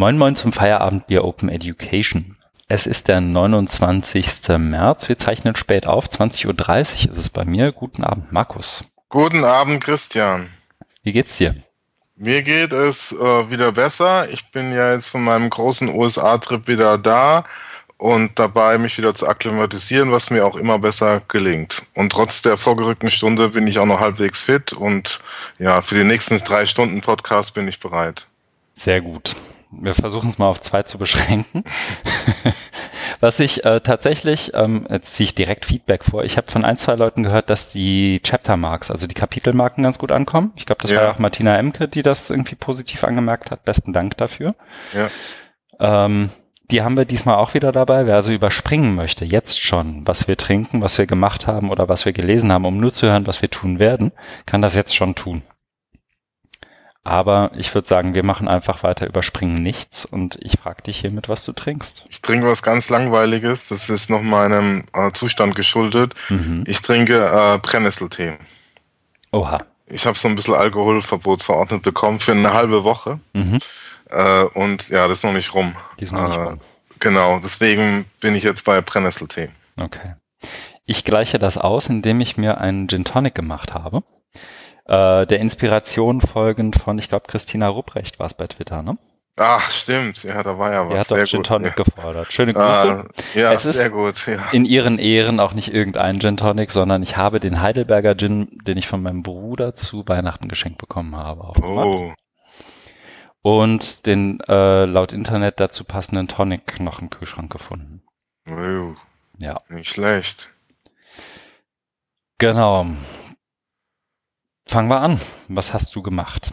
Moin Moin zum Feierabendbier Open Education. Es ist der 29. März. Wir zeichnen spät auf. 20.30 Uhr ist es bei mir. Guten Abend, Markus. Guten Abend, Christian. Wie geht's dir? Mir geht es äh, wieder besser. Ich bin ja jetzt von meinem großen USA-Trip wieder da und dabei, mich wieder zu akklimatisieren, was mir auch immer besser gelingt. Und trotz der vorgerückten Stunde bin ich auch noch halbwegs fit und ja, für die nächsten drei Stunden Podcast bin ich bereit. Sehr gut wir versuchen es mal auf zwei zu beschränken. Was ich äh, tatsächlich, ähm, jetzt ziehe ich direkt Feedback vor. Ich habe von ein, zwei Leuten gehört, dass die Chapter Marks, also die Kapitelmarken ganz gut ankommen. Ich glaube, das ja. war auch Martina Emke, die das irgendwie positiv angemerkt hat. Besten Dank dafür. Ja. Ähm, die haben wir diesmal auch wieder dabei. Wer also überspringen möchte, jetzt schon, was wir trinken, was wir gemacht haben oder was wir gelesen haben, um nur zu hören, was wir tun werden, kann das jetzt schon tun. Aber ich würde sagen, wir machen einfach weiter, überspringen nichts und ich frage dich hiermit, was du trinkst. Ich trinke was ganz Langweiliges, das ist noch meinem äh, Zustand geschuldet. Mhm. Ich trinke äh, Brennnesseltee. Oha. Ich habe so ein bisschen Alkoholverbot verordnet bekommen für eine halbe Woche. Mhm. Äh, und ja, das ist noch nicht rum. Die ist noch nicht äh, rum. Genau, deswegen bin ich jetzt bei Brennnesseltee. Okay. Ich gleiche das aus, indem ich mir einen Gin Tonic gemacht habe äh, der Inspiration folgend von, ich glaube, Christina Rupprecht war es bei Twitter, ne? Ach, stimmt. Ja, da war ja was. Er hat doch Gin Tonic ja. gefordert. Schöne ah, Grüße. Ah, ja, es sehr gut. Ja. In ihren Ehren auch nicht irgendein Gin Tonic, sondern ich habe den Heidelberger Gin, den ich von meinem Bruder zu Weihnachten geschenkt bekommen habe. Oh. Und den äh, laut Internet dazu passenden Tonic noch im Kühlschrank gefunden. Oh. Ja. Nicht schlecht. Genau. Fangen wir an. Was hast du gemacht?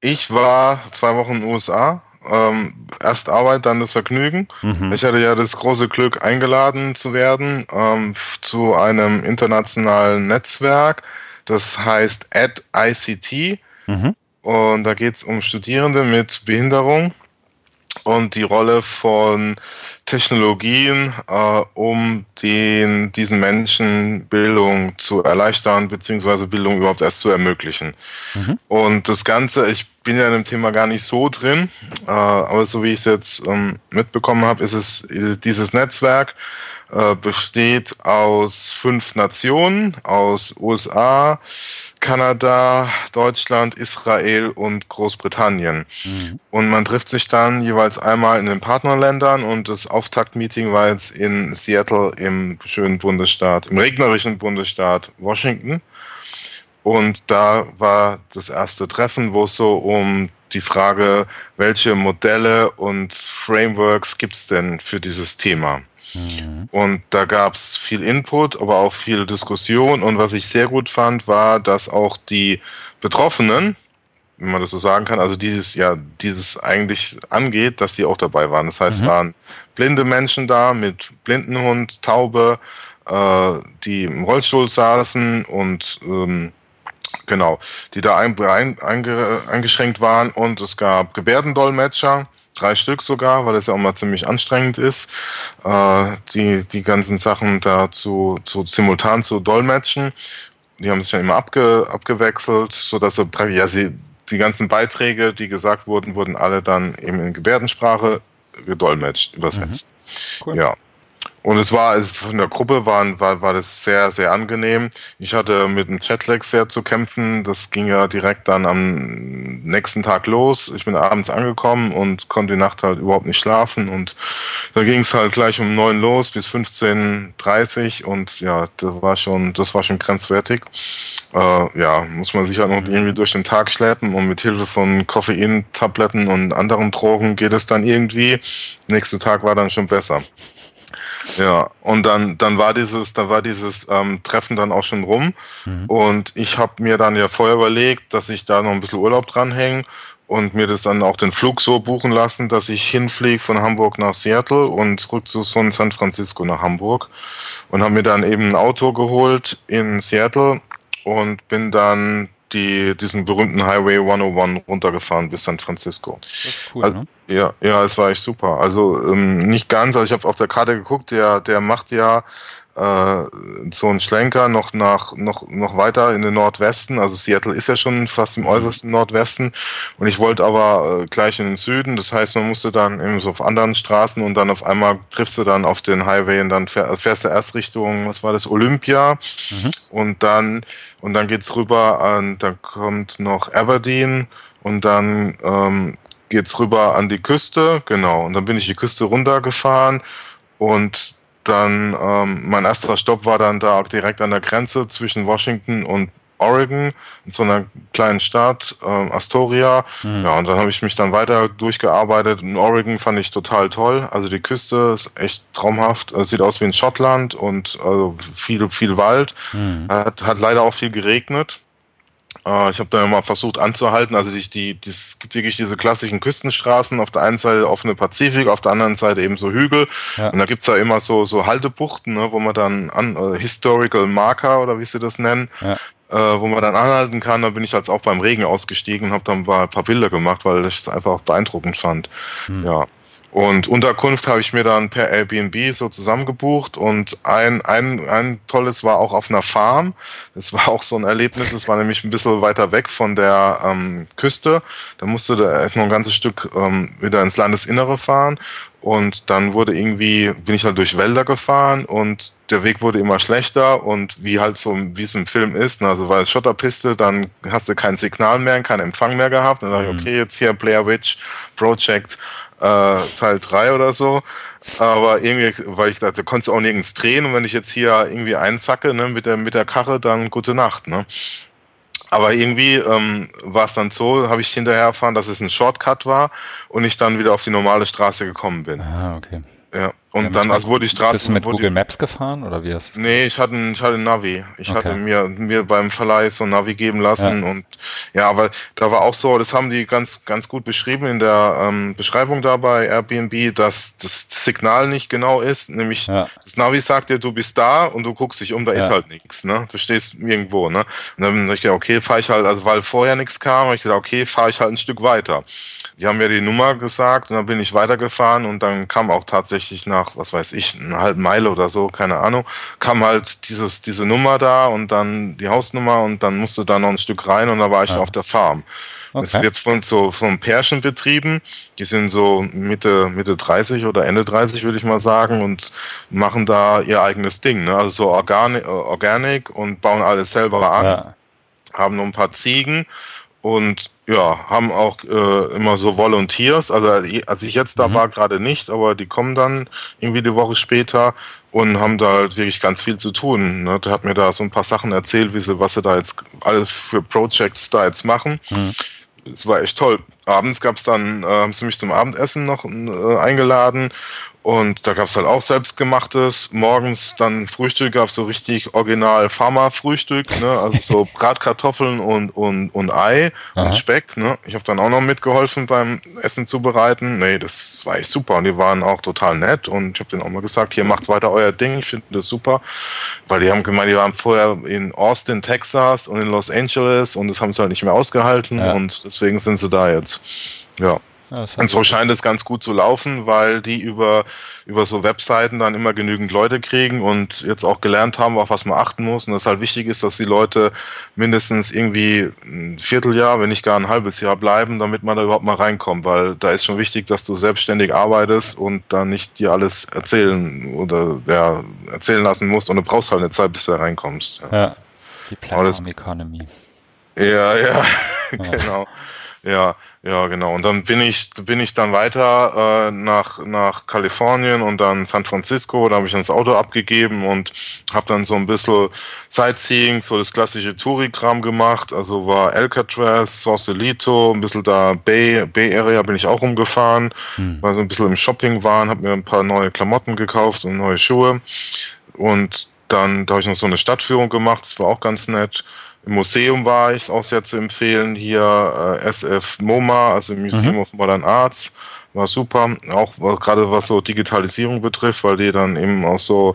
Ich war zwei Wochen in den USA. Ähm, erst Arbeit, dann das Vergnügen. Mhm. Ich hatte ja das große Glück, eingeladen zu werden ähm, zu einem internationalen Netzwerk. Das heißt Ad ICT. Mhm. Und da geht es um Studierende mit Behinderung und die Rolle von Technologien, äh, um den, diesen Menschen Bildung zu erleichtern, beziehungsweise Bildung überhaupt erst zu ermöglichen. Mhm. Und das Ganze, ich bin ja in dem Thema gar nicht so drin, äh, aber so wie ich es jetzt ähm, mitbekommen habe, ist es dieses Netzwerk äh, besteht aus fünf Nationen, aus USA, Kanada, Deutschland, Israel und Großbritannien. Mhm. Und man trifft sich dann jeweils einmal in den Partnerländern und das Auftaktmeeting war jetzt in Seattle im schönen Bundesstaat, im regnerischen Bundesstaat Washington. Und da war das erste Treffen, wo es so um die Frage, welche Modelle und Frameworks gibt es denn für dieses Thema? Mhm. Und da gab es viel Input, aber auch viel Diskussion. Und was ich sehr gut fand, war, dass auch die Betroffenen, wenn man das so sagen kann, also dieses ja dieses eigentlich angeht, dass die auch dabei waren. Das heißt, mhm. waren blinde Menschen da mit Blindenhund, Taube, äh, die im Rollstuhl saßen und ähm, genau, die da ein, ein, eingeschränkt waren und es gab Gebärdendolmetscher drei Stück sogar, weil es ja auch mal ziemlich anstrengend ist, äh, die, die ganzen Sachen da zu, zu simultan zu dolmetschen. Die haben sich dann immer abge, abgewechselt, sodass so, ja, sie, die ganzen Beiträge, die gesagt wurden, wurden alle dann eben in Gebärdensprache gedolmetscht, übersetzt. Mhm. Cool. Ja. Und es war, also von der Gruppe war, war, war das sehr, sehr angenehm. Ich hatte mit dem Chatlag sehr zu kämpfen. Das ging ja direkt dann am nächsten Tag los. Ich bin abends angekommen und konnte die Nacht halt überhaupt nicht schlafen. Und da ging es halt gleich um neun los bis 15.30 und ja, das war schon, das war schon grenzwertig. Äh, ja, muss man sich halt noch irgendwie durch den Tag schleppen und mit Hilfe von Koffeintabletten und anderen Drogen geht es dann irgendwie. Nächster Tag war dann schon besser. Ja, und dann, dann war dieses, dann war dieses ähm, Treffen dann auch schon rum. Mhm. Und ich habe mir dann ja vorher überlegt, dass ich da noch ein bisschen Urlaub dranhänge und mir das dann auch den Flug so buchen lassen, dass ich hinfliege von Hamburg nach Seattle und zurück zu von San Francisco nach Hamburg. Und habe mir dann eben ein Auto geholt in Seattle und bin dann die, diesen berühmten Highway 101 runtergefahren bis San Francisco. Das ist cool, also, ne? Ja, ja, es war echt super. Also ähm, nicht ganz, also ich habe auf der Karte geguckt, der, der macht ja äh, so ein Schlenker noch nach noch noch weiter in den Nordwesten. Also Seattle ist ja schon fast im äußersten Nordwesten und ich wollte aber äh, gleich in den Süden. Das heißt, man musste dann eben so auf anderen Straßen und dann auf einmal triffst du dann auf den Highway und dann fährst du erst Richtung, was war das, Olympia mhm. und dann und dann geht's rüber an, dann kommt noch Aberdeen und dann ähm, geht's rüber an die Küste, genau. Und dann bin ich die Küste runtergefahren und dann ähm, mein erster Stopp war dann da direkt an der Grenze zwischen Washington und Oregon, in so einer kleinen Stadt, ähm, Astoria. Mhm. Ja, und dann habe ich mich dann weiter durchgearbeitet. In Oregon fand ich total toll. Also die Küste ist echt traumhaft. Es sieht aus wie in Schottland und also viel, viel Wald. Mhm. Hat, hat leider auch viel geregnet. Äh, ich habe da mal versucht anzuhalten. Also die, die, die, es gibt wirklich diese klassischen Küstenstraßen. Auf der einen Seite offene Pazifik, auf der anderen Seite eben so Hügel. Ja. Und da gibt's ja immer so, so Haltebuchten, ne, wo man dann an äh, Historical Marker oder wie sie das nennen, ja. äh, wo man dann anhalten kann. Da bin ich als auch beim Regen ausgestiegen und habe dann ein paar Bilder gemacht, weil ich es einfach beeindruckend fand. Hm. Ja. Und Unterkunft habe ich mir dann per Airbnb so zusammengebucht und ein, ein, ein tolles war auch auf einer Farm. Das war auch so ein Erlebnis. Das war nämlich ein bisschen weiter weg von der ähm, Küste. Da musste da erstmal ein ganzes Stück ähm, wieder ins Landesinnere fahren. Und dann wurde irgendwie, bin ich halt durch Wälder gefahren und der Weg wurde immer schlechter und wie halt so, wie es im Film ist, ne, also weil es Schotterpiste, dann hast du kein Signal mehr, keinen Empfang mehr gehabt. Dann dachte ich, mhm. okay, jetzt hier Blair Witch Project äh, Teil 3 oder so. Aber irgendwie, weil ich dachte, konntest du auch nirgends drehen und wenn ich jetzt hier irgendwie einzacke ne, mit, der, mit der Karre, dann gute Nacht. Ne? Aber irgendwie ähm, war es dann so, habe ich hinterher erfahren, dass es ein Shortcut war und ich dann wieder auf die normale Straße gekommen bin. Ah, okay. Ja. Und ja, dann, also wurde die Straße. Bist du mit Google Maps gefahren oder wie hast du Nee, ich hatte, ich hatte ein Navi. Ich okay. hatte mir, mir beim Verleih so ein Navi geben lassen ja. und ja, aber da war auch so, das haben die ganz, ganz gut beschrieben in der ähm, Beschreibung da bei Airbnb, dass das Signal nicht genau ist. Nämlich ja. das Navi sagt dir, du bist da und du guckst dich um, da ist halt nichts, ne? Du stehst irgendwo, ne? Und dann habe ich gedacht, okay, fahre ich halt, also weil vorher nichts kam, habe ich gedacht, okay, fahre ich halt ein Stück weiter. Die haben mir die Nummer gesagt und dann bin ich weitergefahren und dann kam auch tatsächlich nach, was weiß ich, einer halben Meile oder so, keine Ahnung, kam halt dieses, diese Nummer da und dann die Hausnummer und dann musste da noch ein Stück rein und da war ich ja. auf der Farm. Okay. Es wird von so von Pärchen betrieben, die sind so Mitte Mitte 30 oder Ende 30 würde ich mal sagen und machen da ihr eigenes Ding, ne? also so Organic, Organic und bauen alles selber an, ja. haben nur ein paar Ziegen und ja, haben auch äh, immer so Volunteers. Also als ich jetzt da mhm. war, gerade nicht, aber die kommen dann irgendwie die Woche später und haben da halt wirklich ganz viel zu tun. Ne? Der hat mir da so ein paar Sachen erzählt, wie sie, was sie da jetzt alles für Projects da jetzt machen. Mhm. Es war echt toll. Abends gab's dann, äh, haben sie mich zum Abendessen noch äh, eingeladen und da gab's halt auch selbstgemachtes. Morgens dann Frühstück gab's so richtig original Pharma-Frühstück, ne? Also so Bratkartoffeln und, und, und Ei Aha. und Speck. Ne? Ich habe dann auch noch mitgeholfen beim Essen zubereiten. Nee, das war echt super. Und die waren auch total nett. Und ich habe denen auch mal gesagt, hier macht weiter euer Ding, ich finde das super. Weil die haben gemeint, die waren vorher in Austin, Texas und in Los Angeles und das haben sie halt nicht mehr ausgehalten ja. und deswegen sind sie da jetzt. Ja. Und so scheint es ganz gut zu laufen, weil die über, über so Webseiten dann immer genügend Leute kriegen und jetzt auch gelernt haben, auf was man achten muss. Und das halt wichtig ist, dass die Leute mindestens irgendwie ein Vierteljahr, wenn nicht gar ein halbes Jahr bleiben, damit man da überhaupt mal reinkommt. Weil da ist schon wichtig, dass du selbstständig arbeitest und dann nicht dir alles erzählen oder ja, erzählen lassen musst. Und du brauchst halt eine Zeit, bis du da reinkommst. Ja, ja die Plattform Economy. Ja, ja, genau. Ja, ja, genau. Und dann bin ich, bin ich dann weiter äh, nach, nach Kalifornien und dann San Francisco. Da habe ich dann das Auto abgegeben und habe dann so ein bisschen Sightseeing, so das klassische Touri-Kram gemacht. Also war Alcatraz, Sausalito, ein bisschen da Bay, Bay Area bin ich auch rumgefahren. Hm. War so ein bisschen im Shopping waren, habe mir ein paar neue Klamotten gekauft und neue Schuhe. Und dann da habe ich noch so eine Stadtführung gemacht. Das war auch ganz nett. Im Museum war ich, auch sehr zu empfehlen. Hier äh, SF MoMA, also Museum mhm. of Modern Arts, war super. Auch gerade was so Digitalisierung betrifft, weil die dann eben auch so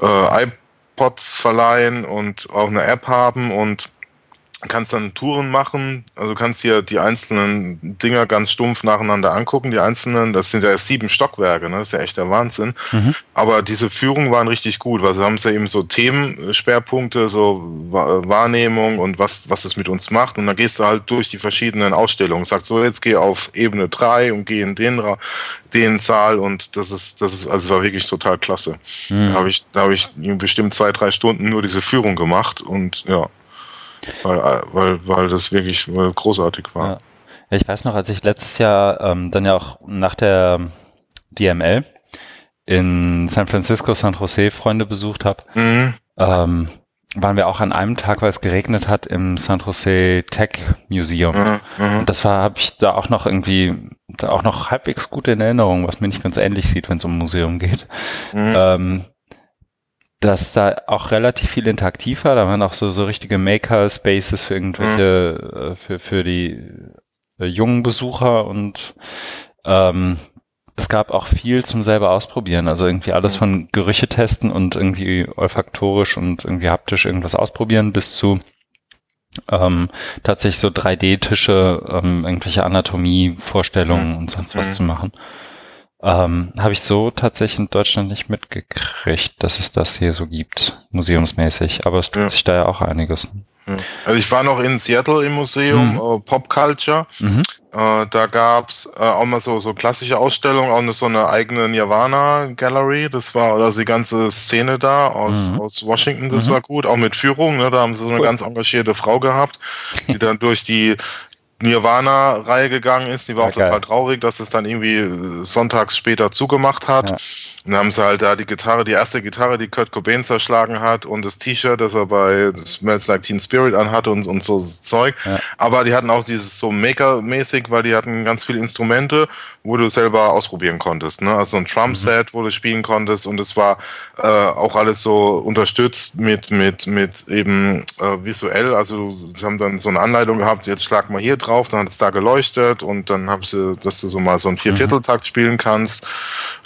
äh, iPods verleihen und auch eine App haben und kannst dann Touren machen, also kannst dir die einzelnen Dinger ganz stumpf nacheinander angucken, die einzelnen, das sind ja sieben Stockwerke, ne? das ist ja echt der Wahnsinn. Mhm. Aber diese Führungen waren richtig gut, weil sie haben ja eben so Themenschwerpunkte, so Wahrnehmung und was, was es mit uns macht. Und dann gehst du halt durch die verschiedenen Ausstellungen, sagst so, jetzt geh auf Ebene drei und geh in den, den Saal und das ist, das ist, also war wirklich total klasse. Mhm. Da habe ich, da habe ich bestimmt zwei, drei Stunden nur diese Führung gemacht und ja, weil, weil, weil das wirklich großartig war. Ja. Ich weiß noch, als ich letztes Jahr ähm, dann ja auch nach der DML in San Francisco, San Jose Freunde besucht habe, mhm. ähm, waren wir auch an einem Tag, weil es geregnet hat, im San Jose Tech Museum. Mhm. mhm. Und das war, habe ich da auch noch irgendwie, da auch noch halbwegs gute in Erinnerung, was mir nicht ganz ähnlich sieht, wenn es um Museum geht. Mhm. Ähm, dass da auch relativ viel interaktiv war. Da waren auch so, so richtige Maker-Spaces für irgendwelche, mhm. für, für die äh, jungen Besucher und ähm, es gab auch viel zum selber ausprobieren. Also irgendwie alles mhm. von Gerüche testen und irgendwie olfaktorisch und irgendwie haptisch irgendwas ausprobieren bis zu ähm, tatsächlich so 3D-Tische, ähm, irgendwelche Anatomie-Vorstellungen mhm. und sonst was mhm. zu machen. Ähm, Habe ich so tatsächlich in Deutschland nicht mitgekriegt, dass es das hier so gibt, museumsmäßig. Aber es tut ja. sich da ja auch einiges. Also ich war noch in Seattle im Museum mhm. äh, Pop Culture. Mhm. Äh, da gab's äh, auch mal so, so klassische Ausstellungen, auch eine, so eine eigene Nirvana Gallery. Das war also die ganze Szene da aus, mhm. aus Washington, das mhm. war gut. Auch mit Führung, ne? da haben sie so eine cool. ganz engagierte Frau gehabt, die dann durch die Nirvana-Reihe gegangen ist. Die war ja, auch geil. total traurig, dass es dann irgendwie äh, sonntags später zugemacht hat. Und dann haben sie halt da die Gitarre, die erste Gitarre, die Kurt Cobain zerschlagen hat und das T-Shirt, das er bei Smells Like Teen Spirit anhatte und, und so Zeug. Ja. Aber die hatten auch dieses so Maker-mäßig, weil die hatten ganz viele Instrumente, wo du selber ausprobieren konntest. Ne? Also ein Drum-Set, mhm. wo du spielen konntest und es war äh, auch alles so unterstützt mit, mit, mit eben äh, visuell. Also sie haben dann so eine Anleitung gehabt, jetzt schlag mal hier drauf, dann hat es da geleuchtet und dann haben sie, dass du so mal so ein Viervierteltakt mhm. spielen kannst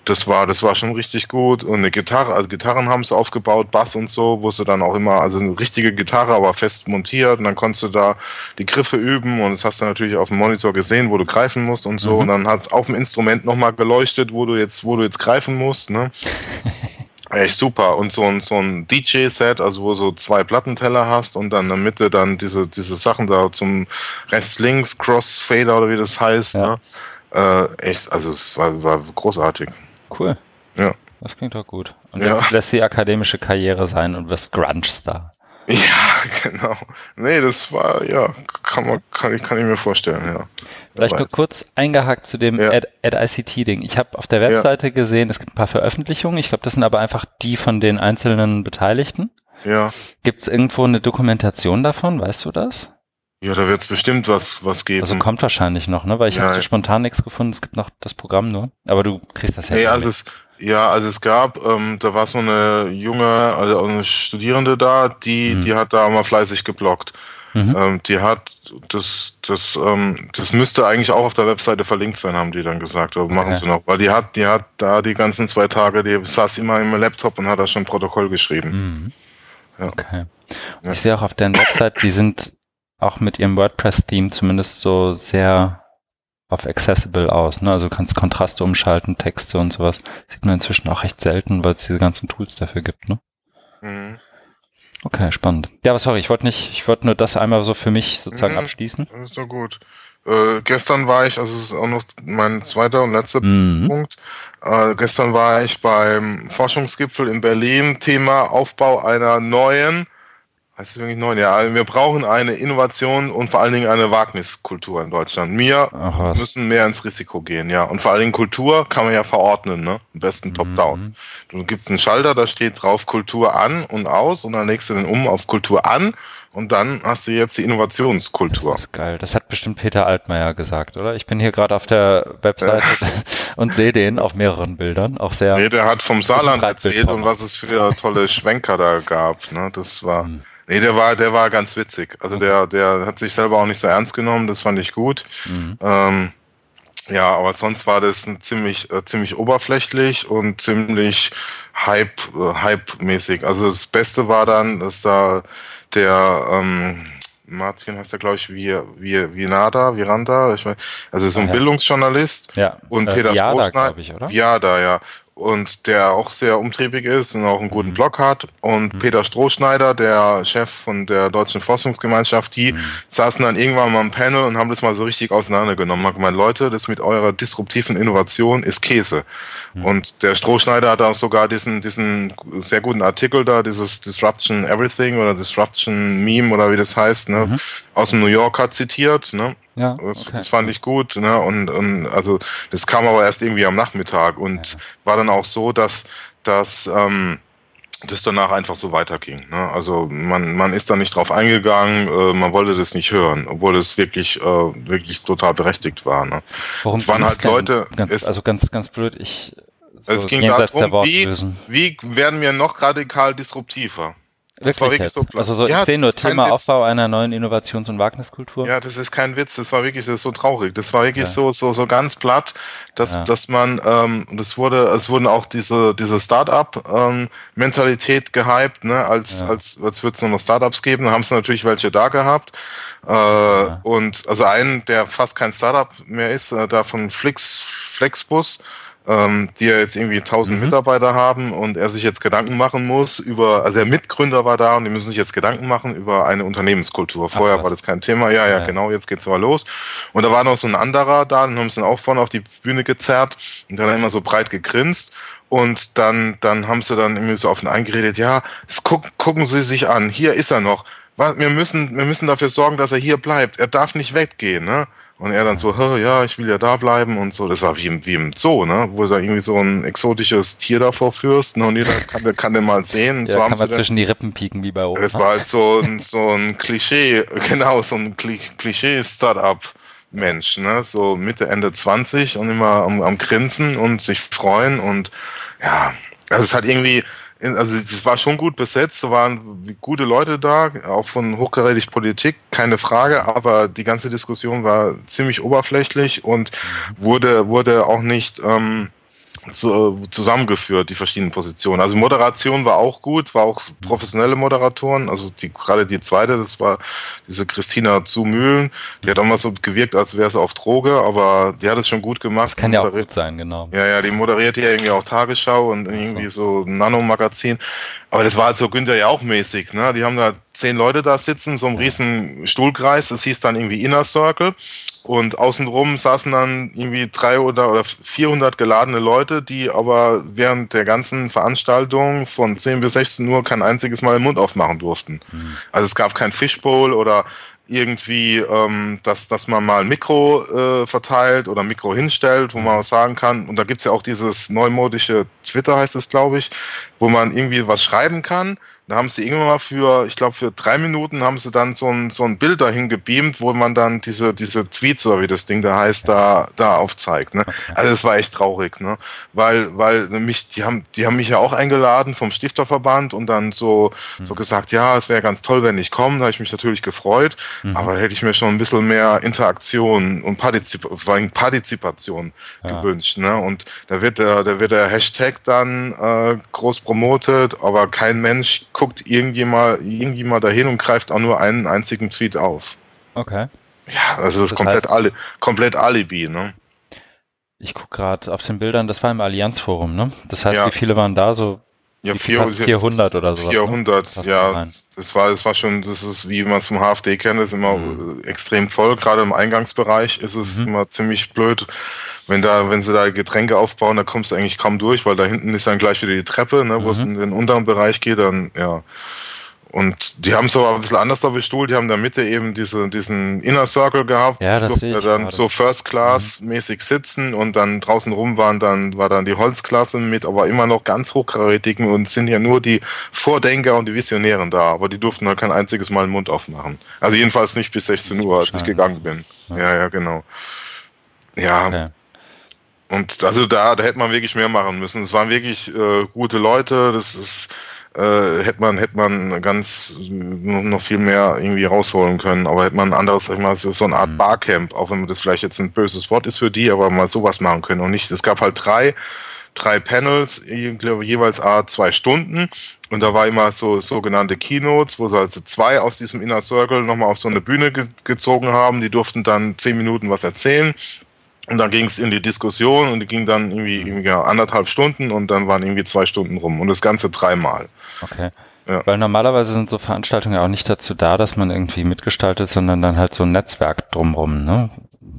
das war, das war schon richtig gut. Und eine Gitarre, also Gitarren haben sie aufgebaut, Bass und so, wo sie dann auch immer, also eine richtige Gitarre, aber fest montiert. Und dann konntest du da die Griffe üben und das hast du natürlich auf dem Monitor gesehen, wo du greifen musst und so. Mhm. Und dann hat es auf dem Instrument nochmal geleuchtet, wo du jetzt, wo du jetzt greifen musst, ne? Echt super. Und so ein, so ein DJ-Set, also wo so zwei Plattenteller hast und dann in der Mitte dann diese, diese Sachen da zum Rest links, Crossfader oder wie das heißt. Ja. Ne? Äh, echt, also es war, war großartig. Cool. Ja. Das klingt doch gut. Und jetzt ja. lässt die akademische Karriere sein und wirst Grunge-Star. Ja, genau. Nee, das war, ja, kann, man, kann, ich, kann ich mir vorstellen, ja. Vielleicht nur kurz eingehakt zu dem ja. Ad, Ad ICT-Ding. Ich habe auf der Webseite ja. gesehen, es gibt ein paar Veröffentlichungen. Ich glaube, das sind aber einfach die von den einzelnen Beteiligten. Ja. Gibt es irgendwo eine Dokumentation davon? Weißt du das? Ja, da wird es bestimmt was, was geben. Also kommt wahrscheinlich noch, ne? Weil ich ja, habe so spontan nichts gefunden. Es gibt noch das Programm nur. Aber du kriegst das ja. Nee, also es, ja, also es gab, ähm, da war so eine junge, also eine Studierende da, die, mhm. die hat da mal fleißig geblockt. Mhm. Ähm, die hat das, das, ähm, das müsste eigentlich auch auf der Webseite verlinkt sein, haben die dann gesagt. Aber machen okay. sie noch, weil die hat, die hat da die ganzen zwei Tage, die saß immer im Laptop und hat da schon Protokoll geschrieben. Mhm. Ja. Okay. Ja. Ich sehe auch auf deren Website, die sind auch mit ihrem WordPress-Theme zumindest so sehr auf accessible aus. Ne? Also du kannst Kontraste umschalten, Texte und sowas. Sieht man inzwischen auch recht selten, weil es diese ganzen Tools dafür gibt. Ne? Mhm. Okay, spannend. Ja, aber sorry, ich wollte nicht, ich wollte nur das einmal so für mich sozusagen mhm, abschließen. Das ist doch gut. Äh, gestern war ich, also es ist auch noch mein zweiter und letzter mhm. Punkt. Äh, gestern war ich beim Forschungsgipfel in Berlin, Thema Aufbau einer neuen Heißt es wirklich neun? Ja, also wir brauchen eine Innovation und vor allen Dingen eine Wagniskultur in Deutschland. Wir Ach, müssen mehr ins Risiko gehen, ja. Und vor allen Dingen Kultur kann man ja verordnen, ne? Am besten mhm. top-down. Du gibst einen Schalter, da steht drauf Kultur an und aus und dann legst du den um auf Kultur an und dann hast du jetzt die Innovationskultur. Das ist geil. Das hat bestimmt Peter Altmaier gesagt, oder? Ich bin hier gerade auf der Webseite und sehe den auf mehreren Bildern. Auch sehr. Nee, der hat vom Saarland erzählt und was es für tolle Schwenker da gab. Ne? Das war. Mhm. Nee, der war, der war ganz witzig. Also der, der hat sich selber auch nicht so ernst genommen, das fand ich gut. Mhm. Ähm, ja, aber sonst war das ziemlich, äh, ziemlich oberflächlich und ziemlich Hype, äh, Hype-mäßig. Also das Beste war dann, dass da der ähm, Martin heißt er, glaube ich, wie, wie, Vinada, Viranda, ich mein, also so ein ah, ja. Bildungsjournalist. Ja. Und äh, Peter Viada, glaube ich, oder? Viada, ja und der auch sehr umtriebig ist und auch einen guten mhm. Blog hat. Und mhm. Peter Strohschneider, der Chef von der Deutschen Forschungsgemeinschaft, die mhm. saßen dann irgendwann mal am Panel und haben das mal so richtig auseinandergenommen. Man gemeint, Leute, das mit eurer disruptiven Innovation ist Käse. Mhm. Und der Strohschneider hat auch sogar diesen, diesen sehr guten Artikel da, dieses Disruption Everything oder Disruption Meme oder wie das heißt, ne, mhm. aus dem New Yorker zitiert. Ne? Ja, das, okay. das, fand ich gut. Ne? Und, und also das kam aber erst irgendwie am Nachmittag und ja. war dann auch so, dass, dass ähm, das danach einfach so weiterging. Ne? Also man, man ist da nicht drauf eingegangen, äh, man wollte das nicht hören, obwohl es wirklich, äh, wirklich total berechtigt war. Ne? Warum es waren halt Leute. Ganz, es, also ganz, ganz blöd, ich. So es ging darum, wie, wie werden wir noch radikal disruptiver? Wirklich, war wirklich so Also so, ja, ich sehe nur Thema Aufbau einer neuen Innovations- und Wagniskultur. Ja, das ist kein Witz, das war wirklich, das ist so traurig. Das war wirklich ja. so, so, so ganz platt, dass, ja. dass man, ähm, das wurde, es wurden auch diese, diese Start-up-Mentalität ähm, gehypt, ne, als, ja. als, als würde es nur noch Startups geben. Da haben sie natürlich welche da gehabt. Äh, und also einen, der fast kein Startup mehr ist, äh, da von Flix, Flexbus, ähm, die ja jetzt irgendwie 1000 mhm. Mitarbeiter haben und er sich jetzt Gedanken machen muss über, also der Mitgründer war da und die müssen sich jetzt Gedanken machen über eine Unternehmenskultur. Vorher Ach, war das kein Thema. Ja, ja, ja, genau, jetzt geht's aber los. Und da war noch so ein anderer da, den haben sie dann auch vorne auf die Bühne gezerrt und dann immer so breit gegrinst. Und dann, dann haben sie dann irgendwie so auf ihn eingeredet, ja, guck, gucken Sie sich an, hier ist er noch. Wir müssen, wir müssen dafür sorgen, dass er hier bleibt. Er darf nicht weggehen, ne? Und er dann so, ja, ich will ja da bleiben und so. Das war wie im, wie im Zoo, ne? Wo du da irgendwie so ein exotisches Tier davor führst ne? und jeder kann, kann den mal sehen. Ja, so kann man zwischen die Rippen pieken wie bei uns. Das war halt so ein, so ein Klischee, genau, so ein Klischee-Startup-Mensch, ne? So Mitte, Ende 20 und immer am, am Grinsen und sich freuen und ja, also es hat irgendwie, also es war schon gut besetzt, da waren gute Leute da, auch von hochkarätig Politik, keine Frage, aber die ganze Diskussion war ziemlich oberflächlich und wurde, wurde auch nicht ähm, zu, zusammengeführt, die verschiedenen Positionen. Also Moderation war auch gut, war auch professionelle Moderatoren. Also die, gerade die zweite, das war diese Christina zu Mühlen. Die hat mal so gewirkt, als wäre sie auf Droge, aber die hat es schon gut gemacht. Das kann ja auch gut sein, genau. Ja, ja, die moderiert ja irgendwie auch Tagesschau und irgendwie so, so ein Nano-Magazin. Aber das war halt so Günther ja auch mäßig, ne? Die haben da zehn Leute da sitzen, so einem riesen Stuhlkreis, das hieß dann irgendwie Inner Circle. Und außenrum saßen dann irgendwie drei oder, oder 400 geladene Leute, die aber während der ganzen Veranstaltung von 10 bis 16 Uhr kein einziges Mal den Mund aufmachen durften. Mhm. Also es gab kein Fishbowl oder irgendwie, ähm, dass, dass man mal ein Mikro äh, verteilt oder ein Mikro hinstellt, wo man was sagen kann. Und da gibt's ja auch dieses neumodische Twitter, heißt es, glaube ich, wo man irgendwie was schreiben kann da haben sie irgendwann mal für, ich glaube, für drei Minuten haben sie dann so ein, so ein Bild dahin gebeamt, wo man dann diese, diese Tweets oder wie das Ding da heißt, da, da aufzeigt. Ne? Also das war echt traurig, ne? Weil, weil mich, die haben, die haben mich ja auch eingeladen vom Stifterverband und dann so, mhm. so gesagt, ja, es wäre ganz toll, wenn ich komme. Da habe ich mich natürlich gefreut, mhm. aber da hätte ich mir schon ein bisschen mehr Interaktion und Partizip Partizipation ja. gewünscht. Ne? Und da wird der, da wird der Hashtag dann äh, groß promotet, aber kein Mensch guckt irgendjemand, irgendjemand dahin und greift auch nur einen einzigen Tweet auf. Okay. Ja, also das ist komplett, Ali, komplett Alibi, ne? Ich gucke gerade auf den Bildern, das war im Allianzforum, ne? Das heißt, ja. wie viele waren da? So ja, 400, 400 oder so. 400, ne? ja. Das war, das war schon, das ist, wie man es vom HFD kennt, ist immer mhm. extrem voll. Gerade im Eingangsbereich ist es mhm. immer ziemlich blöd. Wenn da, wenn sie da Getränke aufbauen, da kommst du eigentlich kaum durch, weil da hinten ist dann gleich wieder die Treppe, ne, wo mhm. es in den unteren Bereich geht, dann, ja. Und die haben es aber ein bisschen anders da bestuhlt. Die haben in der Mitte eben diese, diesen Inner Circle gehabt. Ja, das ich dann gerade. so First Class mhm. mäßig sitzen und dann draußen rum waren dann, war dann die Holzklasse mit, aber immer noch ganz hochkarätigen und sind ja nur die Vordenker und die Visionären da. Aber die durften halt kein einziges Mal den Mund aufmachen. Also jedenfalls nicht bis 16 Uhr, als ich gegangen bin. Ja, ja, ja genau. Ja. Okay. Und also da, da hätte man wirklich mehr machen müssen. Es waren wirklich äh, gute Leute. Das ist äh, hätte man hätte man ganz noch viel mehr irgendwie rausholen können. Aber hätte man ein anderes, sag ich mal, so, eine Art mhm. Barcamp, auch wenn das vielleicht jetzt ein böses Wort ist für die, aber mal sowas machen können und nicht. Es gab halt drei drei Panels, jeweils a zwei Stunden. Und da war immer so sogenannte Keynotes, wo sie also zwei aus diesem Inner Circle nochmal auf so eine Bühne ge gezogen haben. Die durften dann zehn Minuten was erzählen. Und dann ging es in die Diskussion und die ging dann irgendwie, irgendwie ja, anderthalb Stunden und dann waren irgendwie zwei Stunden rum. Und das Ganze dreimal. Okay. Ja. Weil normalerweise sind so Veranstaltungen ja auch nicht dazu da, dass man irgendwie mitgestaltet, sondern dann halt so ein Netzwerk drumrum, ne?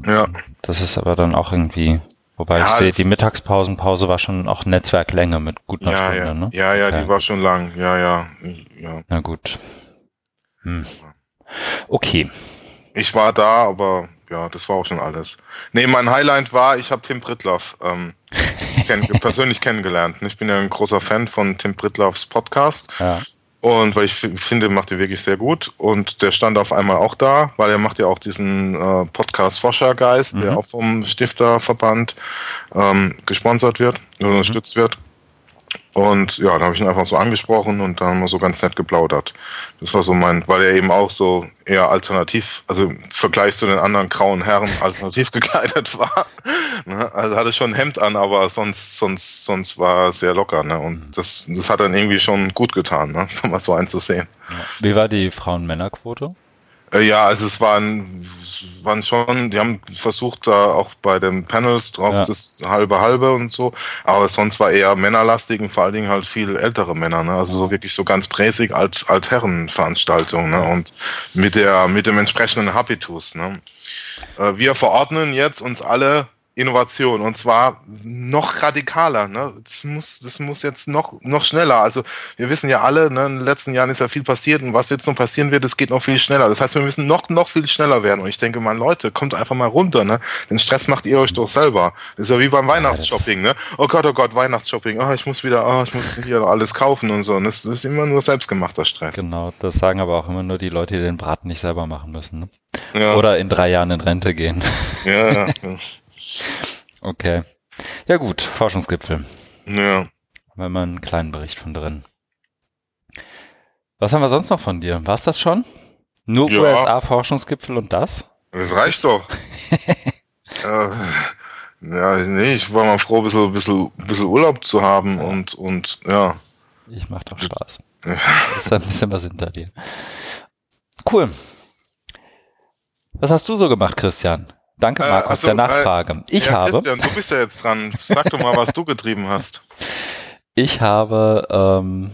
Ja. Das ist aber dann auch irgendwie Wobei ja, ich sehe, die Mittagspausenpause war schon auch Netzwerklänge mit gut einer ja, Stunde, ja. ne? Ja, ja, okay. die war schon lang. Ja, ja. ja. Na gut. Hm. Okay. Ich war da, aber ja, das war auch schon alles. Nee, mein Highlight war, ich habe Tim Pritloff ähm, kenn persönlich kennengelernt. Ich bin ja ein großer Fan von Tim Pritloffs Podcast. Ja. Und weil ich finde, macht er wirklich sehr gut. Und der stand auf einmal auch da, weil er macht ja auch diesen äh, Podcast Forschergeist, mhm. der auch vom Stifterverband ähm, gesponsert wird, mhm. unterstützt wird. Und ja, dann habe ich ihn einfach so angesprochen und dann haben wir so ganz nett geplaudert. Das war so mein, weil er eben auch so eher alternativ, also im Vergleich zu den anderen grauen Herren alternativ gekleidet war. Ne? Also hatte schon ein Hemd an, aber sonst, sonst, sonst war er sehr locker. Ne? Und das, das hat dann irgendwie schon gut getan, ne? mal so einzusehen. Wie war die Frauen-Männer-Quote? Äh, ja, also es waren, waren schon, die haben versucht da auch bei den Panels drauf ja. das halbe halbe und so, aber sonst war eher männerlastig und vor allen Dingen halt viel ältere Männer, ne? also so wirklich so ganz präsig alt Altherrenveranstaltungen ne? und mit der mit dem entsprechenden Habitus. Ne? Äh, wir verordnen jetzt uns alle Innovation und zwar noch radikaler. Ne? Das, muss, das muss jetzt noch, noch schneller. Also wir wissen ja alle, ne, in den letzten Jahren ist ja viel passiert und was jetzt noch passieren wird, es geht noch viel schneller. Das heißt, wir müssen noch, noch viel schneller werden. Und ich denke mal, Leute, kommt einfach mal runter. Ne? Den Stress macht ihr euch doch selber. Das ist ja wie beim Weihnachtsshopping. Ne? Oh Gott, oh Gott, Weihnachtsshopping. Oh, ich muss wieder, oh, ich muss hier alles kaufen und so. Und das, das ist immer nur selbstgemachter Stress. Genau, das sagen aber auch immer nur die Leute, die den Braten nicht selber machen müssen. Ne? Ja. Oder in drei Jahren in Rente gehen. Ja, ja. Okay. Ja gut, Forschungsgipfel. Ja. Wenn man einen kleinen Bericht von drin. Was haben wir sonst noch von dir? War es das schon? Nur ja. USA-Forschungsgipfel und das? Das reicht doch. äh, ja, nee, ich war mal froh, ein bisschen, bisschen, bisschen Urlaub zu haben und, und ja. Ich mach doch Spaß. Das ist ein bisschen was hinter dir. Cool. Was hast du so gemacht, Christian? Danke, äh, Markus, äh, also, der Nachfrage. Äh, ich ja, habe. Christian, du bist ja jetzt dran. Sag doch mal, was du getrieben hast. Ich habe ähm,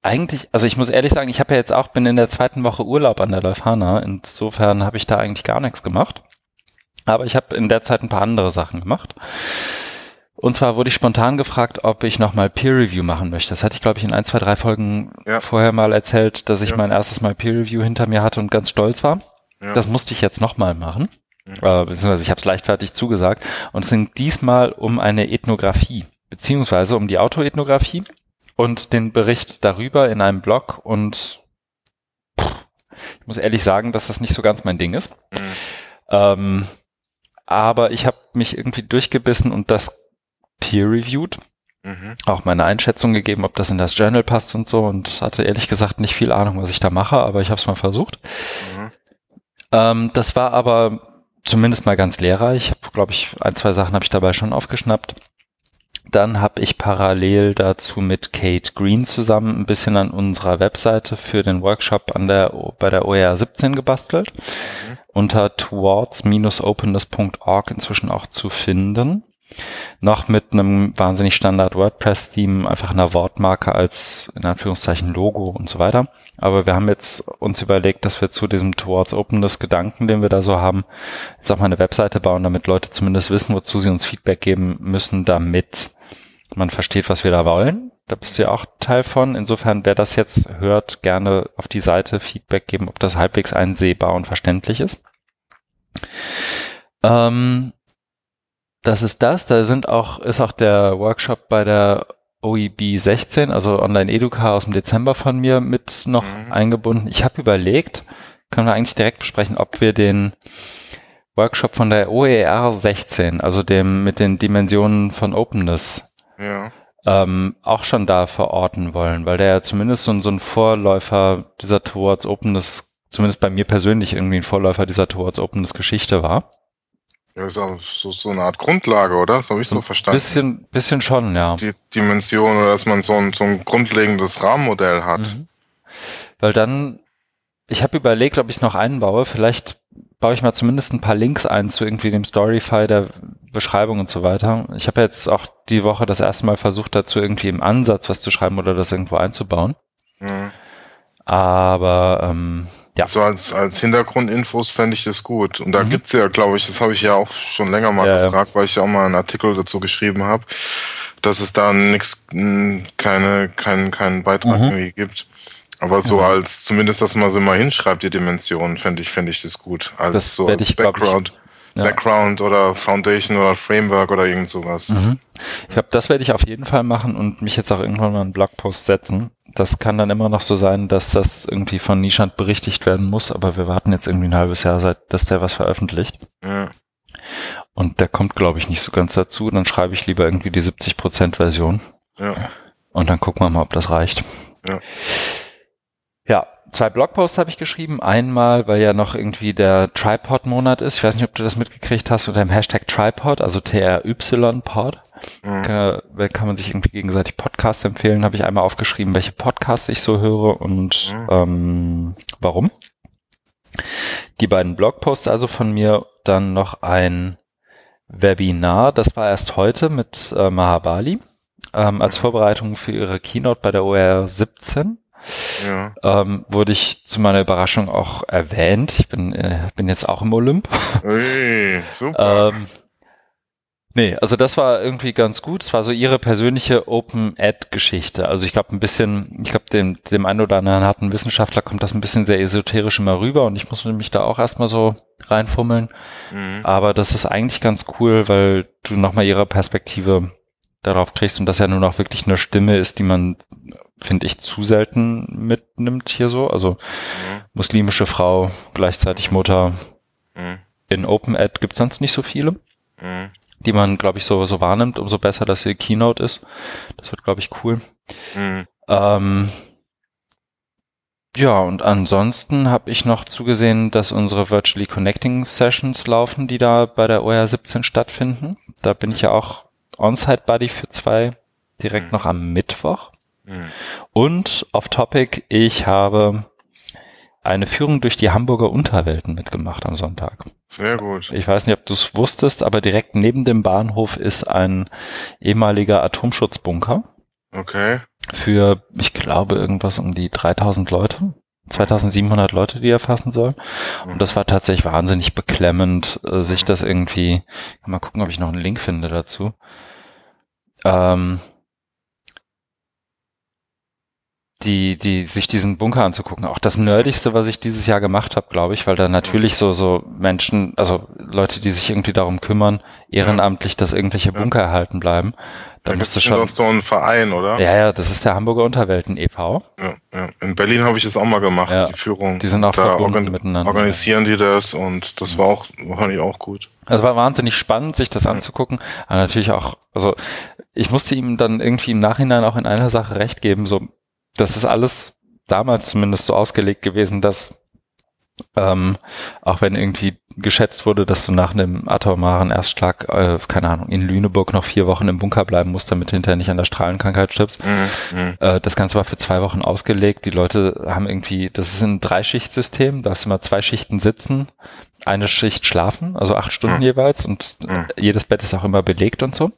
eigentlich, also ich muss ehrlich sagen, ich habe ja jetzt auch, bin in der zweiten Woche Urlaub an der Leuphana. Insofern habe ich da eigentlich gar nichts gemacht. Aber ich habe in der Zeit ein paar andere Sachen gemacht. Und zwar wurde ich spontan gefragt, ob ich nochmal Peer Review machen möchte. Das hatte ich, glaube ich, in ein, zwei, drei Folgen ja. vorher mal erzählt, dass ich ja. mein erstes Mal Peer Review hinter mir hatte und ganz stolz war. Ja. Das musste ich jetzt nochmal machen. Äh, beziehungsweise ich habe es leichtfertig zugesagt. Und es ging diesmal um eine Ethnographie, beziehungsweise um die Autoethnographie und den Bericht darüber in einem Blog. Und pff, ich muss ehrlich sagen, dass das nicht so ganz mein Ding ist. Mhm. Ähm, aber ich habe mich irgendwie durchgebissen und das peer-reviewed. Mhm. Auch meine Einschätzung gegeben, ob das in das Journal passt und so und hatte ehrlich gesagt nicht viel Ahnung, was ich da mache, aber ich habe es mal versucht. Mhm. Ähm, das war aber zumindest mal ganz lehrreich. Ich habe, glaube ich, ein, zwei Sachen habe ich dabei schon aufgeschnappt. Dann habe ich parallel dazu mit Kate Green zusammen ein bisschen an unserer Webseite für den Workshop an der, bei der OER 17 gebastelt. Mhm. Unter towards-openness.org inzwischen auch zu finden noch mit einem wahnsinnig Standard WordPress-Theme, einfach einer Wortmarke als in Anführungszeichen Logo und so weiter. Aber wir haben jetzt uns überlegt, dass wir zu diesem Towards Openness Gedanken, den wir da so haben, jetzt auch mal eine Webseite bauen, damit Leute zumindest wissen, wozu sie uns Feedback geben müssen, damit man versteht, was wir da wollen. Da bist du ja auch Teil von. Insofern, wer das jetzt hört, gerne auf die Seite Feedback geben, ob das halbwegs einsehbar und verständlich ist. Ähm, das ist das. Da sind auch, ist auch der Workshop bei der OEB 16, also Online Educa aus dem Dezember von mir mit noch mhm. eingebunden. Ich habe überlegt, können wir eigentlich direkt besprechen, ob wir den Workshop von der OER 16, also dem mit den Dimensionen von Openness, ja. ähm, auch schon da verorten wollen, weil der ja zumindest so, so ein Vorläufer dieser Towards Openness, zumindest bei mir persönlich irgendwie ein Vorläufer dieser Towards Openness Geschichte war. Ja, ist auch so, so eine Art Grundlage, oder? Das habe ich so verstanden. Bisschen, bisschen schon, ja. Die Dimension, oder dass man so ein, so ein grundlegendes Rahmenmodell hat. Mhm. Weil dann, ich habe überlegt, ob ich es noch einbaue. Vielleicht baue ich mal zumindest ein paar Links ein zu irgendwie dem Storyfy der Beschreibung und so weiter. Ich habe jetzt auch die Woche das erste Mal versucht, dazu irgendwie im Ansatz was zu schreiben oder das irgendwo einzubauen. Mhm. Aber ähm, ja. So als, als Hintergrundinfos fände ich das gut. Und da mhm. gibt's ja, glaube ich, das habe ich ja auch schon länger mal ja, gefragt, ja. weil ich ja auch mal einen Artikel dazu geschrieben habe, dass es da nichts, keine, keinen, keinen Beitrag mhm. irgendwie gibt. Aber so mhm. als, zumindest, dass man so mal hinschreibt, die Dimensionen, fände ich, fände ich das gut. Als das so als ich, Background. Ja. Background oder Foundation oder Framework oder irgend sowas. Mhm. Ich glaube, das werde ich auf jeden Fall machen und mich jetzt auch irgendwann mal einen Blogpost setzen, das kann dann immer noch so sein, dass das irgendwie von Nischand berichtigt werden muss, aber wir warten jetzt irgendwie ein halbes Jahr, seit dass der was veröffentlicht. Ja. Und der kommt, glaube ich, nicht so ganz dazu. Dann schreibe ich lieber irgendwie die 70% Version. Ja. Und dann gucken wir mal, ob das reicht. Ja. Zwei Blogposts habe ich geschrieben. Einmal, weil ja noch irgendwie der Tripod-Monat ist. Ich weiß nicht, ob du das mitgekriegt hast unter dem Hashtag Tripod, also TRY-Pod. Mhm. Kann, kann man sich irgendwie gegenseitig Podcasts empfehlen. Habe ich einmal aufgeschrieben, welche Podcasts ich so höre und mhm. ähm, warum. Die beiden Blogposts also von mir. Dann noch ein Webinar, das war erst heute mit äh, Mahabali ähm, als Vorbereitung für ihre Keynote bei der OR 17. Ja. Ähm, wurde ich zu meiner Überraschung auch erwähnt. Ich bin, äh, bin jetzt auch im Olymp. Hey, super. ähm, nee, also das war irgendwie ganz gut. Es war so ihre persönliche Open-Ad-Geschichte. Also ich glaube ein bisschen, ich glaube dem, dem einen oder anderen harten Wissenschaftler kommt das ein bisschen sehr esoterisch immer rüber und ich muss mich da auch erstmal so reinfummeln. Mhm. Aber das ist eigentlich ganz cool, weil du nochmal ihre Perspektive darauf kriegst und das ja nur noch wirklich eine Stimme ist, die man finde ich, zu selten mitnimmt hier so. Also mhm. muslimische Frau, gleichzeitig Mutter. Mhm. In Open Ad gibt es sonst nicht so viele, mhm. die man, glaube ich, so, so wahrnimmt, umso besser, dass sie Keynote ist. Das wird, glaube ich, cool. Mhm. Ähm, ja, und ansonsten habe ich noch zugesehen, dass unsere Virtually Connecting Sessions laufen, die da bei der OR 17 stattfinden. Da bin ich ja auch On-Site Buddy für zwei direkt mhm. noch am Mittwoch. Mhm. Und off Topic, ich habe eine Führung durch die Hamburger Unterwelten mitgemacht am Sonntag. Sehr gut. Ich weiß nicht, ob du es wusstest, aber direkt neben dem Bahnhof ist ein ehemaliger Atomschutzbunker. Okay. Für, ich glaube, irgendwas um die 3000 Leute. 2700 Leute, die er fassen soll. Und das war tatsächlich wahnsinnig beklemmend, äh, sich das irgendwie, mal gucken, ob ich noch einen Link finde dazu. Ähm, die, die, sich diesen Bunker anzugucken. Auch das Nerdigste, was ich dieses Jahr gemacht habe, glaube ich, weil da natürlich so, so Menschen, also Leute, die sich irgendwie darum kümmern, ehrenamtlich, dass irgendwelche Bunker ja. erhalten bleiben. Da musst du schon. Das ist so ein Verein, oder? Ja, ja, das ist der Hamburger Unterwelten e.V. Ja, ja. In Berlin habe ich es auch mal gemacht, ja. die Führung. Die sind auch da verbunden miteinander. Organisieren die das und das war auch, fand ich auch gut. Also war wahnsinnig spannend, sich das anzugucken. Aber natürlich auch, also ich musste ihm dann irgendwie im Nachhinein auch in einer Sache recht geben, so das ist alles damals zumindest so ausgelegt gewesen, dass ähm, auch wenn irgendwie geschätzt wurde, dass du nach einem atomaren Erstschlag, äh, keine Ahnung, in Lüneburg noch vier Wochen im Bunker bleiben musst, damit du hinterher nicht an der Strahlenkrankheit stirbst. Mhm, mhm. Äh, das Ganze war für zwei Wochen ausgelegt. Die Leute haben irgendwie, das ist ein Dreischichtsystem, da hast du mal zwei Schichten sitzen, eine Schicht schlafen, also acht Stunden mhm. jeweils und mhm. jedes Bett ist auch immer belegt und so.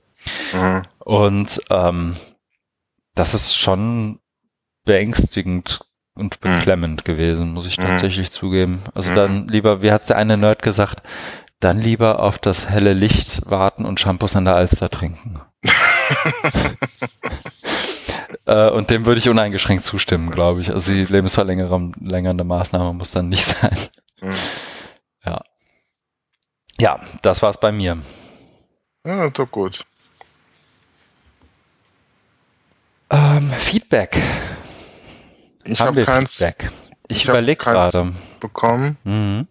Mhm. Und ähm, das ist schon beängstigend und hm. beklemmend mhm. gewesen, muss ich hm. tatsächlich mhm. zugeben. Also mhm. dann lieber, wie hat's der eine Nerd gesagt, dann lieber auf das helle Licht warten und Shampoos an der Alster trinken. äh, und dem würde ich uneingeschränkt zustimmen, glaube ich. Also die lebensverlängernde Maßnahme muss dann nicht sein. Mhm. Ja. Ja, das war's bei mir. Ja, doch gut. Ähm, Feedback. Ich habe hab keins. Feedback. Ich, ich überlege gerade. Bekommen. Mhm.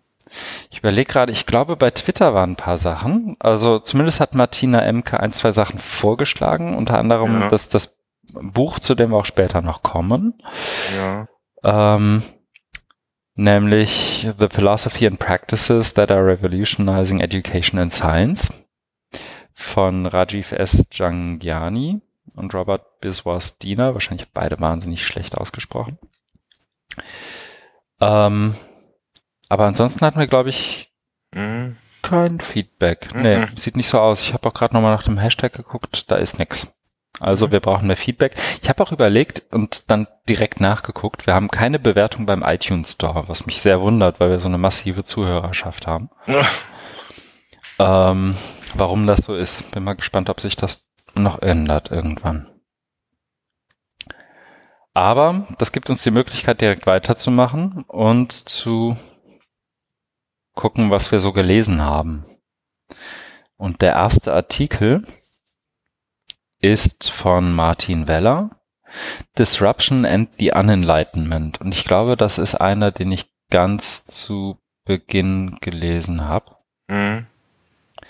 Ich überlege gerade, ich glaube, bei Twitter waren ein paar Sachen. Also zumindest hat Martina Emke ein, zwei Sachen vorgeschlagen, unter anderem ja. das, das Buch, zu dem wir auch später noch kommen. Ja. Ähm, nämlich The Philosophy and Practices that are Revolutionizing Education and Science von Rajiv S. Jangiani und Robert Biswas Diener, wahrscheinlich beide wahnsinnig schlecht ausgesprochen. Ähm, aber ansonsten hatten wir, glaube ich, mhm. kein Feedback. Mhm. Nee, sieht nicht so aus. Ich habe auch gerade nochmal nach dem Hashtag geguckt, da ist nix. Also mhm. wir brauchen mehr Feedback. Ich habe auch überlegt und dann direkt nachgeguckt, wir haben keine Bewertung beim iTunes Store, was mich sehr wundert, weil wir so eine massive Zuhörerschaft haben. ähm, warum das so ist, bin mal gespannt, ob sich das noch ändert irgendwann. Aber das gibt uns die Möglichkeit, direkt weiterzumachen und zu gucken, was wir so gelesen haben. Und der erste Artikel ist von Martin Weller, Disruption and the Unenlightenment. Und ich glaube, das ist einer, den ich ganz zu Beginn gelesen habe. Mhm.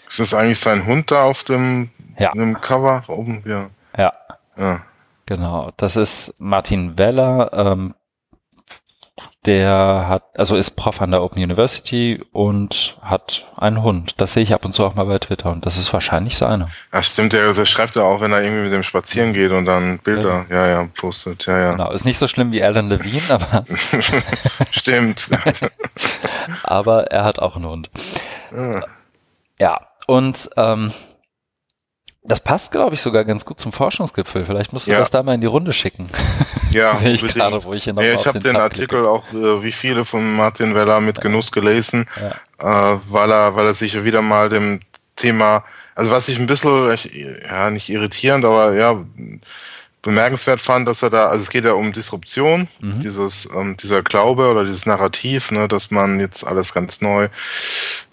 Ist das eigentlich sein Hund da auf dem, ja. dem Cover oben? Ja. ja. Ja. Genau. Das ist Martin Weller, ähm, der hat, also ist Prof an der Open University und hat einen Hund. Das sehe ich ab und zu auch mal bei Twitter und das ist wahrscheinlich seiner. Ja, stimmt, der, der schreibt ja auch, wenn er irgendwie mit dem spazieren geht und dann Bilder, ja, ja, postet, ja, ja. Genau, ist nicht so schlimm wie Alan Levine, aber. stimmt. aber er hat auch einen Hund. Ja, ja und ähm, das passt, glaube ich, sogar ganz gut zum Forschungsgipfel. Vielleicht musst du ja. das da mal in die Runde schicken. Ja, sehe ich gerade, wo ich hier noch ja, Ich habe den, den Artikel auch, äh, wie viele von Martin Weller, mit ja. Genuss gelesen, ja. äh, weil er, weil er sich wieder mal dem Thema, also was ich ein bisschen, ja, nicht irritierend, aber ja, bemerkenswert fand, dass er da, also es geht ja um Disruption, mhm. dieses, ähm, dieser Glaube oder dieses Narrativ, ne, dass man jetzt alles ganz neu,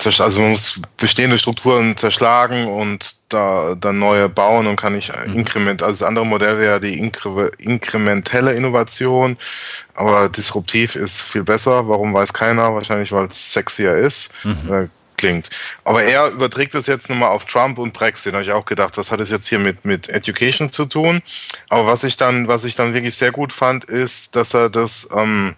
also man muss bestehende Strukturen zerschlagen und da dann neue bauen und kann nicht mhm. Inkrement, also das andere Modell wäre die inkre, inkrementelle Innovation, aber disruptiv ist viel besser. Warum weiß keiner? Wahrscheinlich, weil es sexier ist. Mhm. Klingt. Aber er überträgt das jetzt nochmal auf Trump und Brexit. Da habe ich auch gedacht, was hat es jetzt hier mit, mit Education zu tun? Aber was ich dann, was ich dann wirklich sehr gut fand, ist, dass er das ähm,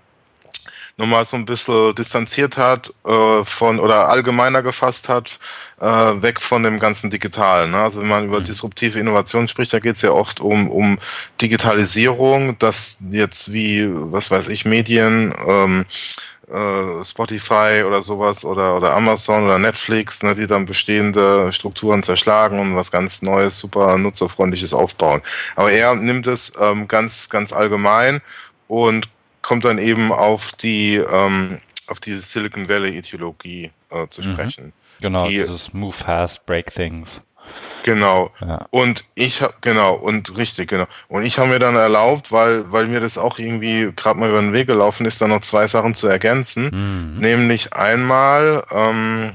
nochmal so ein bisschen distanziert hat äh, von oder allgemeiner gefasst hat, äh, weg von dem ganzen Digitalen. Ne? Also wenn man über mhm. disruptive Innovation spricht, da geht es ja oft um, um Digitalisierung, dass jetzt wie, was weiß ich, Medien, ähm, äh, Spotify oder sowas oder, oder Amazon oder Netflix, ne, die dann bestehende Strukturen zerschlagen und was ganz Neues, super nutzerfreundliches aufbauen. Aber er nimmt es ähm, ganz, ganz allgemein und kommt dann eben auf die, ähm, auf diese Silicon Valley Ideologie äh, zu mhm. sprechen. Genau, die, dieses Move Fast, Break Things. Genau. Ja. Und ich habe genau und richtig genau. Und ich habe mir dann erlaubt, weil weil mir das auch irgendwie gerade mal über den Weg gelaufen ist, dann noch zwei Sachen zu ergänzen. Mhm. Nämlich einmal ähm,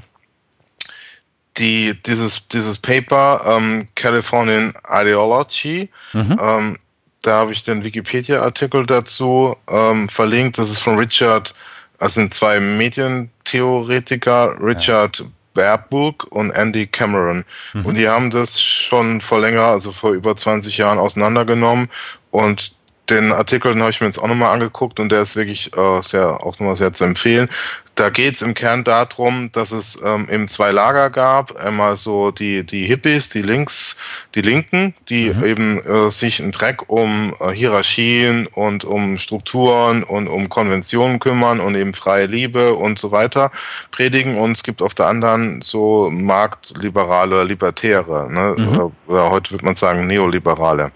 die dieses dieses Paper ähm, Californian Ideology. Mhm. Ähm, da habe ich den Wikipedia-Artikel dazu ähm, verlinkt. Das ist von Richard. Das sind zwei Medientheoretiker, Richard ja. Baerbock und Andy Cameron. Mhm. Und die haben das schon vor länger, also vor über 20 Jahren auseinandergenommen. Und den Artikel den habe ich mir jetzt auch nochmal angeguckt und der ist wirklich äh, sehr, auch nochmal sehr zu empfehlen. Da geht's im Kern darum, dass es ähm, eben zwei Lager gab. Einmal so die, die Hippies, die Links, die Linken, die mhm. eben äh, sich einen Dreck um äh, Hierarchien und um Strukturen und um Konventionen kümmern und eben freie Liebe und so weiter predigen. Und es gibt auf der anderen so marktliberale, libertäre, ne? Mhm. Oder, oder heute würde man sagen neoliberale.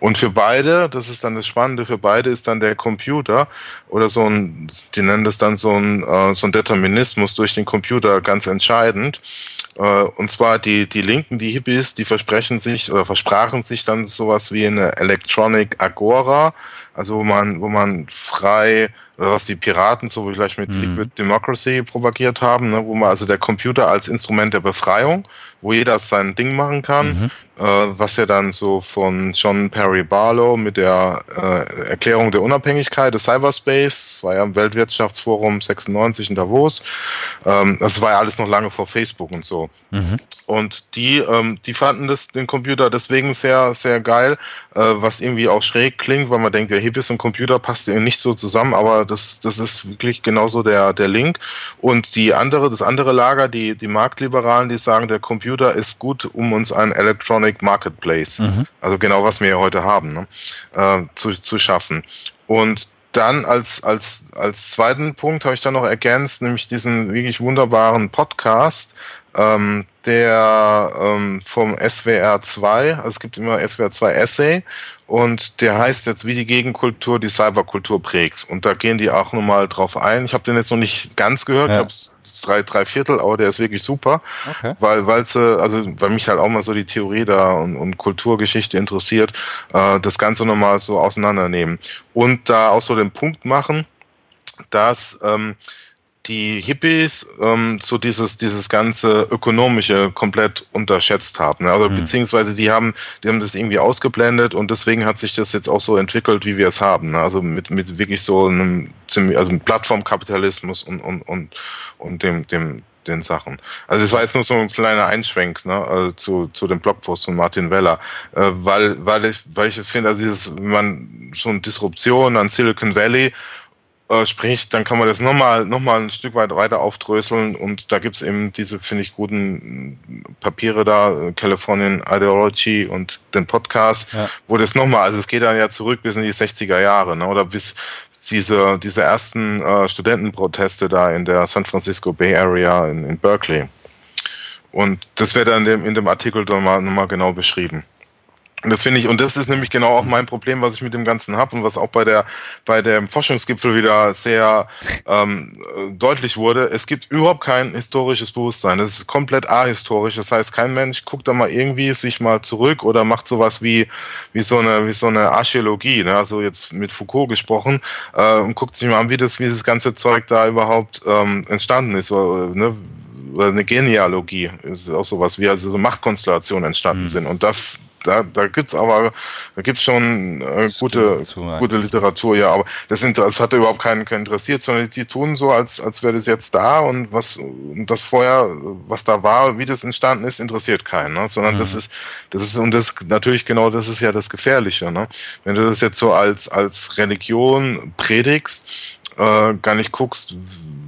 Und für beide, das ist dann das Spannende, für beide ist dann der Computer oder so ein, die nennen das dann so ein äh, ein Determinismus durch den Computer ganz entscheidend. Äh, und zwar die, die Linken, die Hippies, die versprechen sich oder versprachen sich dann sowas wie eine Electronic Agora, also wo man, wo man frei, oder was die Piraten so vielleicht mit mhm. Liquid Democracy propagiert haben, ne, wo man also der Computer als Instrument der Befreiung wo jeder sein Ding machen kann. Mhm äh, was ja dann so von John Perry Barlow mit der äh, Erklärung der Unabhängigkeit des Cyberspace, war ja im Weltwirtschaftsforum 96 in Davos, ähm, das war ja alles noch lange vor Facebook und so. Mhm. Und die, ähm, die fanden das, den Computer deswegen sehr, sehr geil, äh, was irgendwie auch schräg klingt, weil man denkt, der Hippies und Computer passt eben nicht so zusammen, aber das, das ist wirklich genauso der, der Link. Und die andere, das andere Lager, die, die Marktliberalen, die sagen, der Computer ist gut, um uns ein Electronic Marketplace, mhm. also genau was wir heute haben, ne, äh, zu, zu schaffen. Und dann als, als, als zweiten Punkt habe ich dann noch ergänzt, nämlich diesen wirklich wunderbaren Podcast, ähm, der ähm, vom SWR 2, also es gibt immer SWR 2 Essay und der heißt jetzt, wie die Gegenkultur die Cyberkultur prägt. Und da gehen die auch nochmal drauf ein. Ich habe den jetzt noch nicht ganz gehört, ja. ich habe drei, drei Viertel, aber der ist wirklich super, okay. weil weil sie, also weil mich halt auch mal so die Theorie da und, und Kulturgeschichte interessiert, äh, das Ganze nochmal so auseinandernehmen und da auch so den Punkt machen, dass ähm, die Hippies ähm, so dieses dieses ganze ökonomische komplett unterschätzt haben. Ne? Also mhm. beziehungsweise die haben die haben das irgendwie ausgeblendet und deswegen hat sich das jetzt auch so entwickelt, wie wir es haben. Ne? Also mit mit wirklich so einem ziemlich also Plattformkapitalismus und und und und dem dem den Sachen. Also es war jetzt nur so ein kleiner Einschwenk ne, also zu, zu dem Blogpost von Martin Weller, äh, weil, weil ich, weil ich finde, also dieses, man so eine Disruption an Silicon Valley äh, spricht, dann kann man das nochmal noch mal ein Stück weit weiter aufdröseln und da gibt's eben diese, finde ich, guten Papiere da, Californian Ideology und den Podcast, ja. wo das nochmal, also es geht dann ja zurück bis in die 60er Jahre, ne, oder bis diese, diese ersten äh, Studentenproteste da in der San Francisco Bay Area in, in Berkeley. Und das wird dann in dem, in dem Artikel nochmal noch mal genau beschrieben. Und das finde ich, und das ist nämlich genau auch mein Problem, was ich mit dem Ganzen habe und was auch bei der bei dem Forschungsgipfel wieder sehr ähm, deutlich wurde. Es gibt überhaupt kein historisches Bewusstsein. Das ist komplett ahistorisch. Das heißt, kein Mensch guckt da mal irgendwie sich mal zurück oder macht sowas wie wie so eine wie so eine Archäologie, ne? also jetzt mit Foucault gesprochen äh, und guckt sich mal an, wie das wie das ganze Zeug da überhaupt ähm, entstanden ist. Oder, ne? oder eine Genealogie ist auch sowas wie also so Machtkonstellationen entstanden mhm. sind und das da, da gibt's aber, da gibt's schon äh, gute, gute Literatur, ja, aber das, das hat überhaupt keinen, keinen interessiert, sondern die tun so, als, als wäre das jetzt da und was, und das vorher, was da war, wie das entstanden ist, interessiert keinen, ne? sondern mhm. das ist, das ist, und das, natürlich genau, das ist ja das Gefährliche, ne? Wenn du das jetzt so als, als Religion predigst, äh, gar nicht guckst,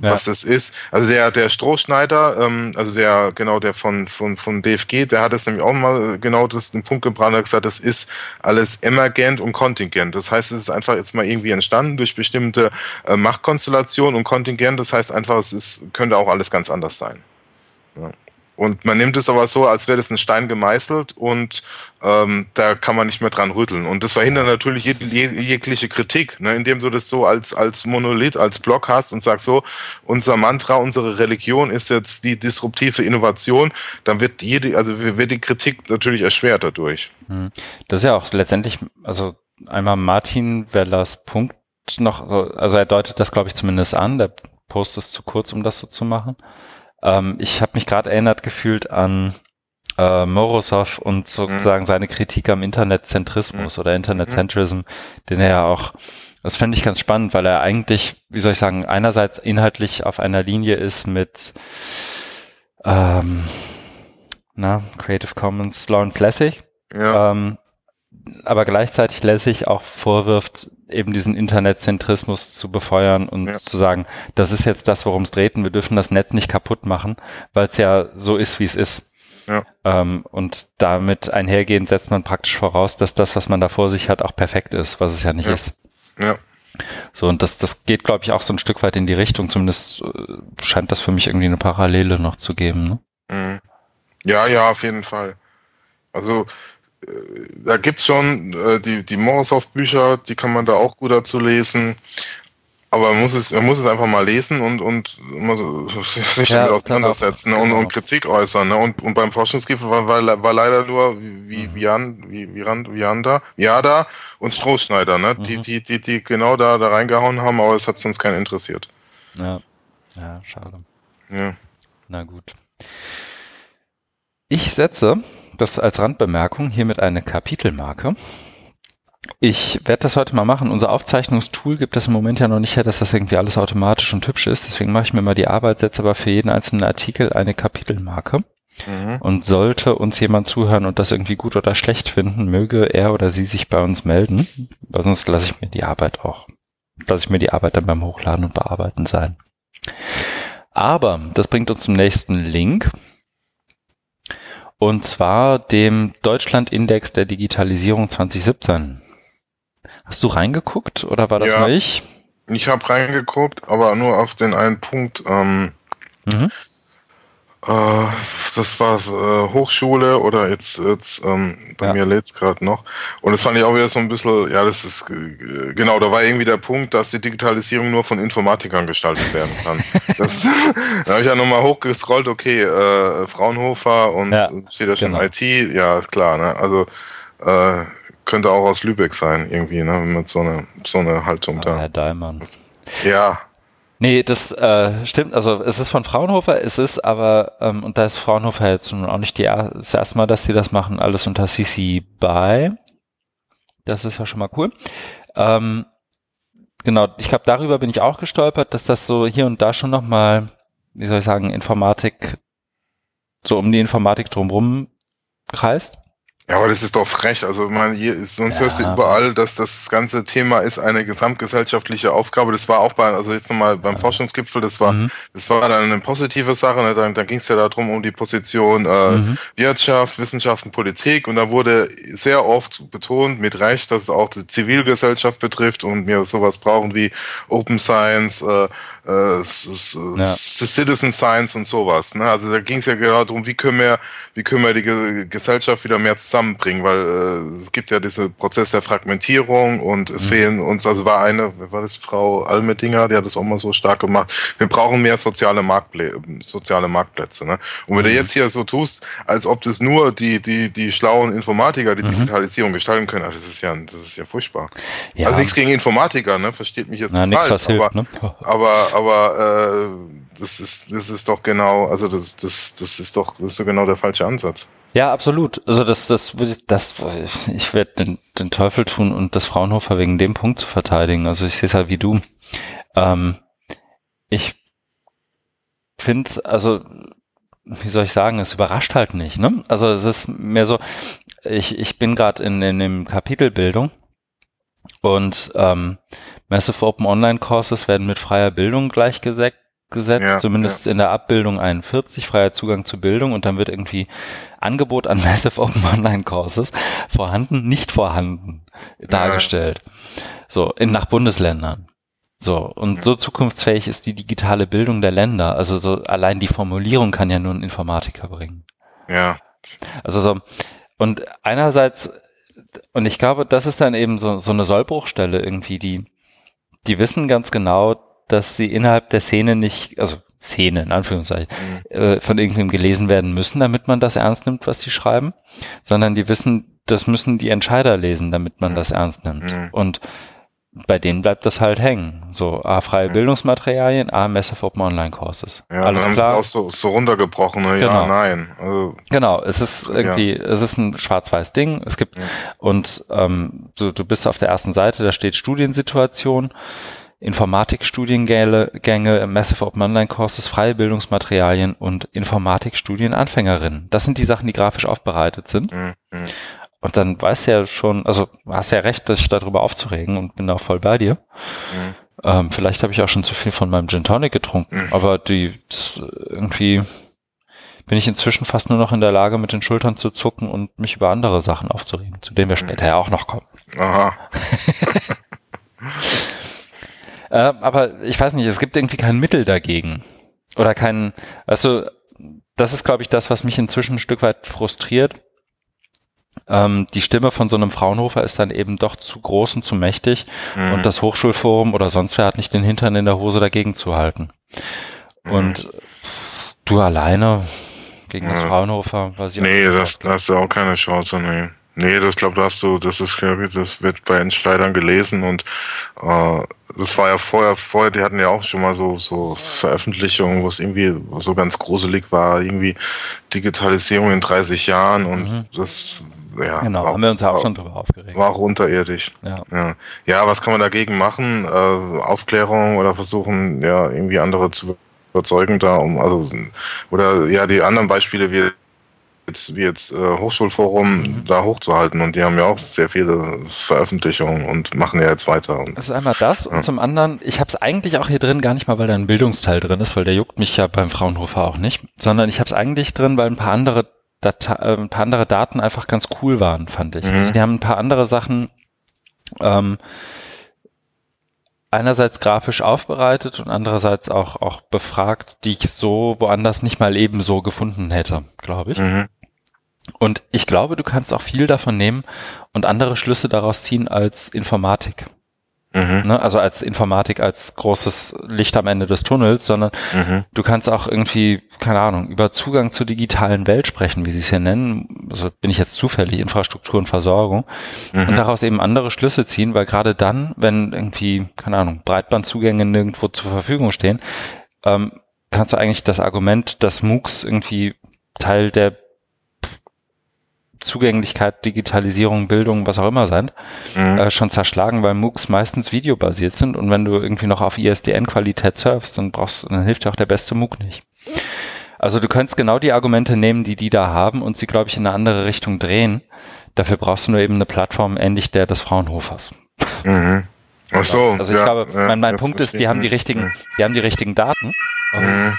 ja. was das ist. Also der, der Strohschneider, ähm, also der, genau, der von, von, von DFG, der hat es nämlich auch mal genau das den Punkt gebracht, hat gesagt, das ist alles emergent und kontingent. Das heißt, es ist einfach jetzt mal irgendwie entstanden durch bestimmte äh, Machtkonstellationen und kontingent, das heißt einfach, es ist, könnte auch alles ganz anders sein. Ja. Und man nimmt es aber so, als wäre das ein Stein gemeißelt und ähm, da kann man nicht mehr dran rütteln. Und das verhindert natürlich jeg jegliche Kritik, ne, indem du das so als, als Monolith, als Block hast und sagst so, unser Mantra, unsere Religion ist jetzt die disruptive Innovation, dann wird jede, also wird die Kritik natürlich erschwert dadurch. Hm. Das ist ja auch letztendlich, also einmal Martin Wellers Punkt noch, also er deutet das, glaube ich, zumindest an, der Post ist zu kurz, um das so zu machen. Ähm, ich habe mich gerade erinnert gefühlt an äh, Morozov und sozusagen mhm. seine Kritik am Internetzentrismus mhm. oder Internetcentrism, mhm. den er ja auch, das fände ich ganz spannend, weil er eigentlich, wie soll ich sagen, einerseits inhaltlich auf einer Linie ist mit ähm, na, Creative Commons Lawrence Lessig, ja. ähm, aber gleichzeitig lässig auch vorwirft, eben diesen Internetzentrismus zu befeuern und ja. zu sagen, das ist jetzt das, worum es dreht und wir dürfen das Netz nicht kaputt machen, weil es ja so ist, wie es ist. Ja. Ähm, und damit einhergehend setzt man praktisch voraus, dass das, was man da vor sich hat, auch perfekt ist, was es ja nicht ja. ist. Ja. So, und das, das geht, glaube ich, auch so ein Stück weit in die Richtung. Zumindest äh, scheint das für mich irgendwie eine Parallele noch zu geben. Ne? Mhm. Ja, ja, auf jeden Fall. Also da gibt's schon äh, die, die Morozov-Bücher, die kann man da auch gut dazu lesen. Aber man muss es, man muss es einfach mal lesen und, und sich ja, damit auseinandersetzen ne? und, genau. und Kritik äußern. Ne? Und, und beim Forschungsgipfel war, war, war leider nur wie, mhm. Vian, wie, Vian, Vianda, Viada und Strohschneider, ne? Mhm. Die, die, die, die genau da, da reingehauen haben, aber es hat sonst keinen interessiert. Ja, ja, schade. Ja. Na gut. ich setze das als Randbemerkung hiermit eine Kapitelmarke. Ich werde das heute mal machen. Unser Aufzeichnungstool gibt das im Moment ja noch nicht her, dass das irgendwie alles automatisch und hübsch ist. Deswegen mache ich mir mal die Arbeit, setze aber für jeden einzelnen Artikel eine Kapitelmarke. Mhm. Und sollte uns jemand zuhören und das irgendwie gut oder schlecht finden, möge er oder sie sich bei uns melden. Weil sonst lasse ich mir die Arbeit auch, lasse ich mir die Arbeit dann beim Hochladen und Bearbeiten sein. Aber das bringt uns zum nächsten Link. Und zwar dem Deutschland-Index der Digitalisierung 2017. Hast du reingeguckt oder war das ja, nur ich? Ich habe reingeguckt, aber nur auf den einen Punkt. Ähm, mhm. Äh, das war äh, Hochschule oder jetzt, jetzt ähm, bei ja. mir lädt's gerade noch. Und das fand ich auch wieder so ein bisschen, ja, das ist äh, genau, da war irgendwie der Punkt, dass die Digitalisierung nur von Informatikern gestaltet werden kann. das, da habe ich ja nochmal hochgescrollt, okay, äh, Fraunhofer und ja, steht ja schon genau. IT, ja, ist klar, ne? Also äh, könnte auch aus Lübeck sein, irgendwie, ne? Mit so einer so eine Haltung Aber da. Herr Daimann. Ja, Nee, das äh, stimmt. Also es ist von Fraunhofer, es ist aber, ähm, und da ist Fraunhofer jetzt nun auch nicht die, das erste Mal, dass sie das machen, alles unter CC BY. Das ist ja schon mal cool. Ähm, genau, ich glaube, darüber bin ich auch gestolpert, dass das so hier und da schon nochmal, wie soll ich sagen, Informatik, so um die Informatik drumherum kreist. Ja, aber das ist doch frech. Also man, hier sonst ja. hörst du überall, dass das ganze Thema ist eine gesamtgesellschaftliche Aufgabe. Das war auch bei, also jetzt nochmal beim Forschungsgipfel, das war, mhm. das war dann eine positive Sache. Ne? Da, da ging es ja darum um die Position äh, mhm. Wirtschaft, Wissenschaft und Politik. Und da wurde sehr oft betont, mit Recht, dass es auch die Zivilgesellschaft betrifft und wir sowas brauchen wie Open Science, äh, äh, ja. Citizen Science und sowas. Ne? Also da ging es ja genau darum, wie können wir, wie können wir die Gesellschaft wieder mehr zusammenbringen, weil äh, es gibt ja diese Prozess der Fragmentierung und es mhm. fehlen uns, also war eine, war das Frau Almedinger, die hat das auch mal so stark gemacht. Wir brauchen mehr soziale, Marktplä soziale Marktplätze. Ne? Und wenn mhm. du jetzt hier so tust, als ob das nur die, die, die schlauen Informatiker die mhm. Digitalisierung gestalten können, also das ist ja, das ist ja furchtbar. Ja. Also nichts gegen Informatiker, ne? Versteht mich jetzt Na, nicht falsch, aber, hilft, ne? aber aber äh, das ist das ist doch genau, also das das das ist doch das ist doch genau der falsche Ansatz. Ja, absolut. Also das das würde das ich werde den, den Teufel tun und das Fraunhofer wegen dem Punkt zu verteidigen. Also ich sehe es halt wie du. Ähm, ich finde also wie soll ich sagen, es überrascht halt nicht. Ne? Also es ist mehr so, ich, ich bin gerade in, in dem Kapitel Bildung und ähm, Massive Open Online Courses werden mit freier Bildung gleichgesetzt, ja, zumindest ja. in der Abbildung 41, freier Zugang zu Bildung und dann wird irgendwie Angebot an Massive Open Online Courses vorhanden, nicht vorhanden dargestellt. Ja. So, in, nach Bundesländern. So, und so zukunftsfähig ist die digitale Bildung der Länder. Also so allein die Formulierung kann ja nur ein Informatiker bringen. Ja. Also so, und einerseits, und ich glaube, das ist dann eben so, so eine Sollbruchstelle irgendwie, die, die wissen ganz genau, dass sie innerhalb der Szene nicht, also Szene in Anführungszeichen, mhm. äh, von irgendwem gelesen werden müssen, damit man das ernst nimmt, was sie schreiben, sondern die wissen, das müssen die Entscheider lesen, damit man mhm. das ernst nimmt. Mhm. Und bei denen bleibt das halt hängen. So, A, freie ja. Bildungsmaterialien, A, Massive Open Online Courses. Ja, Alles dann klar. auch so, so runtergebrochen, ne? genau. ja, nein. Also, genau, es ist irgendwie, ja. es ist ein schwarz-weiß Ding. Es gibt, ja. und ähm, du, du bist auf der ersten Seite, da steht Studiensituation, Informatikstudiengänge, Massive Open Online Courses, freie Bildungsmaterialien und Informatikstudienanfängerinnen. Das sind die Sachen, die grafisch aufbereitet sind. Mhm. Und dann weißt du ja schon, also hast ja recht, dass ich darüber aufzuregen und bin auch voll bei dir. Mhm. Ähm, vielleicht habe ich auch schon zu viel von meinem Gin Tonic getrunken, mhm. aber die irgendwie bin ich inzwischen fast nur noch in der Lage, mit den Schultern zu zucken und mich über andere Sachen aufzuregen, zu denen wir mhm. später ja auch noch kommen. Aha. äh, aber ich weiß nicht, es gibt irgendwie kein Mittel dagegen. Oder kein, weißt du, das ist, glaube ich, das, was mich inzwischen ein Stück weit frustriert ähm, die Stimme von so einem Fraunhofer ist dann eben doch zu groß und zu mächtig mhm. und das Hochschulforum oder sonst wer hat nicht den Hintern in der Hose dagegen zu halten. Mhm. Und du alleine gegen ja. das Fraunhofer, weiß ich Nee, das, da hast du auch keine Chance, nee. Nee, das glaube hast du, das ist das wird bei Entscheidern gelesen und äh, das war ja vorher, vorher, die hatten ja auch schon mal so, so Veröffentlichungen, wo es irgendwie so ganz gruselig war, irgendwie Digitalisierung in 30 Jahren und mhm. das, ja. Genau, war, haben wir uns ja auch schon drüber aufgeregt. War auch unterirdisch. Ja. ja. Ja, was kann man dagegen machen? Äh, Aufklärung oder versuchen, ja, irgendwie andere zu überzeugen da, um, also, oder ja, die anderen Beispiele wie jetzt, wie jetzt äh, Hochschulforum mhm. da hochzuhalten und die haben ja auch sehr viele Veröffentlichungen und machen ja jetzt weiter. Und, das ist einmal das ja. und zum anderen, ich habe es eigentlich auch hier drin gar nicht mal, weil da ein Bildungsteil drin ist, weil der juckt mich ja beim Fraunhofer auch nicht, sondern ich habe es eigentlich drin, weil ein paar andere Data äh, ein paar andere Daten einfach ganz cool waren, fand ich. Mhm. Also die haben ein paar andere Sachen ähm, einerseits grafisch aufbereitet und andererseits auch, auch befragt, die ich so woanders nicht mal ebenso gefunden hätte, glaube ich. Mhm. Und ich glaube, du kannst auch viel davon nehmen und andere Schlüsse daraus ziehen als Informatik. Mhm. Ne? Also als Informatik als großes Licht am Ende des Tunnels, sondern mhm. du kannst auch irgendwie, keine Ahnung, über Zugang zur digitalen Welt sprechen, wie sie es hier nennen. Also bin ich jetzt zufällig, Infrastruktur und Versorgung. Mhm. Und daraus eben andere Schlüsse ziehen, weil gerade dann, wenn irgendwie, keine Ahnung, Breitbandzugänge nirgendwo zur Verfügung stehen, ähm, kannst du eigentlich das Argument, dass MOOCs irgendwie Teil der Zugänglichkeit, Digitalisierung, Bildung, was auch immer sein, mhm. äh, schon zerschlagen, weil MOOCs meistens videobasiert sind und wenn du irgendwie noch auf ISDN-Qualität surfst, dann brauchst, dann hilft dir auch der beste MOOC nicht. Also du könntest genau die Argumente nehmen, die die da haben und sie, glaube ich, in eine andere Richtung drehen. Dafür brauchst du nur eben eine Plattform ähnlich der des Fraunhofers. Mhm. Ach so. Also ich ja, glaube, ja, mein, mein Punkt ist, die haben die richtigen, mhm. die haben die richtigen Daten. Oh, mhm.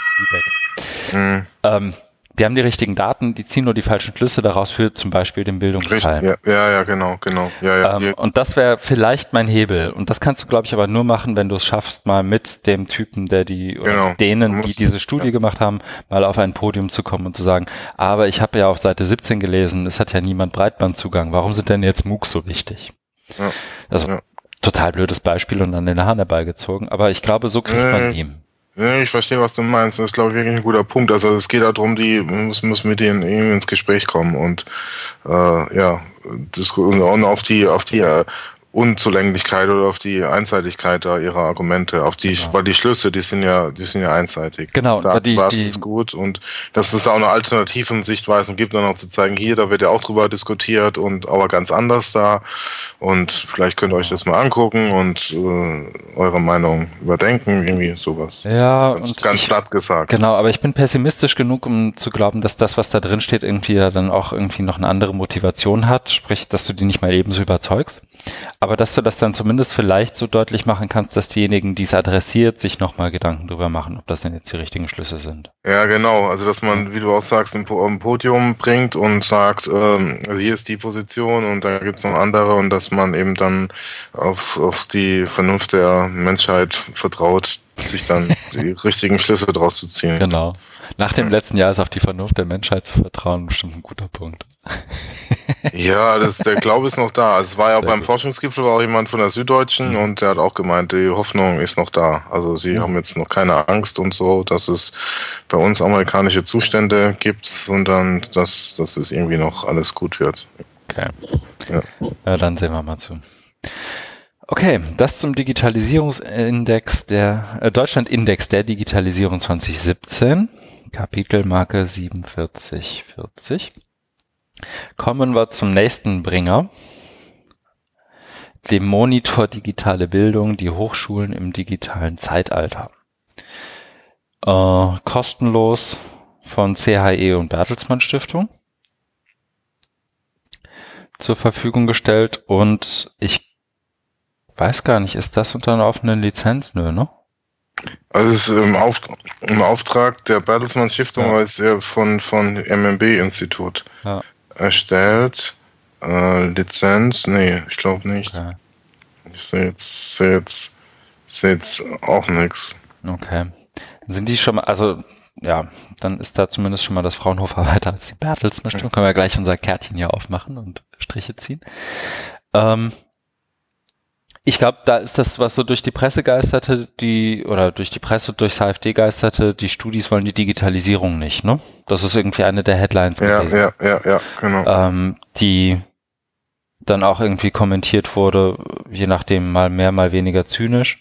mhm. Ähm, die haben die richtigen Daten, die ziehen nur die falschen Schlüsse daraus für zum Beispiel den Bildungsteil. Ja, ja, ja, genau, genau. Ja, ja, ähm, und das wäre vielleicht mein Hebel. Und das kannst du, glaube ich, aber nur machen, wenn du es schaffst, mal mit dem Typen, der die, oder genau. denen, die diese Studie ja. gemacht haben, mal auf ein Podium zu kommen und zu sagen, aber ich habe ja auf Seite 17 gelesen, es hat ja niemand Breitbandzugang. Warum sind denn jetzt MOOCs so wichtig? Ja. Also, total blödes Beispiel und an den Haaren herbeigezogen. Aber ich glaube, so kriegt man ihn. Ja, ich verstehe, was du meinst. Das ist, glaube ich, wirklich ein guter Punkt. Also es geht darum, die müssen, müssen mit denen irgendwie ins Gespräch kommen und äh, ja, das, und auf die, auf die äh, Unzulänglichkeit oder auf die Einseitigkeit da ihrer Argumente, auf die, genau. weil die Schlüsse, die sind ja, die sind ja einseitig. Genau, da die, die ist gut und dass es auch eine alternativen Sichtweisen gibt, dann auch zu zeigen, hier, da wird ja auch drüber diskutiert und aber ganz anders da und vielleicht könnt ihr euch das mal angucken und äh, eure Meinung überdenken, irgendwie sowas. Ja, ganz, ganz platt gesagt. Genau, aber ich bin pessimistisch genug, um zu glauben, dass das, was da drin steht, irgendwie ja dann auch irgendwie noch eine andere Motivation hat, sprich, dass du die nicht mal ebenso überzeugst. Aber dass du das dann zumindest vielleicht so deutlich machen kannst, dass diejenigen, die es adressiert, sich nochmal Gedanken drüber machen, ob das denn jetzt die richtigen Schlüsse sind. Ja, genau. Also, dass man, wie du auch sagst, ein Podium bringt und sagt, ähm, also hier ist die Position und da gibt's noch andere und dass man eben dann auf, auf die Vernunft der Menschheit vertraut, sich dann die richtigen Schlüsse draus zu ziehen. Genau. Nach dem letzten Jahr ist auf die Vernunft der Menschheit zu vertrauen bestimmt ein guter Punkt. ja, das, der Glaube ist noch da. Also es war ja Sehr beim. Forschungsgipfel war auch jemand von der Süddeutschen mhm. und der hat auch gemeint, die Hoffnung ist noch da. Also sie mhm. haben jetzt noch keine Angst und so, dass es bei uns amerikanische Zustände gibt, sondern dass, dass es irgendwie noch alles gut wird. Okay. Ja. ja, dann sehen wir mal zu. Okay, das zum Digitalisierungsindex der äh, Deutschland-Index der Digitalisierung 2017, Kapitelmarke 4740. Kommen wir zum nächsten Bringer, dem Monitor Digitale Bildung, die Hochschulen im digitalen Zeitalter. Äh, kostenlos von CHE und Bertelsmann Stiftung zur Verfügung gestellt und ich Weiß gar nicht, ist das unter einer offenen Lizenz? Nö, ne? Also es ist im, Auf, im Auftrag der Bertelsmann Stiftung, ja. ist er von, von MMB-Institut ja. Erstellt. Äh, Lizenz, nee, ich glaube nicht. Okay. Ich sehe jetzt, seh jetzt, seh jetzt auch nichts. Okay. Sind die schon mal, also ja, dann ist da zumindest schon mal das Fraunhofer weiter als die Bertelsmann. Können wir gleich unser Kärtchen hier aufmachen und Striche ziehen. Ähm, ich glaube, da ist das, was so durch die Presse geisterte, die, oder durch die Presse, durchs HFD geisterte, die Studis wollen die Digitalisierung nicht, ne? Das ist irgendwie eine der Headlines ja, gewesen. Ja, ja, ja, genau. Ähm, die dann auch irgendwie kommentiert wurde, je nachdem mal mehr, mal weniger zynisch.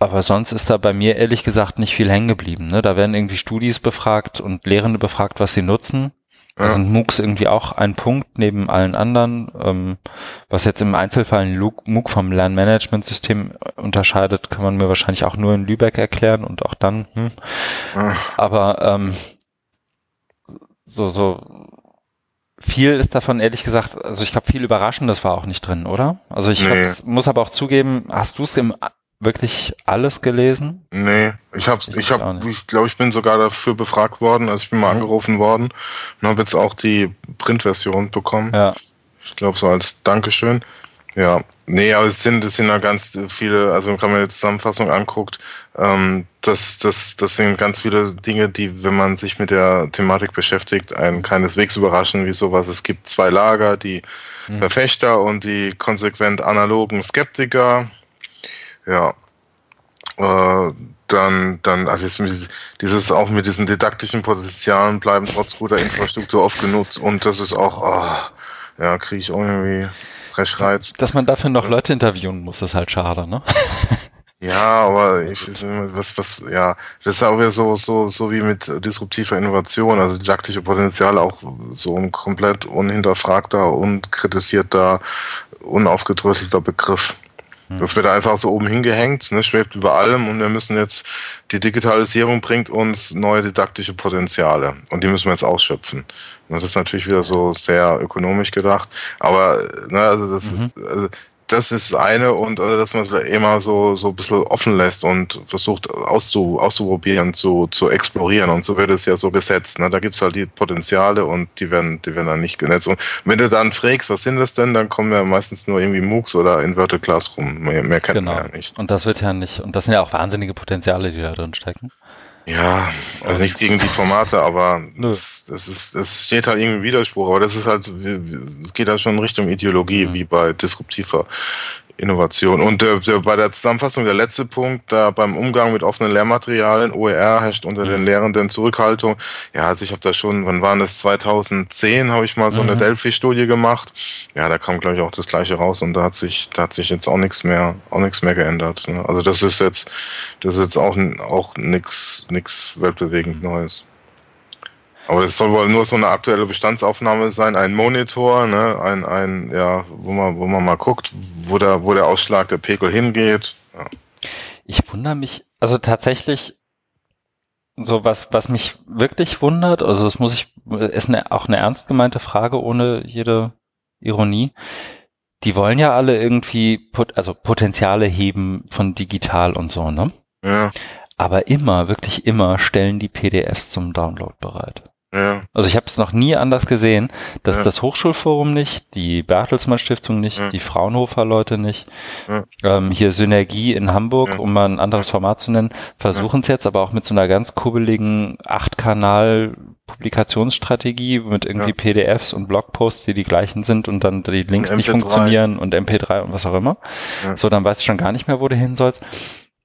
Aber sonst ist da bei mir ehrlich gesagt nicht viel hängen geblieben. Ne? Da werden irgendwie Studis befragt und Lehrende befragt, was sie nutzen. Da sind MOOCs irgendwie auch ein Punkt neben allen anderen. Ähm, was jetzt im Einzelfall ein MOOC vom Lernmanagementsystem unterscheidet, kann man mir wahrscheinlich auch nur in Lübeck erklären und auch dann. Hm. Ja. Aber ähm, so, so viel ist davon ehrlich gesagt, also ich glaube, viel Überraschendes war auch nicht drin, oder? Also ich nee. muss aber auch zugeben, hast du es im wirklich alles gelesen? Nee, ich habe ich habe ich glaube, ich bin sogar dafür befragt worden, also ich bin mal angerufen worden und habe jetzt auch die Printversion bekommen. Ja. Ich glaube so als Dankeschön. Ja, nee, aber es sind, es sind ja ganz viele, also wenn man die Zusammenfassung anguckt, ähm, das, das, das sind ganz viele Dinge, die, wenn man sich mit der Thematik beschäftigt, einen keineswegs überraschen, wie sowas. Es gibt zwei Lager, die mhm. Verfechter und die konsequent analogen Skeptiker. Ja. Äh, dann, dann, also jetzt, dieses auch mit diesen didaktischen Potenzialen bleiben trotz guter Infrastruktur oft genutzt und das ist auch, oh, ja, kriege ich irgendwie Frechreiz. Dass man dafür noch Leute interviewen muss, ist halt schade, ne? Ja, aber ich was was ja, das ist auch wieder so so so wie mit disruptiver Innovation, also didaktische Potenziale auch so ein komplett unhinterfragter, unkritisierter, unaufgedröselter Begriff. Hm. Das wird einfach so oben hingehängt, ne, schwebt über allem und wir müssen jetzt, die Digitalisierung bringt uns neue didaktische Potenziale und die müssen wir jetzt ausschöpfen. Das ist natürlich wieder so sehr ökonomisch gedacht, aber ne, also das, mhm. also das ist eine und oder dass man es immer so so ein bisschen offen lässt und versucht auszu, auszuprobieren, zu, zu explorieren und so wird es ja so gesetzt. Ne? Da gibt's halt die Potenziale und die werden, die werden dann nicht genetzt. Und wenn du dann fragst, was sind das denn, dann kommen ja meistens nur irgendwie MOOCs oder Inverted Classroom. Mehr, mehr kennt genau. man ja nicht. Und das wird ja nicht, und das sind ja auch wahnsinnige Potenziale, die da drin stecken. Ja, also nichts gegen die Formate, aber das, das ist, es steht halt irgendwie im Widerspruch, aber das ist halt, es geht halt schon in Richtung Ideologie, mhm. wie bei disruptiver Innovation. Und äh, bei der Zusammenfassung der letzte Punkt, da beim Umgang mit offenen Lehrmaterialien, OER herrscht unter den mhm. Lehrenden Zurückhaltung. Ja, also ich habe da schon, wann waren das? 2010 habe ich mal so eine mhm. Delphi-Studie gemacht. Ja, da kam glaube ich auch das gleiche raus und da hat sich, da hat sich jetzt auch nichts mehr, auch nichts mehr geändert. Ne? Also das ist jetzt, das ist jetzt auch auch nichts, nichts weltbewegend mhm. Neues. Aber es soll wohl nur so eine aktuelle Bestandsaufnahme sein, ein Monitor, ne, ein, ein, ja, wo man, wo man mal guckt, wo der, wo der Ausschlag der Pegel hingeht. Ja. Ich wundere mich, also tatsächlich, so was, was mich wirklich wundert, also das muss ich, ist eine, auch eine ernst gemeinte Frage ohne jede Ironie. Die wollen ja alle irgendwie, also Potenziale heben von digital und so, ne? Ja. Aber immer, wirklich immer stellen die PDFs zum Download bereit. Ja. Also ich habe es noch nie anders gesehen, dass ja. das Hochschulforum nicht, die Bertelsmann Stiftung nicht, ja. die Fraunhofer Leute nicht, ähm, hier Synergie in Hamburg, um mal ein anderes Format zu nennen, versuchen es jetzt aber auch mit so einer ganz kubbeligen acht-Kanal Publikationsstrategie mit irgendwie PDFs und Blogposts, die die gleichen sind und dann die Links nicht funktionieren und MP3 und was auch immer. So, dann weißt du schon gar nicht mehr, wo du hin sollst.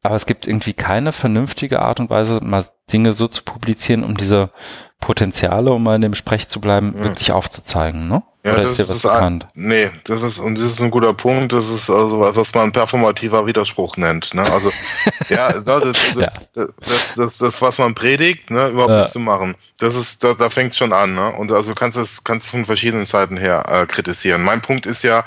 Aber es gibt irgendwie keine vernünftige Art und Weise, mal Dinge so zu publizieren, um diese Potenziale, um mal in dem Sprech zu bleiben, ja. wirklich aufzuzeigen, ne? Ja, Oder das ist dir was ist bekannt? Ein, nee, das ist, und das ist ein guter Punkt, das ist also was, was man performativer Widerspruch nennt, ne? Also, ja, das, das, ja. Das, das, das, was man predigt, ne, überhaupt ja. nicht zu machen. Das ist, da, da fängt schon an, ne? Und also kannst es, kannst von verschiedenen Seiten her äh, kritisieren. Mein Punkt ist ja,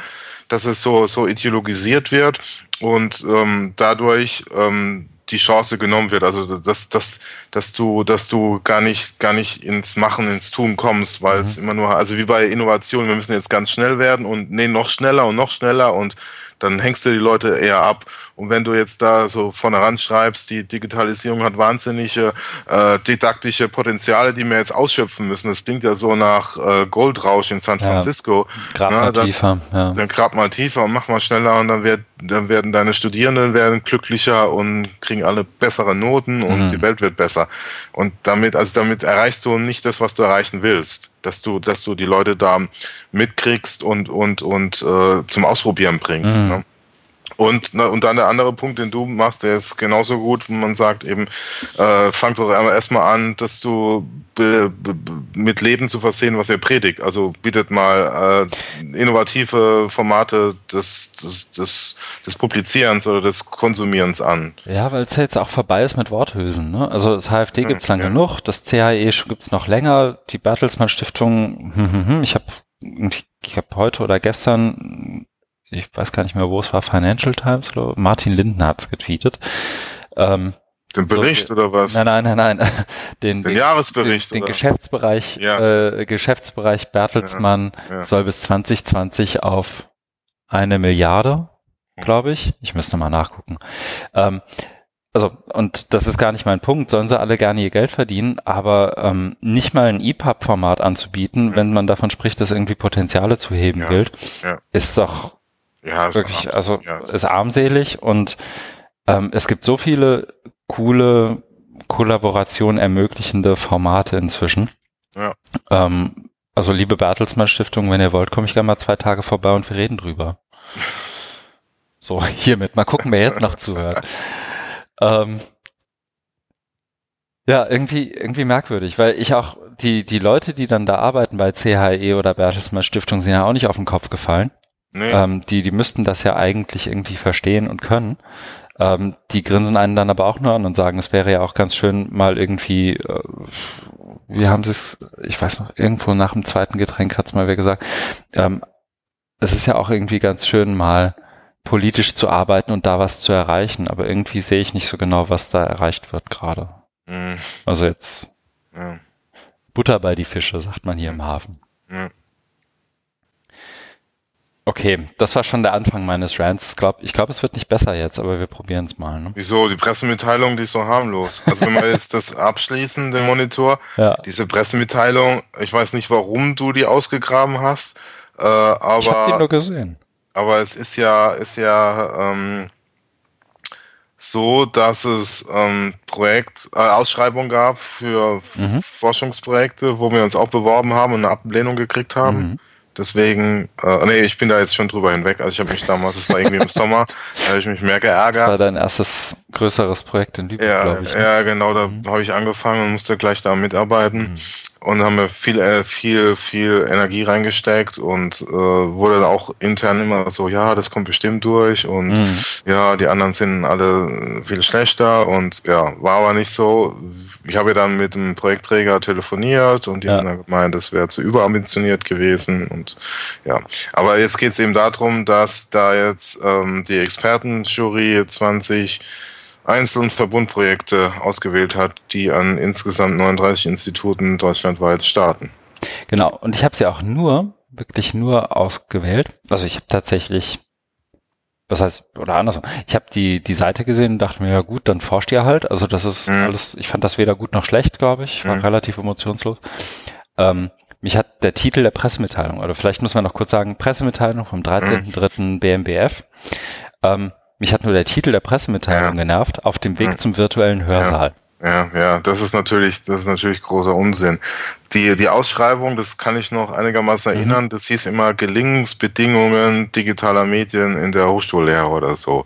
dass es so, so ideologisiert wird und ähm, dadurch ähm, die Chance genommen wird. Also dass, dass, dass du, dass du gar nicht, gar nicht ins Machen, ins Tun kommst, weil mhm. es immer nur, also wie bei Innovation, wir müssen jetzt ganz schnell werden und nee, noch schneller und noch schneller und dann hängst du die Leute eher ab. Und wenn du jetzt da so vorne ran schreibst, die Digitalisierung hat wahnsinnige äh, didaktische Potenziale, die wir jetzt ausschöpfen müssen. Das klingt ja so nach äh, Goldrausch in San Francisco. Ja, grab mal dann, tiefer. Ja. Dann grab mal tiefer und mach mal schneller und dann, wird, dann werden deine Studierenden werden glücklicher und kriegen alle bessere Noten und mhm. die Welt wird besser. Und damit, also damit erreichst du nicht das, was du erreichen willst dass du, dass du die Leute da mitkriegst und und und äh, zum Ausprobieren bringst. Mhm. Ne? Und, na, und dann der andere Punkt, den du machst, der ist genauso gut, wo man sagt eben, äh, fang doch erstmal an, dass du mit Leben zu versehen, was ihr predigt. Also bietet mal äh, innovative Formate des, des, des, des Publizierens oder des Konsumierens an. Ja, weil es ja jetzt auch vorbei ist mit Worthülsen. Ne? Also das HFD gibt's lange ja. genug, das CHE gibt's noch länger, die Bertelsmann Stiftung, hm, hm, hm, ich habe ich habe heute oder gestern ich weiß gar nicht mehr, wo es war, Financial Times, oder Martin Lindner hat's getweetet. Ähm, den Bericht so, oder was? Nein, nein, nein, nein. Den, den, Jahresbericht. Den, den Geschäftsbereich, ja. äh, Geschäftsbereich Bertelsmann ja, ja. soll bis 2020 auf eine Milliarde, hm. glaube ich. Ich müsste mal nachgucken. Ähm, also, und das ist gar nicht mein Punkt, sollen sie alle gerne ihr Geld verdienen, aber ähm, nicht mal ein EPUB-Format anzubieten, wenn man davon spricht, dass irgendwie Potenziale zu heben gilt, ist doch ja, wirklich, also ja. ist armselig und ähm, es gibt so viele coole Kollaboration ermöglichende Formate inzwischen. Ja. Ähm, also liebe Bertelsmann Stiftung, wenn ihr wollt, komme ich gerne mal zwei Tage vorbei und wir reden drüber. So, hiermit. Mal gucken, wer jetzt noch zuhört. ähm, ja, irgendwie, irgendwie merkwürdig, weil ich auch, die, die Leute, die dann da arbeiten bei CHE oder Bertelsmann Stiftung, sind ja auch nicht auf den Kopf gefallen. Nee. Ähm, die, die müssten das ja eigentlich irgendwie verstehen und können. Ähm, die grinsen einen dann aber auch nur an und sagen, es wäre ja auch ganz schön mal irgendwie, äh, wie haben sie es, ich weiß noch, irgendwo nach dem zweiten Getränk hat's mal wer gesagt, ähm, es ist ja auch irgendwie ganz schön mal politisch zu arbeiten und da was zu erreichen, aber irgendwie sehe ich nicht so genau, was da erreicht wird gerade. Mhm. Also jetzt ja. Butter bei die Fische, sagt man hier im Hafen. Ja. Okay, das war schon der Anfang meines Rants. Ich glaube, es wird nicht besser jetzt, aber wir probieren es mal. Ne? Wieso? Die Pressemitteilung, die ist so harmlos. Also wenn wir jetzt das abschließen, den Monitor, ja. diese Pressemitteilung, ich weiß nicht, warum du die ausgegraben hast, äh, aber... Ich habe die nur gesehen. Aber es ist ja, ist ja ähm, so, dass es ähm, Projekt, äh, Ausschreibung gab für mhm. Forschungsprojekte, wo wir uns auch beworben haben und eine Ablehnung gekriegt haben. Mhm. Deswegen, äh, nee, ich bin da jetzt schon drüber hinweg. Also ich habe mich damals, das war irgendwie im Sommer, da habe ich mich mehr geärgert. Das war dein erstes größeres Projekt in Lübeck, ja, glaube ich. Ne? Ja, genau, da mhm. habe ich angefangen und musste gleich da mitarbeiten. Mhm und haben wir viel, äh, viel, viel Energie reingesteckt und äh, wurde dann auch intern immer so, ja, das kommt bestimmt durch und mhm. ja, die anderen sind alle viel schlechter und ja, war aber nicht so. Ich habe dann mit dem Projektträger telefoniert und die ja. haben dann gemeint, das wäre zu überambitioniert gewesen und ja. Aber jetzt geht es eben darum, dass da jetzt ähm, die Expertenjury 20 Einzel- und Verbundprojekte ausgewählt hat, die an insgesamt 39 Instituten deutschlandweit starten. Genau, und ich habe sie auch nur, wirklich nur ausgewählt. Also ich habe tatsächlich, was heißt, oder andersrum, ich habe die, die Seite gesehen und dachte mir, ja gut, dann forscht ihr halt. Also das ist mhm. alles, ich fand das weder gut noch schlecht, glaube ich. War mhm. relativ emotionslos. Ähm, mich hat der Titel der Pressemitteilung, oder vielleicht muss man noch kurz sagen, Pressemitteilung vom 13.3. Mhm. BMBF. Ähm, mich hat nur der Titel der Pressemitteilung ja. genervt, auf dem Weg ja. zum virtuellen Hörsaal. Ja, ja, das ist natürlich, das ist natürlich großer Unsinn. Die, die Ausschreibung, das kann ich noch einigermaßen mhm. erinnern, das hieß immer Gelingensbedingungen digitaler Medien in der Hochschullehre oder so.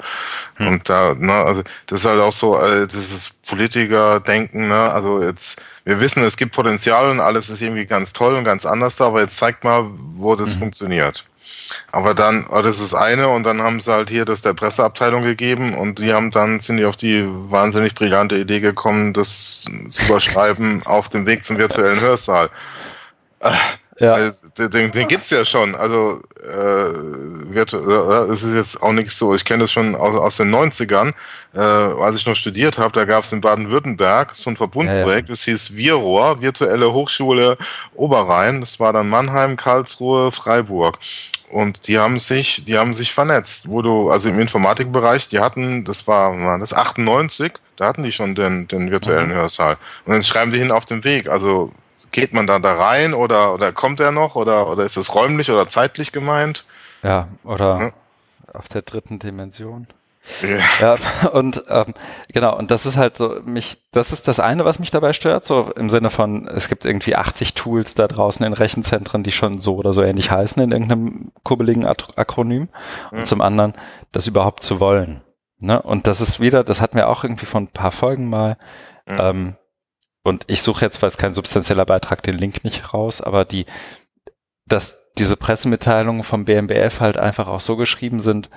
Mhm. Und da, ne, also, das ist halt auch so, äh, das ist Politiker-Denken, ne, also jetzt, wir wissen, es gibt Potenzial und alles ist irgendwie ganz toll und ganz anders da, aber jetzt zeigt mal, wo das mhm. funktioniert. Aber dann, oh, das ist eine und dann haben sie halt hier das der Presseabteilung gegeben und die haben dann, sind die auf die wahnsinnig brillante Idee gekommen, das zu überschreiben auf dem Weg zum virtuellen Hörsaal. Ja. Also, den, den gibt's ja schon. Also äh, äh, es ist jetzt auch nichts so. Ich kenne das schon aus, aus den 90ern, äh, als ich noch studiert habe. Da gab es in Baden-Württemberg so ein Verbundprojekt. Ja, ja. Das hieß VIROR, Virtuelle Hochschule Oberrhein. Das war dann Mannheim, Karlsruhe, Freiburg. Und die haben sich, die haben sich vernetzt. Wo du, also im Informatikbereich, die hatten, das war, das 98, da hatten die schon den, den virtuellen mhm. Hörsaal. Und dann schreiben die hin auf dem Weg. Also geht man da da rein oder, oder kommt er noch oder, oder ist es räumlich oder zeitlich gemeint? Ja, oder ja. auf der dritten Dimension. Ja. ja, und ähm, genau, und das ist halt so, mich, das ist das eine, was mich dabei stört, so im Sinne von, es gibt irgendwie 80 Tools da draußen in Rechenzentren, die schon so oder so ähnlich heißen in irgendeinem kubbeligen Akronym. Mhm. Und zum anderen, das überhaupt zu wollen. Ne? Und das ist wieder, das hatten wir auch irgendwie von ein paar Folgen mal. Mhm. Ähm, und ich suche jetzt, weil es kein substanzieller Beitrag, den Link nicht raus, aber die, dass diese Pressemitteilungen vom BMBF halt einfach auch so geschrieben sind,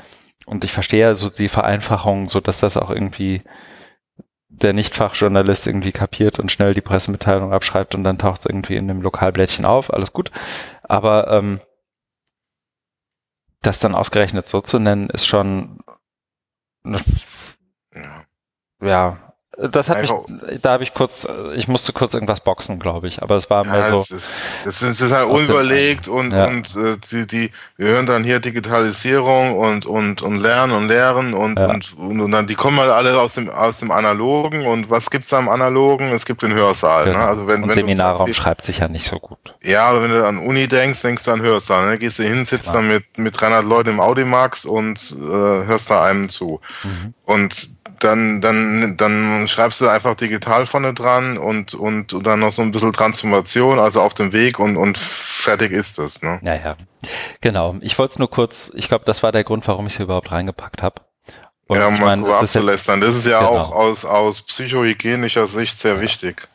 und ich verstehe ja so die Vereinfachung, so dass das auch irgendwie der Nichtfachjournalist irgendwie kapiert und schnell die Pressemitteilung abschreibt und dann taucht es irgendwie in einem Lokalblättchen auf, alles gut. Aber ähm, das dann ausgerechnet so zu nennen, ist schon ja, ja das hat Einfach, mich, da habe ich kurz, ich musste kurz irgendwas boxen, glaube ich, aber es war mehr ja, so. Das ist, das ist, das ist halt unüberlegt und, ja. und äh, die, die, wir hören dann hier Digitalisierung und, und, und Lernen und Lehren und, ja. und, und, dann, die kommen halt alle aus dem, aus dem Analogen und was gibt's da im Analogen? Es gibt den Hörsaal, ne? genau. ne? Also wenn, und wenn Seminarraum schreibt sich ja nicht so gut. Ja, aber wenn du an Uni denkst, denkst du an Hörsaal, ne? Gehst du hin, sitzt dann mit, mit 300 Leuten im Audimax und äh, hörst da einem zu. Mhm. Und dann, dann, dann schreibst du einfach digital vorne dran und, und, und dann noch so ein bisschen Transformation, also auf dem Weg und, und fertig ist es. Ne? Ja, ja. Genau. Ich wollte es nur kurz, ich glaube, das war der Grund, warum ich es überhaupt reingepackt habe. Und ja, um mal mein, abzulästern. Das ist ja genau. auch aus, aus psychohygienischer Sicht sehr ja. wichtig,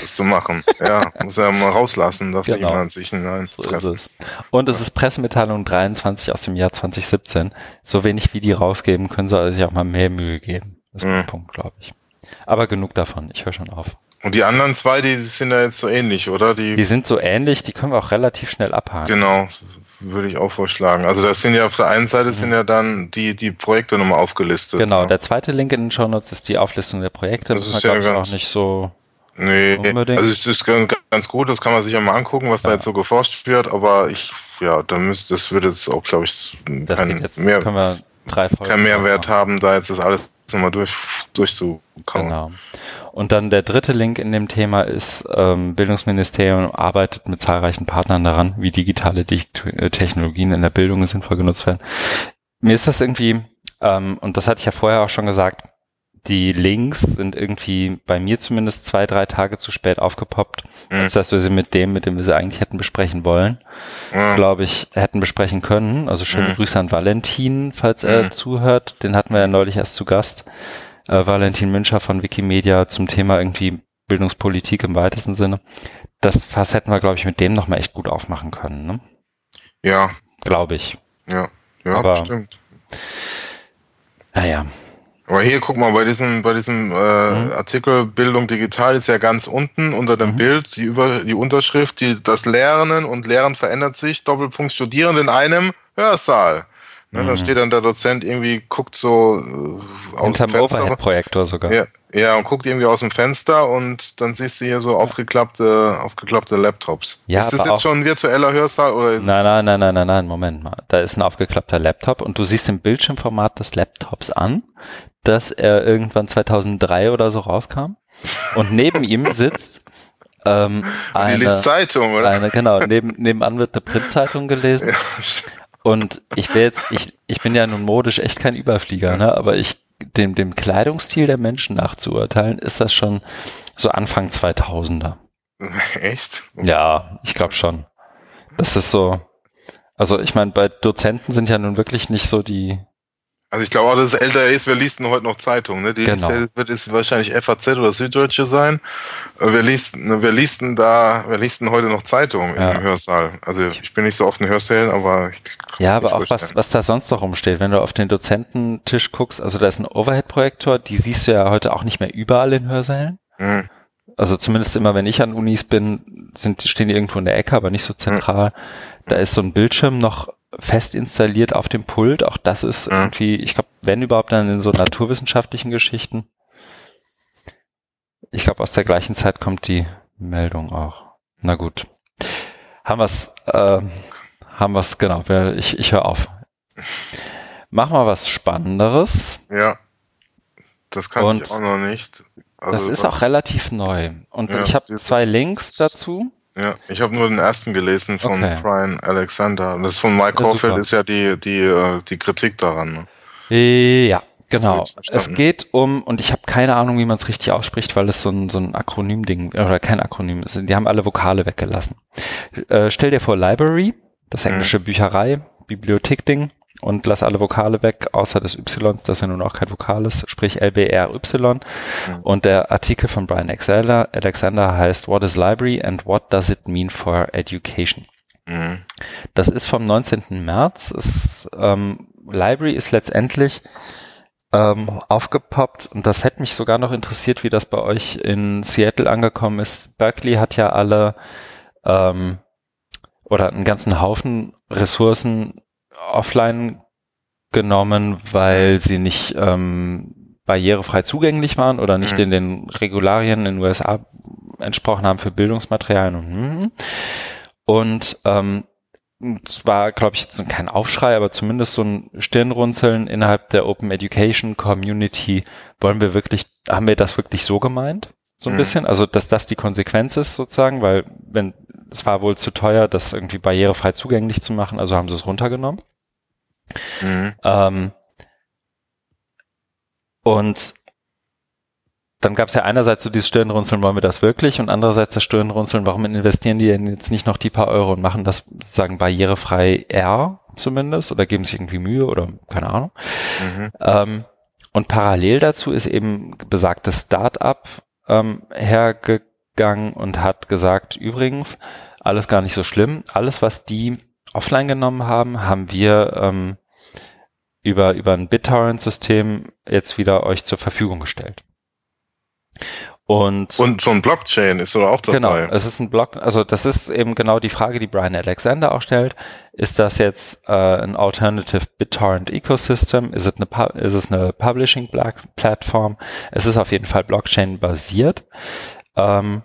das zu machen. Ja, muss ja mal rauslassen, darf genau. niemand sich hineinfressen. So Und es ist Pressemitteilung 23 aus dem Jahr 2017. So wenig wie die rausgeben, können sie sich auch mal mehr Mühe geben. Das ist mhm. mein Punkt, glaube ich. Aber genug davon, ich höre schon auf. Und die anderen zwei, die sind ja jetzt so ähnlich, oder? Die, die sind so ähnlich, die können wir auch relativ schnell abhaken. Genau, würde ich auch vorschlagen. Also das sind ja auf der einen Seite mhm. sind ja dann die, die Projekte nochmal aufgelistet. Genau, ne? der zweite Link in den Show Notes ist die Auflistung der Projekte. Das, das ist ja ganz, auch nicht so Nee, unbedingt. also es ist ganz, ganz gut, das kann man sich ja mal angucken, was ja. da jetzt so geforscht wird, aber ich, ja, da müsste, das würde jetzt auch, glaube ich, kein, jetzt, mehr, kein Mehrwert haben, da jetzt das alles nochmal durch, durchzukauen. Genau. Und dann der dritte Link in dem Thema ist, ähm, Bildungsministerium arbeitet mit zahlreichen Partnern daran, wie digitale äh, Technologien in der Bildung sinnvoll genutzt werden. Mir ist das irgendwie, ähm, und das hatte ich ja vorher auch schon gesagt, die Links sind irgendwie bei mir zumindest zwei, drei Tage zu spät aufgepoppt, mhm. als dass wir sie mit dem, mit dem wir sie eigentlich hätten besprechen wollen, mhm. glaube ich, hätten besprechen können. Also schöne mhm. Grüße an Valentin, falls er mhm. zuhört. Den hatten wir ja neulich erst zu Gast. Äh, Valentin Müncher von Wikimedia zum Thema irgendwie Bildungspolitik im weitesten Sinne. Das Fass hätten wir, glaube ich, mit dem nochmal echt gut aufmachen können. Ne? Ja. Glaube ich. Ja, ja, Aber, stimmt. Naja, aber hier, guck mal, bei diesem, bei diesem äh, mhm. Artikel Bildung digital ist ja ganz unten unter dem mhm. Bild die, über, die Unterschrift, die, das Lernen und Lehren verändert sich, Doppelpunkt Studieren in einem Hörsaal. Ne, mhm. Da steht dann der Dozent irgendwie, guckt so äh, aus dem Fenster. projektor sogar. Ja, ja, und guckt irgendwie aus dem Fenster und dann siehst du hier so aufgeklappte, aufgeklappte Laptops. Ja, ist das jetzt schon ein virtueller Hörsaal? Oder ist nein, nein, nein, nein, nein, nein, Moment mal. Da ist ein aufgeklappter Laptop und du siehst im Bildschirmformat des Laptops an, dass er irgendwann 2003 oder so rauskam. Und neben ihm sitzt ähm, eine, Die Zeitung, oder? Eine, genau, neben, nebenan wird eine Printzeitung gelesen. Ja. Und ich will jetzt, ich, ich bin ja nun modisch echt kein Überflieger, ne? aber ich, dem, dem Kleidungsstil der Menschen nachzuurteilen, ist das schon so Anfang 2000er. Echt? Ja, ich glaube schon. Das ist so, also ich meine, bei Dozenten sind ja nun wirklich nicht so die, also ich glaube auch, dass es älter ist, wir liest heute noch Zeitungen. Ne? Die genau. wird es wahrscheinlich FAZ oder Süddeutsche sein. Äh, wir liest, wir liest da, wir liest heute noch Zeitungen ja. im Hörsaal. Also ich bin nicht so oft in Hörsälen, aber ich, Ja, aber auch was, was da sonst noch rumsteht, wenn du auf den Dozententisch guckst, also da ist ein Overhead-Projektor, die siehst du ja heute auch nicht mehr überall in Hörsälen. Mhm. Also zumindest immer, wenn ich an Unis bin, sind, stehen die irgendwo in der Ecke, aber nicht so zentral. Mhm. Da ist so ein Bildschirm noch fest installiert auf dem Pult. Auch das ist mhm. irgendwie, ich glaube, wenn überhaupt dann in so naturwissenschaftlichen Geschichten. Ich glaube, aus der gleichen Zeit kommt die Meldung auch. Na gut. Haben wir's, äh, haben wir's, genau, ich, ich höre auf. Mach mal was Spannenderes. Ja. Das kann Und ich auch noch nicht. Also das ist auch relativ neu. Und ja, ich habe zwei Links dazu. Ja, ich habe nur den ersten gelesen von okay. Brian Alexander. Das von Mike Caulfield ist ja die, die, äh, die Kritik daran. Ne? Ja, Genau. Es geht um, und ich habe keine Ahnung, wie man es richtig ausspricht, weil es so ein, so ein Akronym-Ding, oder kein Akronym ist. Die haben alle Vokale weggelassen. Äh, stell dir vor Library, das englische mhm. Bücherei, Bibliothek-Ding, und lass alle Vokale weg, außer des Ys, das ja nun auch kein Vokal ist, sprich LBRY. Mhm. Und der Artikel von Brian Alexander, Alexander heißt What is Library and what does it mean for education? Mhm. Das ist vom 19. März. Es, ähm, Library ist letztendlich ähm, aufgepoppt und das hätte mich sogar noch interessiert, wie das bei euch in Seattle angekommen ist. Berkeley hat ja alle ähm, oder einen ganzen Haufen Ressourcen offline genommen, weil sie nicht ähm, barrierefrei zugänglich waren oder nicht mhm. in den Regularien in den USA entsprochen haben für Bildungsmaterialien und, hm. und ähm, es war, glaube ich, kein Aufschrei, aber zumindest so ein Stirnrunzeln innerhalb der Open Education Community. Wollen wir wirklich, haben wir das wirklich so gemeint? So ein mhm. bisschen? Also, dass das die Konsequenz ist sozusagen, weil wenn, es war wohl zu teuer, das irgendwie barrierefrei zugänglich zu machen, also haben sie es runtergenommen. Mhm. Ähm, und dann gab es ja einerseits so dieses Stirnrunzeln, wollen wir das wirklich? Und andererseits das Stirnrunzeln, warum investieren die denn jetzt nicht noch die paar Euro und machen das sozusagen barrierefrei R zumindest oder geben sich irgendwie Mühe oder keine Ahnung. Mhm. Ähm, und parallel dazu ist eben besagtes Start-up ähm, hergegangen und hat gesagt, übrigens, alles gar nicht so schlimm. Alles, was die offline genommen haben, haben wir ähm, über, über ein BitTorrent-System jetzt wieder euch zur Verfügung gestellt. Und, und so ein Blockchain ist oder auch dabei. Genau, es ist ein Block, also das ist eben genau die Frage, die Brian Alexander auch stellt. Ist das jetzt äh, ein Alternative BitTorrent Ecosystem? Ist es eine, ist es eine Publishing Plattform? Es ist auf jeden Fall Blockchain basiert. Ähm,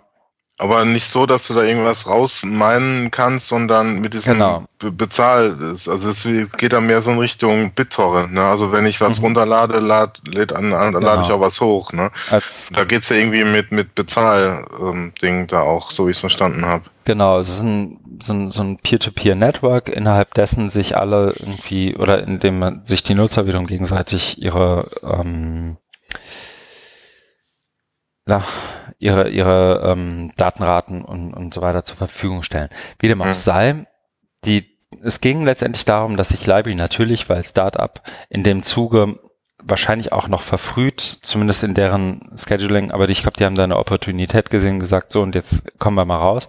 aber nicht so, dass du da irgendwas rausmeinen kannst, sondern mit diesem genau. Be Bezahl. Also es geht da mehr so in Richtung BitTorrent. Ne? Also wenn ich was mhm. runterlade, lad, läd an, an, genau. lade ich auch was hoch. Ne? Als da geht's ja irgendwie mit, mit Bezahl-Ding ähm, da auch, so wie ich es verstanden habe. Genau, es ist ein, so ein, so ein Peer-to-Peer-Network, innerhalb dessen sich alle irgendwie, oder in dem man sich die Nutzer wiederum gegenseitig ihre ähm, na, ihre, ihre ähm, Datenraten und, und so weiter zur Verfügung stellen. Wie dem auch mhm. sei, die, es ging letztendlich darum, dass sich Library natürlich, weil Startup in dem Zuge wahrscheinlich auch noch verfrüht, zumindest in deren Scheduling, aber ich glaube, die haben da eine Opportunität gesehen, gesagt, so und jetzt kommen wir mal raus,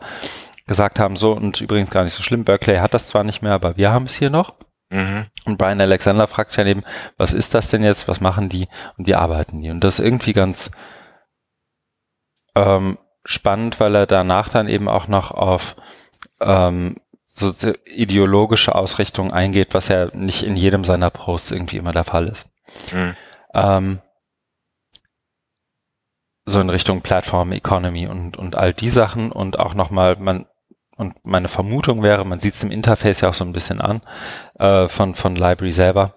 gesagt haben, so und übrigens gar nicht so schlimm, Berkeley hat das zwar nicht mehr, aber wir haben es hier noch. Mhm. Und Brian Alexander fragt sich ja eben, was ist das denn jetzt, was machen die und wie arbeiten die? Und das ist irgendwie ganz, ähm, spannend, weil er danach dann eben auch noch auf ähm, so ideologische Ausrichtung eingeht, was ja nicht in jedem seiner Posts irgendwie immer der Fall ist. Mhm. Ähm, so in Richtung Platform Economy und, und all die Sachen und auch nochmal, man, und meine Vermutung wäre, man sieht es im Interface ja auch so ein bisschen an, äh, von, von Library selber,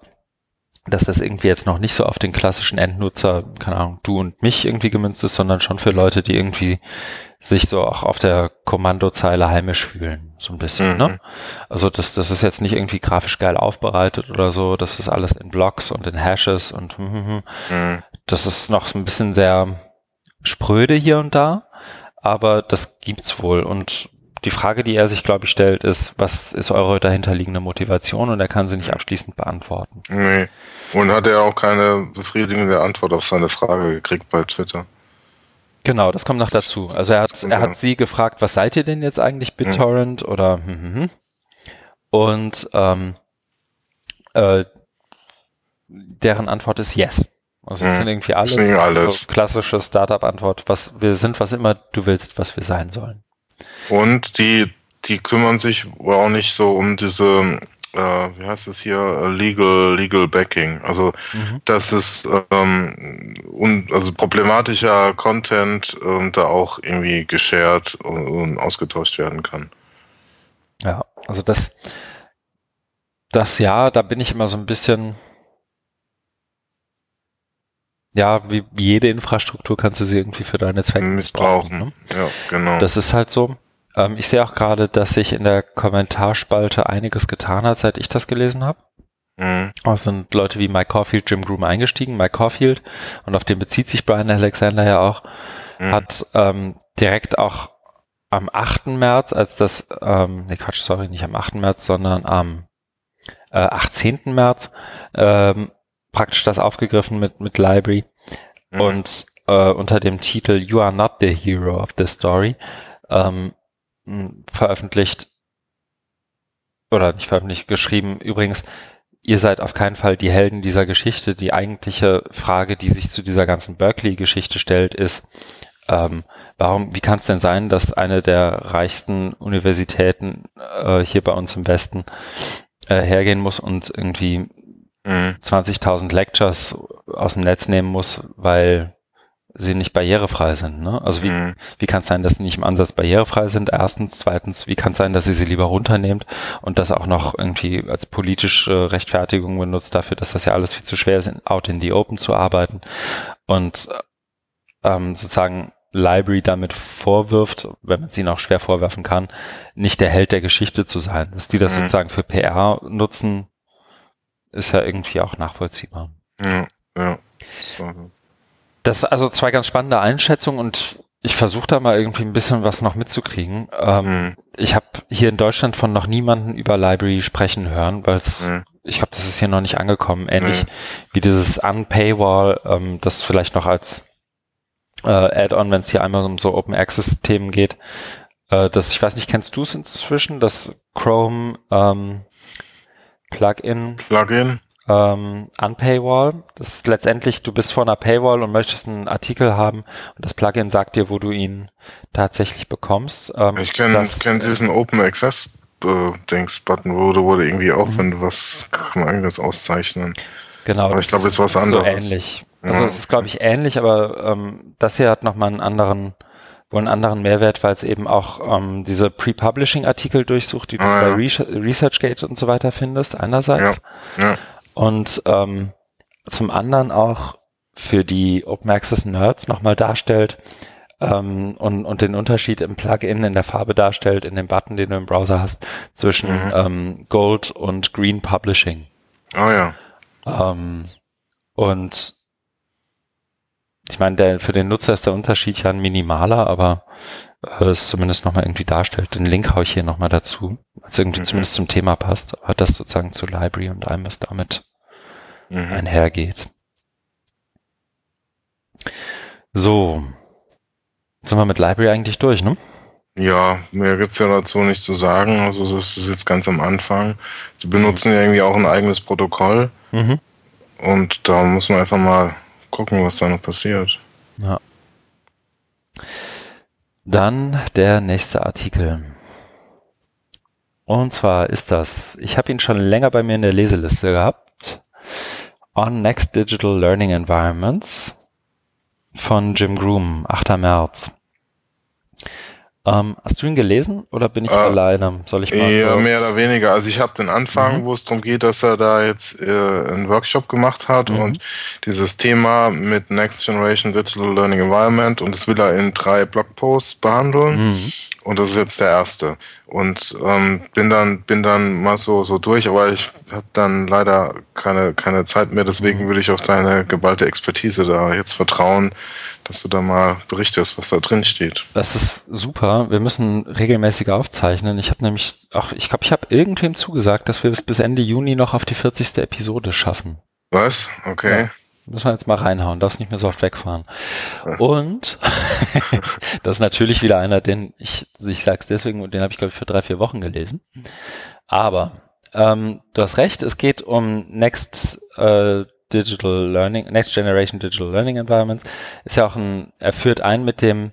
dass das irgendwie jetzt noch nicht so auf den klassischen Endnutzer, keine Ahnung, du und mich irgendwie gemünzt ist, sondern schon für Leute, die irgendwie sich so auch auf der Kommandozeile heimisch fühlen, so ein bisschen, ne? mhm. ne? Also das, das ist jetzt nicht irgendwie grafisch geil aufbereitet oder so, das ist alles in Blocks und in Hashes und hm, hm, hm. mhm. das ist noch so ein bisschen sehr spröde hier und da, aber das gibt's wohl und die Frage, die er sich, glaube ich, stellt, ist, was ist eure dahinterliegende Motivation? Und er kann sie nicht abschließend beantworten. Nee. Und hat er auch keine befriedigende Antwort auf seine Frage gekriegt bei Twitter. Genau, das kommt noch dazu. Also er hat, er hat sie gefragt, was seid ihr denn jetzt eigentlich BitTorrent mhm. oder hm, hm, hm. und ähm, äh, deren Antwort ist yes. Also das mhm. sind irgendwie alles, alles. So klassische Startup-Antwort, was wir sind, was immer du willst, was wir sein sollen. Und die, die kümmern sich auch nicht so um diese äh, wie heißt es hier, äh, Legal, Legal Backing. Also, mhm. dass es ähm, un, also problematischer Content ähm, da auch irgendwie geshared und, und, ausgetauscht werden kann. Ja, also das, das ja, da bin ich immer so ein bisschen, ja, wie, wie jede Infrastruktur kannst du sie irgendwie für deine Zwecke missbrauchen. Ne? Ja, genau. Das ist halt so. Ähm, ich sehe auch gerade, dass sich in der Kommentarsspalte einiges getan hat, seit ich das gelesen habe. Mhm. Auch sind Leute wie Mike Caulfield, Jim Groom eingestiegen. Mike Caulfield, und auf den bezieht sich Brian Alexander ja auch, mhm. hat ähm, direkt auch am 8. März, als das, ähm, ne Quatsch, sorry, nicht am 8. März, sondern am äh, 18. März, ähm, praktisch das aufgegriffen mit, mit Library mhm. und äh, unter dem Titel You are not the hero of the story ähm, veröffentlicht oder nicht veröffentlicht, geschrieben. Übrigens, ihr seid auf keinen Fall die Helden dieser Geschichte. Die eigentliche Frage, die sich zu dieser ganzen Berkeley-Geschichte stellt, ist, ähm, warum, wie kann es denn sein, dass eine der reichsten Universitäten äh, hier bei uns im Westen äh, hergehen muss und irgendwie mhm. 20.000 Lectures aus dem Netz nehmen muss, weil sie nicht barrierefrei sind. Ne? Also wie, mhm. wie kann es sein, dass sie nicht im Ansatz barrierefrei sind? Erstens. Zweitens, wie kann es sein, dass sie sie lieber runternehmt und das auch noch irgendwie als politische Rechtfertigung benutzt dafür, dass das ja alles viel zu schwer ist, out in the open zu arbeiten und ähm, sozusagen Library damit vorwirft, wenn man sie noch schwer vorwerfen kann, nicht der Held der Geschichte zu sein. Dass die das mhm. sozusagen für PR nutzen, ist ja irgendwie auch nachvollziehbar. Ja, ja. Das sind also zwei ganz spannende Einschätzungen und ich versuche da mal irgendwie ein bisschen was noch mitzukriegen. Ähm, mhm. Ich habe hier in Deutschland von noch niemanden über Library sprechen hören, weil es, mhm. ich glaube, das ist hier noch nicht angekommen. Ähnlich mhm. wie dieses Unpaywall, ähm, das vielleicht noch als äh, Add-on, wenn es hier einmal um so Open Access Themen geht. Äh, das, ich weiß nicht, kennst du es inzwischen, das Chrome ähm, Plugin? Plugin ähm, Unpaywall. Das ist letztendlich, du bist vor einer Paywall und möchtest einen Artikel haben und das Plugin sagt dir, wo du ihn tatsächlich bekommst. Ähm, ich kenne kenn diesen Open Access äh, Dings Button, wo du wurde irgendwie auch, mhm. wenn du was kann man irgendwas auszeichnen. Genau. Aber ich glaube, das ist was anderes. So ähnlich. Also es ist, glaube ich, ähnlich, aber ähm, das hier hat nochmal einen anderen einen anderen Mehrwert, weil es eben auch ähm, diese Pre-Publishing-Artikel durchsucht, die du ah, bei ja. ResearchGate und so weiter findest, einerseits. Ja. Ja. Und ähm, zum anderen auch für die Open Access Nerds nochmal darstellt ähm, und, und den Unterschied im Plugin in der Farbe darstellt, in dem Button, den du im Browser hast, zwischen mhm. ähm, Gold und Green Publishing. Oh ja. Ähm, und ich meine, der, für den Nutzer ist der Unterschied ja ein minimaler, aber äh, es zumindest nochmal irgendwie darstellt. Den Link haue ich hier nochmal dazu, als irgendwie mhm. zumindest zum Thema passt, aber das sozusagen zu Library und allem, was damit mhm. einhergeht. So. Sind wir mit Library eigentlich durch, ne? Ja, mehr gibt's ja dazu nicht zu sagen. Also das ist jetzt ganz am Anfang. Sie benutzen mhm. ja irgendwie auch ein eigenes Protokoll. Mhm. Und da muss man einfach mal gucken, was da noch passiert. Ja. Dann der nächste Artikel. Und zwar ist das, ich habe ihn schon länger bei mir in der Leseliste gehabt on Next Digital Learning Environments von Jim Groom, 8. März. Ähm, hast du ihn gelesen oder bin ich äh, alleine? Soll ich mal? Ja, mehr oder weniger. Also ich habe den Anfang, mhm. wo es darum geht, dass er da jetzt äh, einen Workshop gemacht hat mhm. und dieses Thema mit Next Generation Digital Learning Environment und das will er in drei Blogposts behandeln. Mhm. Und das ist jetzt der erste. Und ähm, bin dann bin dann mal so so durch, aber ich habe dann leider keine keine Zeit mehr. Deswegen mhm. würde ich auf deine geballte Expertise da jetzt vertrauen, dass du da mal berichtest, was da drin steht. Das ist super. Wir müssen regelmäßig aufzeichnen. Ich habe nämlich auch, ich glaube, ich habe irgendwem zugesagt, dass wir es bis Ende Juni noch auf die 40. Episode schaffen. Was? Okay. Ja. Müssen wir jetzt mal reinhauen, darfst nicht mehr so oft wegfahren. Und das ist natürlich wieder einer, den ich, ich sag's deswegen, den habe ich, glaube ich, für drei, vier Wochen gelesen. Aber ähm, du hast recht, es geht um Next äh, Digital Learning, Next Generation Digital Learning Environments. Ist ja auch ein, er führt ein mit dem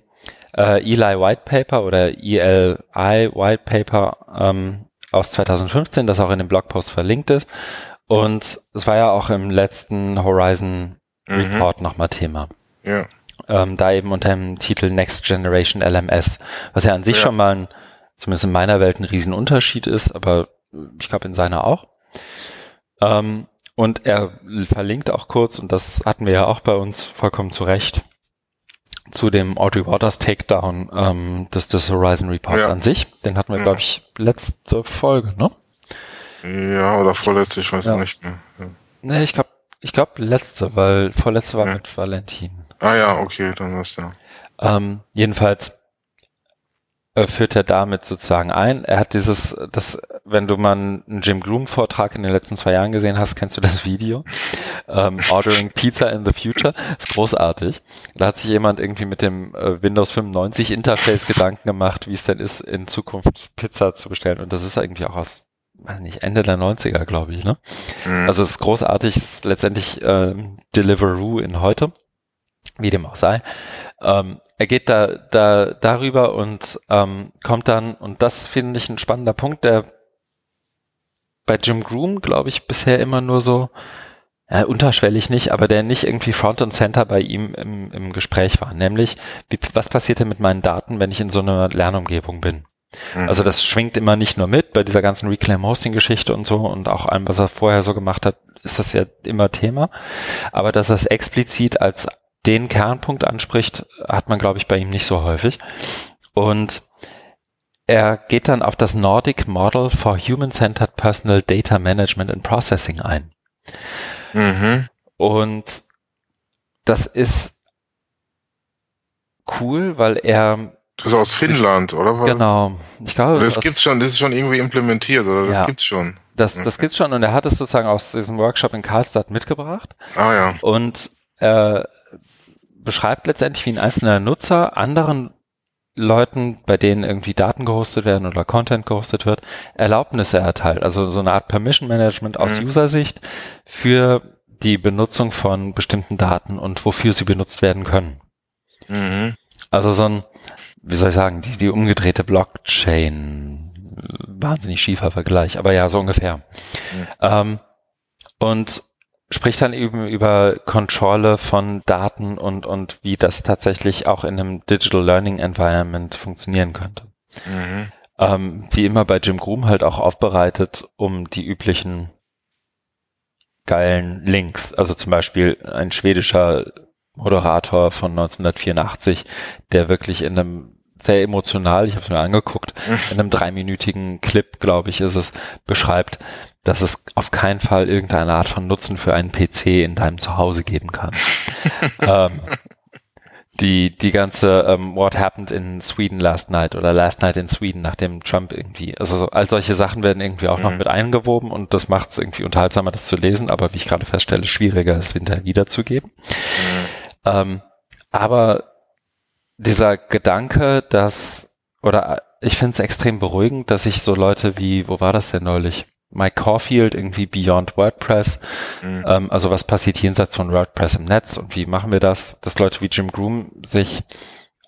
äh, Eli White Paper oder ELI White Paper ähm, aus 2015, das auch in dem Blogpost verlinkt ist. Und es war ja auch im letzten Horizon mhm. Report mhm. nochmal Thema. Ja. Ähm, da eben unter dem Titel Next Generation LMS, was ja an sich ja. schon mal ein, zumindest in meiner Welt ein Riesenunterschied ist, aber ich glaube in seiner auch. Ähm, und er verlinkt auch kurz, und das hatten wir ja auch bei uns vollkommen zu Recht, zu dem Audrey Waters Takedown ähm, des, des Horizon Reports ja. an sich. Den hatten wir, glaube ich, letzte Folge, ne? Ja, oder vorletzte, ich weiß ja. nicht mehr. Ja. Nee, ich glaube, ich glaube letzte, weil vorletzte war ja. mit Valentin. Ah ja, okay, dann ist ja. Ähm, jedenfalls äh, führt er damit sozusagen ein. Er hat dieses, das, wenn du mal einen Jim Groom Vortrag in den letzten zwei Jahren gesehen hast, kennst du das Video. Ähm, Ordering Pizza in the Future. Ist großartig. Da hat sich jemand irgendwie mit dem äh, Windows 95 Interface Gedanken gemacht, wie es denn ist, in Zukunft Pizza zu bestellen. Und das ist irgendwie auch aus weiß nicht, Ende der 90er, glaube ich, ne? Mhm. Also es ist großartig, es ist letztendlich äh, Deliveroo in heute, wie dem auch sei. Ähm, er geht da, da darüber und ähm, kommt dann, und das finde ich ein spannender Punkt, der bei Jim Groom, glaube ich, bisher immer nur so, ja, unterschwellig nicht, aber der nicht irgendwie Front und Center bei ihm im, im Gespräch war. Nämlich, wie, was passiert denn mit meinen Daten, wenn ich in so einer Lernumgebung bin? Mhm. Also das schwingt immer nicht nur mit, bei dieser ganzen Reclaim Hosting Geschichte und so und auch allem, was er vorher so gemacht hat, ist das ja immer Thema. Aber dass er es explizit als den Kernpunkt anspricht, hat man, glaube ich, bei ihm nicht so häufig. Und er geht dann auf das Nordic Model for Human-Centered Personal Data Management and Processing ein. Mhm. Und das ist cool, weil er das ist aus Finnland, oder? Genau. Ich glaube, das, das gibt's schon, das ist schon irgendwie implementiert, oder? Das ja, gibt's schon. Das, das gibt's schon und er hat es sozusagen aus diesem Workshop in Karlstadt mitgebracht. Ah ja. Und äh, beschreibt letztendlich, wie ein einzelner Nutzer anderen Leuten, bei denen irgendwie Daten gehostet werden oder Content gehostet wird, Erlaubnisse erteilt. Also so eine Art Permission Management aus mhm. User-Sicht für die Benutzung von bestimmten Daten und wofür sie benutzt werden können. Mhm. Also so ein, wie soll ich sagen, die, die umgedrehte Blockchain. Wahnsinnig schiefer Vergleich, aber ja, so ungefähr. Mhm. Ähm, und spricht dann eben über Kontrolle von Daten und, und wie das tatsächlich auch in einem Digital Learning Environment funktionieren könnte. Mhm. Ähm, wie immer bei Jim Groom halt auch aufbereitet, um die üblichen geilen Links. Also zum Beispiel ein schwedischer Moderator von 1984, der wirklich in einem sehr emotional, ich habe es mir angeguckt, in einem dreiminütigen Clip, glaube ich, ist es, beschreibt, dass es auf keinen Fall irgendeine Art von Nutzen für einen PC in deinem Zuhause geben kann. ähm, die, die ganze ähm, What happened in Sweden last night oder last night in Sweden, nachdem Trump irgendwie, also so, all solche Sachen werden irgendwie auch mhm. noch mit eingewoben und das macht es irgendwie unterhaltsamer, das zu lesen, aber wie ich gerade feststelle, schwieriger, es hinterher wiederzugeben. Mhm. Ähm, aber dieser Gedanke, dass, oder ich finde es extrem beruhigend, dass ich so Leute wie, wo war das denn neulich? Mike Caulfield, irgendwie Beyond WordPress. Mhm. Ähm, also was passiert jenseits von WordPress im Netz und wie machen wir das? Dass Leute wie Jim Groom sich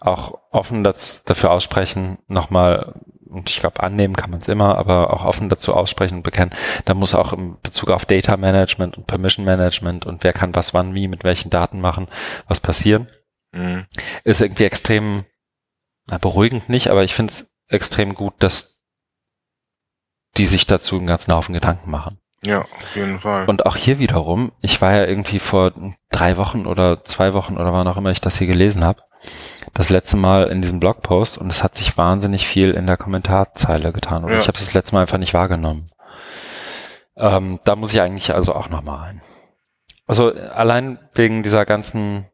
auch offen dazu, dafür aussprechen, nochmal, und ich glaube, annehmen kann man es immer, aber auch offen dazu aussprechen und bekennen. Da muss auch im Bezug auf Data Management und Permission Management und wer kann was wann wie mit welchen Daten machen, was passieren. Mhm. Ist irgendwie extrem na, beruhigend nicht, aber ich finde es extrem gut, dass die sich dazu einen ganzen Haufen Gedanken machen. Ja, auf jeden Fall. Und auch hier wiederum, ich war ja irgendwie vor drei Wochen oder zwei Wochen oder wann auch immer ich das hier gelesen habe, das letzte Mal in diesem Blogpost und es hat sich wahnsinnig viel in der Kommentarzeile getan. Und ja. ich habe es das letzte Mal einfach nicht wahrgenommen. Ähm, da muss ich eigentlich also auch nochmal rein. Also allein wegen dieser ganzen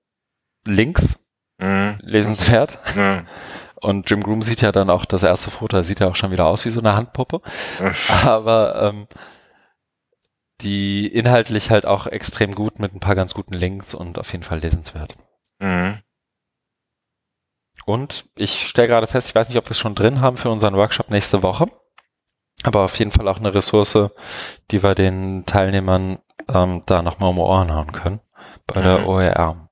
Links mhm. lesenswert. Mhm. Und Jim Groom sieht ja dann auch, das erste Foto sieht ja auch schon wieder aus wie so eine Handpuppe. Aber ähm, die inhaltlich halt auch extrem gut mit ein paar ganz guten Links und auf jeden Fall lesenswert. Mhm. Und ich stelle gerade fest, ich weiß nicht, ob wir es schon drin haben für unseren Workshop nächste Woche, aber auf jeden Fall auch eine Ressource, die wir den Teilnehmern ähm, da nochmal um Ohren hauen können bei mhm. der OER.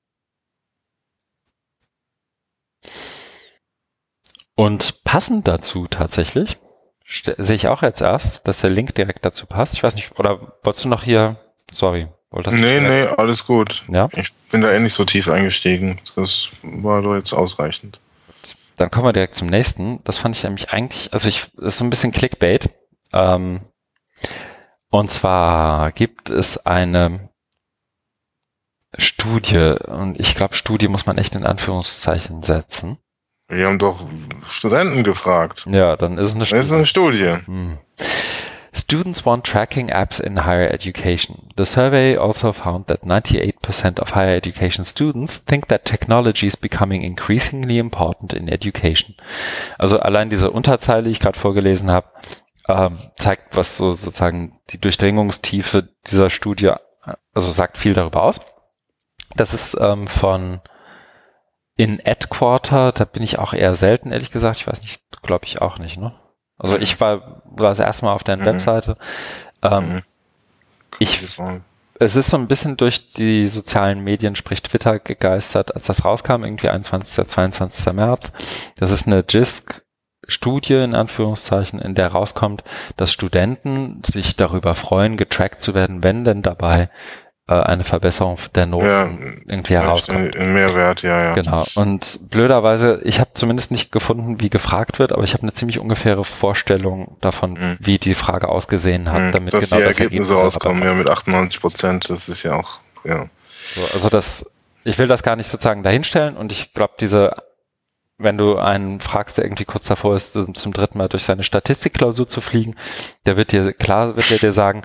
Und passend dazu tatsächlich, sehe ich auch jetzt erst, dass der Link direkt dazu passt. Ich weiß nicht, oder wolltest du noch hier, sorry. Wolltest nee, nee, alles gut. Ja? Ich bin da eh nicht so tief eingestiegen. Das war doch jetzt ausreichend. Dann kommen wir direkt zum nächsten. Das fand ich nämlich eigentlich, also ich, das ist so ein bisschen Clickbait. Ähm, und zwar gibt es eine Studie, und ich glaube, Studie muss man echt in Anführungszeichen setzen. Wir haben doch Studenten gefragt. Ja, dann ist es eine Studie. Das ist eine Studie. Hm. Students want tracking apps in higher education. The survey also found that 98% of higher education students think that technology is becoming increasingly important in education. Also allein diese Unterzeile, die ich gerade vorgelesen habe, ähm, zeigt, was so sozusagen die Durchdringungstiefe dieser Studie, also sagt viel darüber aus. Das ist ähm, von in Adquarter, da bin ich auch eher selten, ehrlich gesagt. Ich weiß nicht, glaube ich auch nicht, ne? Also ich war, war das erste Mal auf deren mhm. Webseite. Ähm, mhm. Ich, es ist so ein bisschen durch die sozialen Medien, sprich Twitter, gegeistert, als das rauskam, irgendwie 21. 22. März. Das ist eine JISC Studie in Anführungszeichen, in der rauskommt, dass Studenten sich darüber freuen, getrackt zu werden, wenn denn dabei äh, eine Verbesserung der Noten ja, irgendwie herauskommt. Ein Mehrwert, ja, ja. Genau. Und blöderweise, ich habe zumindest nicht gefunden, wie gefragt wird, aber ich habe eine ziemlich ungefähre Vorstellung davon, mhm. wie die Frage ausgesehen hat, mhm, damit dass genau die Ergebnisse das rauskommen, ja, mit 98 Prozent, das ist ja auch, ja. So, also das, ich will das gar nicht sozusagen dahinstellen und ich glaube, diese wenn du einen fragst, der irgendwie kurz davor ist, zum dritten Mal durch seine Statistikklausur zu fliegen, der wird dir, klar wird er dir sagen,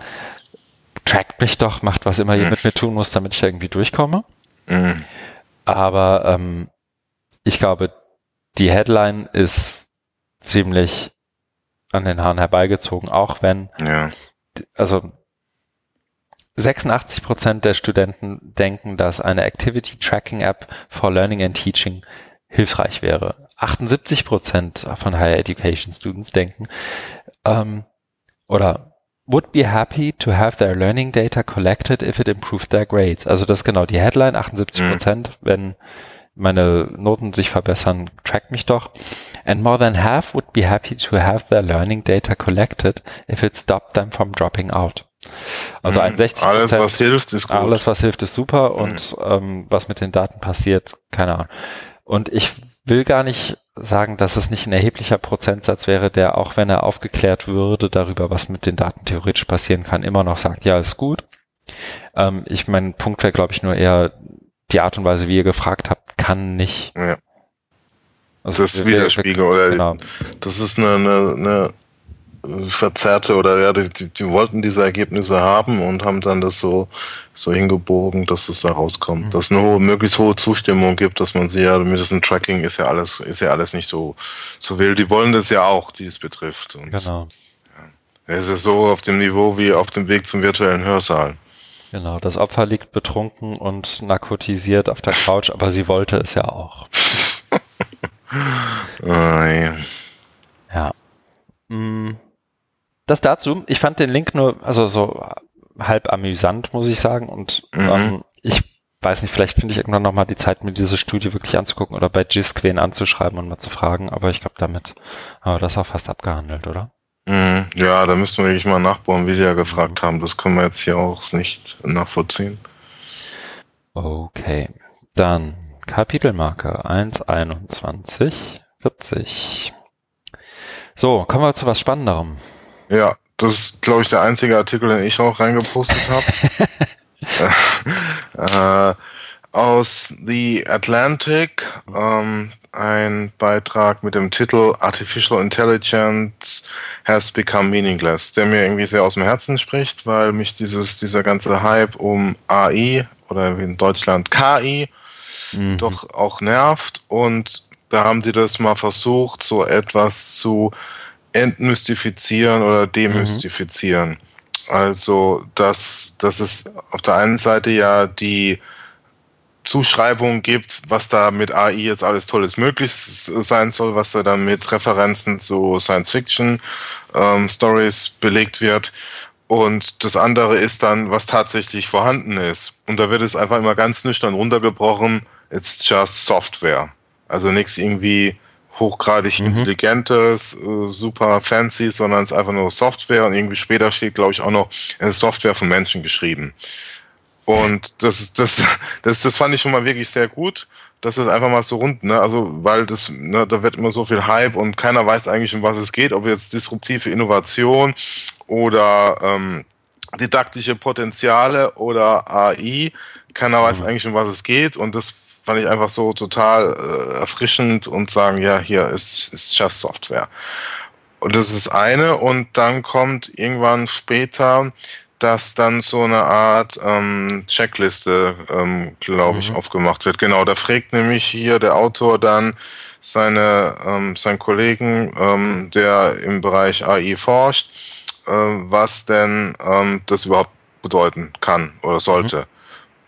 trackt mich doch, macht was immer ihr mhm. mit mir tun muss, damit ich irgendwie durchkomme. Mhm. Aber ähm, ich glaube, die Headline ist ziemlich an den Haaren herbeigezogen, auch wenn, ja. also 86 Prozent der Studenten denken, dass eine Activity Tracking App for Learning and Teaching hilfreich wäre. 78 Prozent von Higher Education Students denken, ähm, oder would be happy to have their learning data collected if it improved their grades. Also das ist genau die Headline, 78 mhm. Prozent, mhm. wenn meine Noten sich verbessern, track mich doch. And more than half would be happy to have their learning data collected if it stopped them from dropping out. Also 61 mhm. Alles, was hilft, ist gut. Alles, was hilft, ist super. Und mhm. ähm, was mit den Daten passiert, keine Ahnung. Und ich will gar nicht sagen, dass es nicht ein erheblicher Prozentsatz wäre, der auch wenn er aufgeklärt würde darüber, was mit den Daten theoretisch passieren kann, immer noch sagt, ja, ist gut. Ähm, ich mein Punkt wäre, glaube ich, nur eher die Art und Weise, wie ihr gefragt habt, kann nicht. Ja. Also das widerspiegeln oder genau. das ist eine, eine, eine verzerrte oder ja, die, die, wollten diese Ergebnisse haben und haben dann das so, so hingebogen, dass es da rauskommt. Mhm. Dass es eine hohe, möglichst hohe Zustimmung gibt, dass man sie ja mit diesem Tracking ist ja alles, ist ja alles nicht so, so wild. Die wollen das ja auch, die es betrifft. Und, genau. Ja. Es ist so auf dem Niveau wie auf dem Weg zum virtuellen Hörsaal. Genau, das Opfer liegt betrunken und narkotisiert auf der Couch, aber sie wollte es ja auch. oh, ja. ja. Mm das dazu. Ich fand den Link nur, also so halb amüsant, muss ich sagen. Und mhm. ähm, ich weiß nicht, vielleicht finde ich irgendwann nochmal die Zeit, mir diese Studie wirklich anzugucken oder bei GISC wen anzuschreiben und mal zu fragen. Aber ich glaube, damit haben wir das auch fast abgehandelt, oder? Mhm. Ja, da müssten wir wirklich mal nachbauen, wie die ja gefragt haben. Das können wir jetzt hier auch nicht nachvollziehen. Okay. Dann Kapitelmarke 1.21.40. So, kommen wir zu was Spannenderem. Ja, das ist, glaube ich, der einzige Artikel, den ich auch reingepostet habe. äh, aus The Atlantic, ähm, ein Beitrag mit dem Titel Artificial Intelligence has become meaningless, der mir irgendwie sehr aus dem Herzen spricht, weil mich dieses, dieser ganze Hype um AI oder wie in Deutschland KI mhm. doch auch nervt und da haben die das mal versucht, so etwas zu entmystifizieren oder demystifizieren. Mhm. Also, dass, dass es auf der einen Seite ja die Zuschreibung gibt, was da mit AI jetzt alles Tolles möglich sein soll, was da dann mit Referenzen zu Science-Fiction-Stories ähm, belegt wird. Und das andere ist dann, was tatsächlich vorhanden ist. Und da wird es einfach immer ganz nüchtern runtergebrochen, it's just Software. Also nichts irgendwie hochgradig mhm. intelligentes, äh, super fancy, sondern es ist einfach nur Software und irgendwie später steht, glaube ich, auch noch, es ist Software von Menschen geschrieben. Und das, das, das, das fand ich schon mal wirklich sehr gut. Das ist einfach mal so rund, ne? Also, weil das, ne, da wird immer so viel Hype und keiner weiß eigentlich, um was es geht, ob jetzt disruptive Innovation oder ähm, didaktische Potenziale oder AI. Keiner weiß mhm. eigentlich, um was es geht und das fand ich einfach so total äh, erfrischend und sagen, ja, hier ist, ist just Software. Und das ist eine und dann kommt irgendwann später, dass dann so eine Art ähm, Checkliste, ähm, glaube ich, mhm. aufgemacht wird. Genau, da fragt nämlich hier der Autor dann seine ähm, seinen Kollegen, ähm, der im Bereich AI forscht, äh, was denn ähm, das überhaupt bedeuten kann oder sollte. Mhm.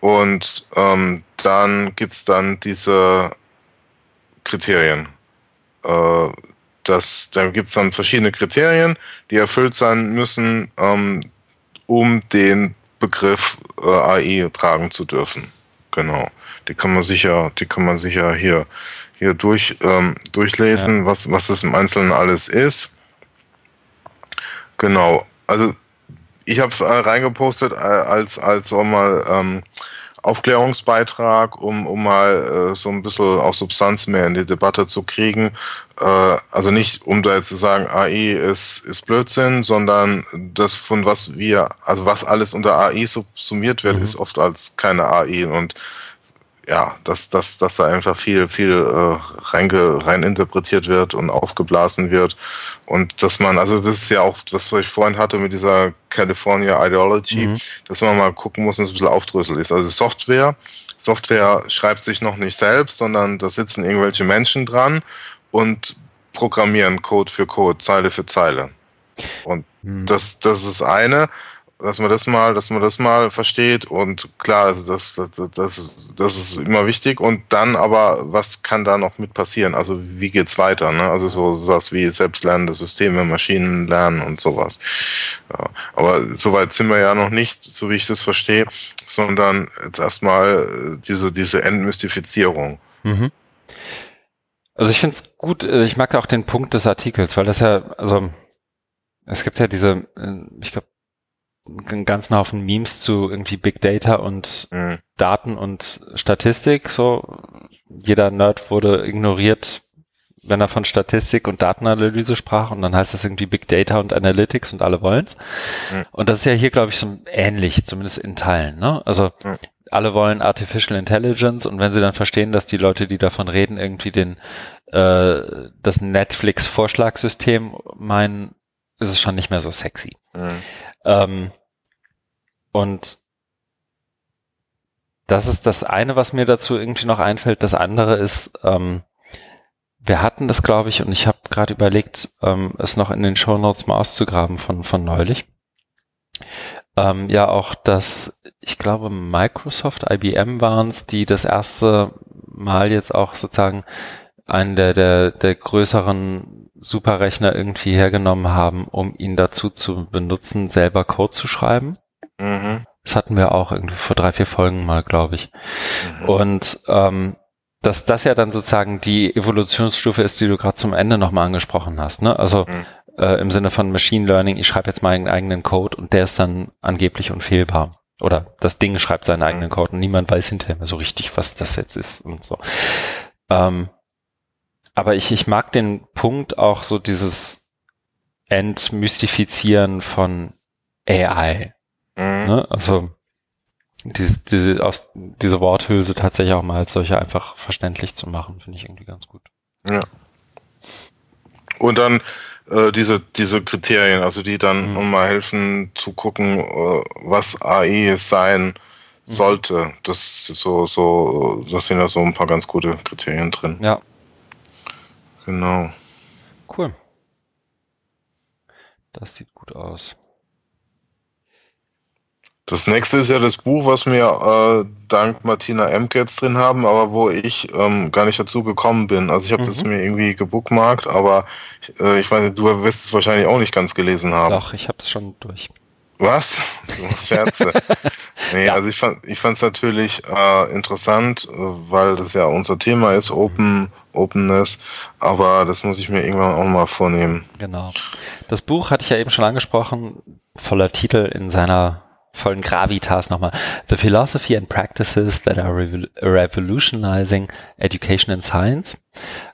Und ähm, dann gibt's dann diese Kriterien. Äh, das, da gibt's dann verschiedene Kriterien, die erfüllt sein müssen, ähm, um den Begriff äh, AI tragen zu dürfen. Genau. Die kann man sicher, die kann man sicher hier, hier durch, ähm, durchlesen, ja. was, was es im Einzelnen alles ist. Genau. Also ich habe es äh, reingepostet äh, als als so mal ähm, Aufklärungsbeitrag, um, um mal äh, so ein bisschen auch Substanz mehr in die Debatte zu kriegen. Äh, also nicht, um da jetzt zu sagen, AI ist, ist Blödsinn, sondern das, von was wir, also was alles unter AI subsumiert wird, mhm. ist oft als keine AI. Und ja, dass, dass, dass da einfach viel, viel äh, reinge, rein interpretiert wird und aufgeblasen wird. Und dass man, also das ist ja auch, was ich vorhin hatte mit dieser California Ideology, mhm. dass man mal gucken muss und es ein bisschen aufdröselt ist. Also Software, Software schreibt sich noch nicht selbst, sondern da sitzen irgendwelche Menschen dran und programmieren Code für Code, Zeile für Zeile. Und mhm. das, das ist eine dass man das mal, dass man das mal versteht und klar, also das, das, das, ist, das ist immer wichtig und dann aber, was kann da noch mit passieren? Also wie geht's weiter? Ne? Also so sowas wie selbstlernende Systeme, Maschinen lernen und sowas. Ja, aber soweit sind wir ja noch nicht, so wie ich das verstehe, sondern jetzt erstmal diese, diese Entmystifizierung. Mhm. Also ich finde es gut, äh, ich mag auch den Punkt des Artikels, weil das ja, also es gibt ja diese, äh, ich glaube, einen ganzen Haufen Memes zu irgendwie Big Data und mhm. Daten und Statistik. So, jeder Nerd wurde ignoriert, wenn er von Statistik und Datenanalyse sprach und dann heißt das irgendwie Big Data und Analytics und alle wollen's. Mhm. Und das ist ja hier, glaube ich, so ähnlich, zumindest in Teilen. Ne? Also mhm. alle wollen Artificial Intelligence und wenn sie dann verstehen, dass die Leute, die davon reden, irgendwie den äh, das Netflix-Vorschlagssystem meinen, ist es schon nicht mehr so sexy. Mhm. Ähm, und das ist das eine, was mir dazu irgendwie noch einfällt. Das andere ist, ähm, wir hatten das, glaube ich, und ich habe gerade überlegt, ähm, es noch in den Show Notes mal auszugraben von, von neulich. Ähm, ja, auch das, ich glaube, Microsoft, IBM waren es, die das erste Mal jetzt auch sozusagen einen der, der, der größeren Superrechner irgendwie hergenommen haben, um ihn dazu zu benutzen, selber Code zu schreiben. Mhm. Das hatten wir auch irgendwie vor drei, vier Folgen mal, glaube ich. Mhm. Und ähm, dass das ja dann sozusagen die Evolutionsstufe ist, die du gerade zum Ende nochmal angesprochen hast. Ne? Also mhm. äh, im Sinne von Machine Learning, ich schreibe jetzt meinen eigenen Code und der ist dann angeblich unfehlbar. Oder das Ding schreibt seinen eigenen mhm. Code und niemand weiß hinterher mehr so richtig, was das jetzt ist und so. Ähm, aber ich, ich mag den Punkt auch so dieses Entmystifizieren von AI. Mhm. Ne? Also diese, diese, aus, diese Worthülse tatsächlich auch mal als solche einfach verständlich zu machen, finde ich irgendwie ganz gut. Ja. Und dann äh, diese, diese Kriterien, also die dann mhm. mal helfen zu gucken, äh, was AI sein mhm. sollte. Das so, so, das sind ja so ein paar ganz gute Kriterien drin. Ja. Genau. Cool. Das sieht gut aus. Das nächste ist ja das Buch, was wir äh, dank Martina Emke jetzt drin haben, aber wo ich ähm, gar nicht dazu gekommen bin. Also ich habe mhm. das mir irgendwie gebookmarkt, aber äh, ich weiß, du wirst es wahrscheinlich auch nicht ganz gelesen haben. Doch, ich habe es schon durch. Was? Du machst Scherze. nee, ja. also ich fand ich fand's natürlich äh, interessant, äh, weil das ja unser Thema ist, Open, Openness, aber das muss ich mir irgendwann auch mal vornehmen. Genau. Das Buch hatte ich ja eben schon angesprochen, voller Titel in seiner vollen Gravitas nochmal. The Philosophy and Practices that are Revolutionizing Education and Science.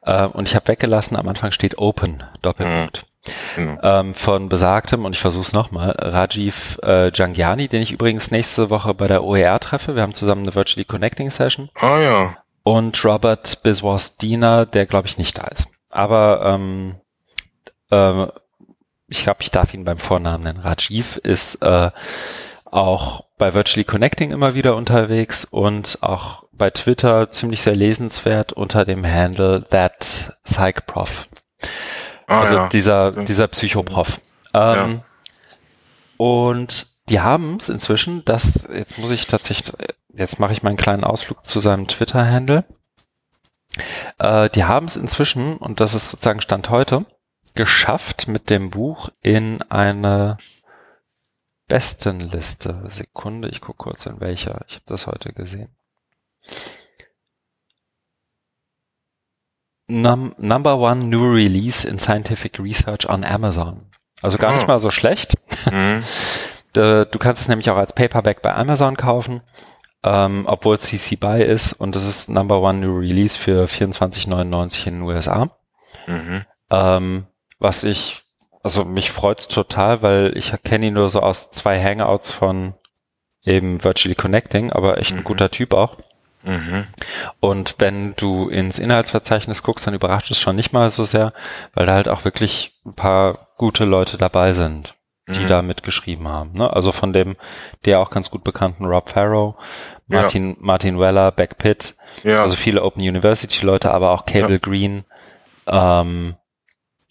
Äh, und ich habe weggelassen, am Anfang steht Open, Doppelpunkt. Mhm. Ähm, von besagtem, und ich versuche es nochmal, Rajiv äh, Jangiani, den ich übrigens nächste Woche bei der OER treffe. Wir haben zusammen eine Virtually Connecting Session. Ah ja. Und Robert Biswas Diener, der glaube ich nicht da ist. Aber ähm, äh, ich glaube, ich darf ihn beim Vornamen nennen. Rajiv ist äh, auch bei Virtually Connecting immer wieder unterwegs und auch bei Twitter ziemlich sehr lesenswert unter dem Handle That PsychProf. Ah, also ja. dieser, dieser Psychoprof. Ähm, ja. Und die haben es inzwischen, das, jetzt muss ich tatsächlich, jetzt mache ich meinen kleinen Ausflug zu seinem Twitter-Handle. Äh, die haben es inzwischen, und das ist sozusagen Stand heute, geschafft mit dem Buch in eine Bestenliste. Sekunde, ich gucke kurz in welcher. Ich habe das heute gesehen. Num number one new release in scientific research on Amazon. Also gar nicht ah. mal so schlecht. Mhm. du kannst es nämlich auch als Paperback bei Amazon kaufen, ähm, obwohl es CC BY ist und das ist Number One New Release für 24,99 in den USA. Mhm. Ähm, was ich, also mich freut's total, weil ich kenne ihn nur so aus zwei Hangouts von eben Virtually Connecting, aber echt ein mhm. guter Typ auch. Mhm. Und wenn du ins Inhaltsverzeichnis guckst, dann überrascht es schon nicht mal so sehr, weil da halt auch wirklich ein paar gute Leute dabei sind, die mhm. da mitgeschrieben haben. Ne? Also von dem, der auch ganz gut bekannten Rob Farrow, Martin, ja. Martin Weller, Beck Pitt, ja. also viele Open University Leute, aber auch Cable ja. Green, ähm,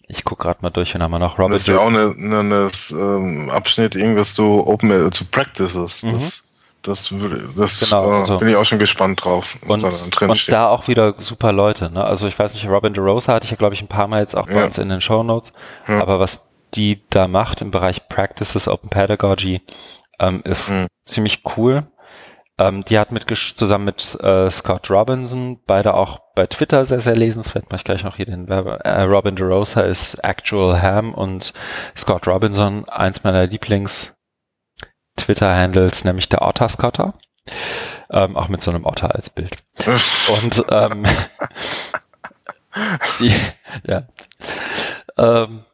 ich guck gerade mal durch, wen haben wir noch? Robert das ist ja auch eine, eine, eine ähm, Abschnitt, irgendwas zu Open zu Practices. Mhm. Das, das, das genau, äh, also. bin ich auch schon gespannt drauf. Und, da, und da auch wieder super Leute. Ne? Also ich weiß nicht, Robin DeRosa hatte ich ja, glaube ich, ein paar Mal jetzt auch bei ja. uns in den Show Notes. Ja. Aber was die da macht im Bereich Practices, Open Pedagogy, ähm, ist mhm. ziemlich cool. Ähm, die hat mit zusammen mit äh, Scott Robinson, beide auch bei Twitter sehr, sehr lesenswert, mach ich gleich noch hier den Werbe. Äh, Robin DeRosa ist Actual Ham und Scott Robinson, eins meiner Lieblings Twitter-Handles, nämlich der Otter Scotter. Ähm, auch mit so einem Otter als Bild. und ähm, die, ja. Ähm,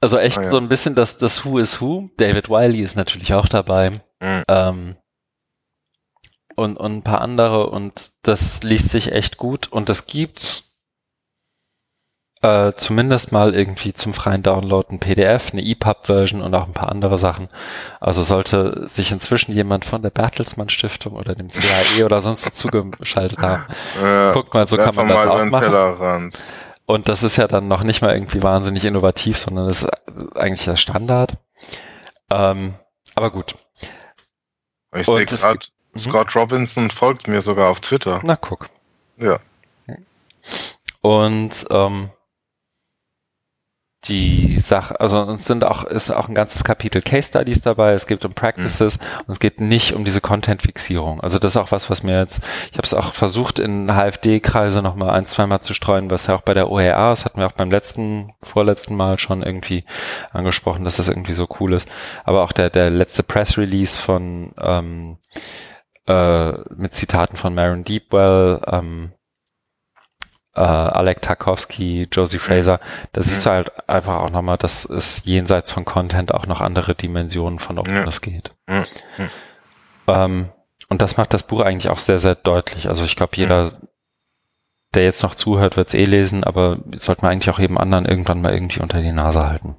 also echt oh ja. so ein bisschen das, das Who is Who. David Wiley ist natürlich auch dabei. Mhm. Ähm, und, und ein paar andere und das liest sich echt gut und das gibt's äh, zumindest mal irgendwie zum freien Download ein PDF, eine EPUB-Version und auch ein paar andere Sachen. Also sollte sich inzwischen jemand von der Bertelsmann Stiftung oder dem CAE oder sonst so zugeschaltet haben. Ja, Guckt mal, so kann man das auch machen. Tellerrand. Und das ist ja dann noch nicht mal irgendwie wahnsinnig innovativ, sondern das ist eigentlich der Standard. Ähm, aber gut. Ich sehe gerade, Mhm. Scott Robinson folgt mir sogar auf Twitter. Na, guck. Ja. Und ähm, die Sache, also es sind auch, ist auch ein ganzes Kapitel Case Studies dabei, es geht um Practices mhm. und es geht nicht um diese Content-Fixierung. Also das ist auch was, was mir jetzt, ich habe es auch versucht in HFD-Kreise nochmal ein, zweimal zu streuen, was ja auch bei der OER, das hatten wir auch beim letzten, vorletzten Mal schon irgendwie angesprochen, dass das irgendwie so cool ist. Aber auch der, der letzte Press-Release von ähm, äh, mit Zitaten von Maren Deepwell, ähm, äh, Alec Tarkovsky, Josie Fraser, da siehst du halt einfach auch nochmal, dass es jenseits von Content auch noch andere Dimensionen von Openness geht. Ähm, und das macht das Buch eigentlich auch sehr, sehr deutlich. Also ich glaube, jeder, der jetzt noch zuhört, wird es eh lesen, aber sollte man eigentlich auch jedem anderen irgendwann mal irgendwie unter die Nase halten.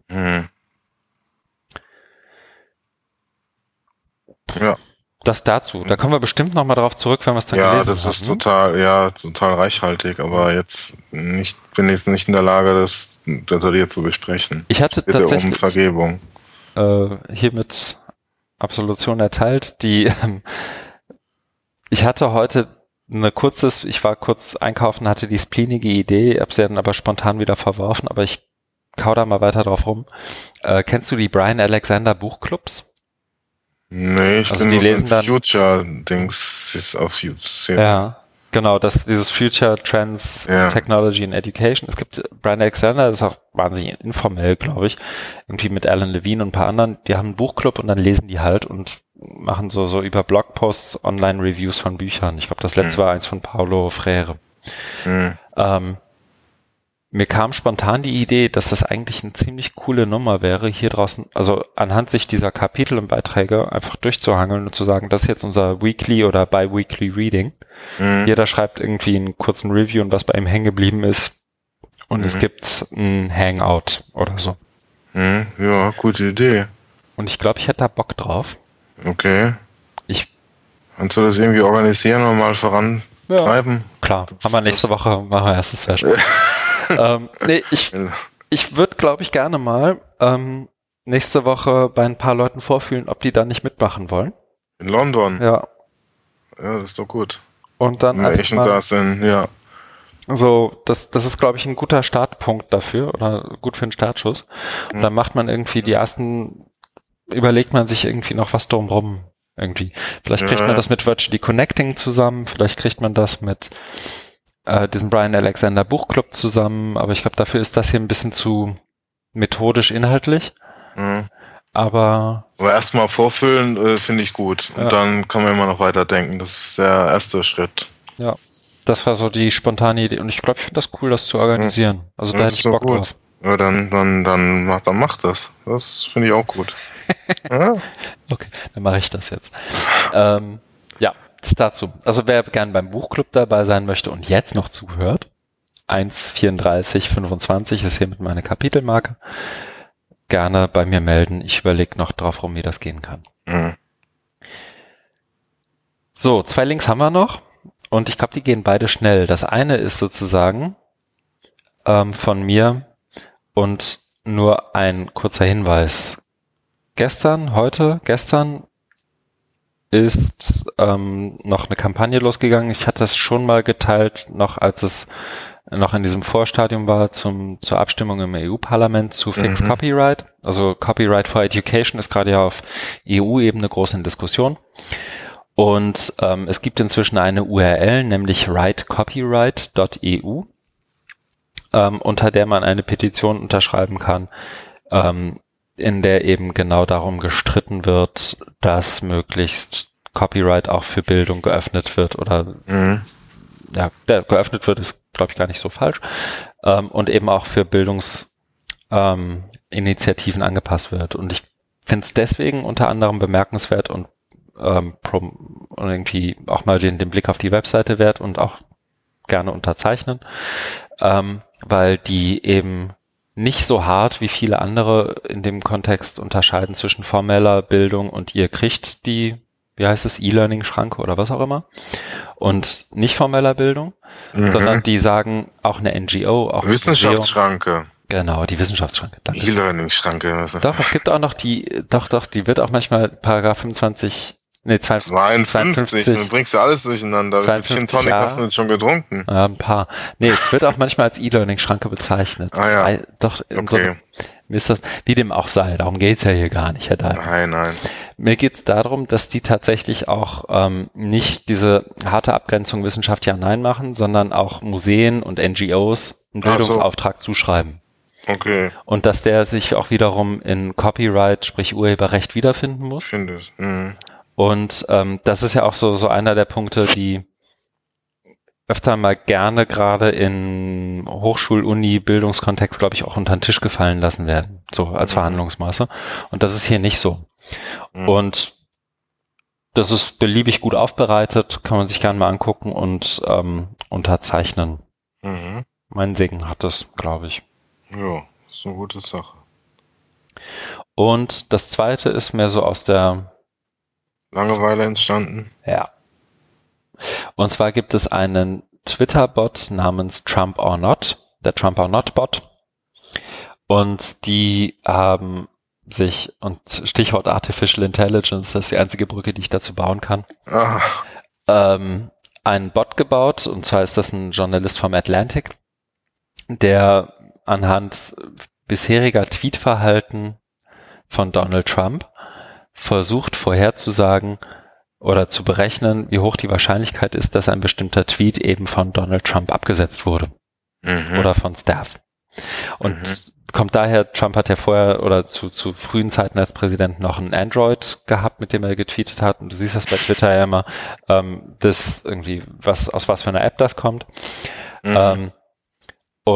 Ja das dazu. Da kommen wir bestimmt noch mal drauf zurück, wenn wir es dann ja, gelesen haben. Ja, das ist total, ja, total reichhaltig, aber jetzt nicht, bin ich nicht in der Lage, das detailliert zu besprechen. Ich hatte Bitte tatsächlich um Vergebung. Äh, hiermit Absolution erteilt. Die, ähm, ich hatte heute eine kurzes, ich war kurz einkaufen, hatte die splinige Idee, habe sie dann aber spontan wieder verworfen, aber ich kau da mal weiter drauf rum. Äh, kennst du die Brian Alexander Buchclubs? Nee, ich also bin die lesen dann Future-Dings ist auf Future. Ja, genau, das dieses Future Trends ja. Technology and Education. Es gibt Brian Alexander, das ist auch wahnsinnig informell, glaube ich, irgendwie mit Alan Levine und ein paar anderen. Die haben einen Buchclub und dann lesen die halt und machen so so über Blogposts Online-Reviews von Büchern. Ich glaube, das letzte hm. war eins von Paulo Freire. Hm. Ähm, mir kam spontan die Idee, dass das eigentlich eine ziemlich coole Nummer wäre, hier draußen, also anhand sich dieser Kapitel und Beiträge einfach durchzuhangeln und zu sagen, das ist jetzt unser Weekly oder Bi-Weekly Reading. Mhm. Jeder schreibt irgendwie einen kurzen Review und was bei ihm hängen geblieben ist. Und mhm. es gibt ein Hangout oder so. Mhm, ja, gute Idee. Und ich glaube, ich hätte da Bock drauf. Okay. Ich. Kannst du das irgendwie organisieren und mal vorantreiben? Ja, klar. Haben wir nächste Woche, machen wir erste Session. ähm, nee, ich, ich würde, glaube ich, gerne mal ähm, nächste Woche bei ein paar Leuten vorfühlen, ob die da nicht mitmachen wollen. In London? Ja. Ja, das ist doch gut. Und dann einfach mal, das denn, ja. Also das, das ist, glaube ich, ein guter Startpunkt dafür oder gut für einen Startschuss. Und hm. dann macht man irgendwie die ersten, überlegt man sich irgendwie noch was drumrum irgendwie. Vielleicht kriegt ja. man das mit Virtually Connecting zusammen, vielleicht kriegt man das mit äh, diesem Brian Alexander Buchclub zusammen, aber ich glaube, dafür ist das hier ein bisschen zu methodisch inhaltlich. Mhm. Aber, aber erstmal vorfüllen äh, finde ich gut. Und ja. dann kann man immer noch weiterdenken. Das ist der erste Schritt. Ja. Das war so die spontane Idee. Und ich glaube, ich finde das cool, das zu organisieren. Mhm. Also da ja, hätte ich Bock gut. drauf. Ja, dann, dann, dann, mach, dann mach das. Das finde ich auch gut. ja. Okay, dann mache ich das jetzt. ähm, ja, das dazu. Also wer gern beim Buchclub dabei sein möchte und jetzt noch zuhört, 1,34,25 ist hier mit meiner Kapitelmarke gerne bei mir melden. Ich überlege noch drauf rum, wie das gehen kann. Mhm. So, zwei Links haben wir noch und ich glaube, die gehen beide schnell. Das eine ist sozusagen ähm, von mir und nur ein kurzer Hinweis. Gestern, heute, gestern ist ähm, noch eine Kampagne losgegangen. Ich hatte es schon mal geteilt, noch als es noch in diesem Vorstadium war zum, zur Abstimmung im EU-Parlament zu Fix mhm. Copyright. Also Copyright for Education ist gerade ja auf EU-Ebene groß in Diskussion. Und ähm, es gibt inzwischen eine URL, nämlich writecopyright.eu, ähm, unter der man eine Petition unterschreiben kann, ähm, in der eben genau darum gestritten wird, dass möglichst Copyright auch für Bildung geöffnet wird oder mhm. ja, geöffnet wird, ist glaube ich, gar nicht so falsch. Ähm, und eben auch für Bildungsinitiativen ähm, angepasst wird. Und ich finde es deswegen unter anderem bemerkenswert und, ähm, und irgendwie auch mal den, den Blick auf die Webseite wert und auch gerne unterzeichnen, ähm, weil die eben nicht so hart wie viele andere in dem Kontext unterscheiden zwischen formeller Bildung und ihr kriegt die wie heißt es, E-Learning-Schranke oder was auch immer. Und nicht formeller Bildung, mhm. sondern die sagen auch eine NGO, auch Wissenschaftsschranke. Genau, die Wissenschaftsschranke. E-Learning-Schranke. Doch, es gibt auch noch die, doch, doch, die wird auch manchmal Paragraph 25 Nee, 52, 52. Du bringst ja alles durcheinander. 52 Tonic hast du jetzt schon getrunken? Ja, ein paar. Nee, es wird auch manchmal als E-Learning-Schranke bezeichnet. Ah, ja. War, doch, okay. so, wie, ist das, wie dem auch sei, darum geht's ja hier gar nicht, Herr Dahl. Nein, nein. Mir geht's darum, dass die tatsächlich auch ähm, nicht diese harte Abgrenzung Wissenschaft ja nein machen, sondern auch Museen und NGOs einen Bildungsauftrag so. zuschreiben. Okay. Und dass der sich auch wiederum in Copyright, sprich Urheberrecht wiederfinden muss. Finde ich. Mhm. Und ähm, das ist ja auch so, so einer der Punkte, die öfter mal gerne gerade in Hochschul-, Uni-, Bildungskontext, glaube ich, auch unter den Tisch gefallen lassen werden, so als mhm. Verhandlungsmaße. Und das ist hier nicht so. Mhm. Und das ist beliebig gut aufbereitet, kann man sich gerne mal angucken und ähm, unterzeichnen. Mhm. Mein Segen hat das, glaube ich. Ja, ist eine gute Sache. Und das zweite ist mehr so aus der Langeweile entstanden. Ja. Und zwar gibt es einen Twitter-Bot namens Trump or Not, der Trump or Not Bot. Und die haben sich, und Stichwort Artificial Intelligence, das ist die einzige Brücke, die ich dazu bauen kann, ah. ähm, einen Bot gebaut. Und zwar ist das ein Journalist vom Atlantic, der anhand bisheriger Tweetverhalten von Donald Trump versucht vorherzusagen oder zu berechnen, wie hoch die Wahrscheinlichkeit ist, dass ein bestimmter Tweet eben von Donald Trump abgesetzt wurde mhm. oder von Staff. Und mhm. kommt daher, Trump hat ja vorher oder zu, zu frühen Zeiten als Präsident noch ein Android gehabt, mit dem er getweetet hat. Und du siehst das bei Twitter ja immer, ähm, das irgendwie, was, aus was für einer App das kommt. Mhm. Ähm,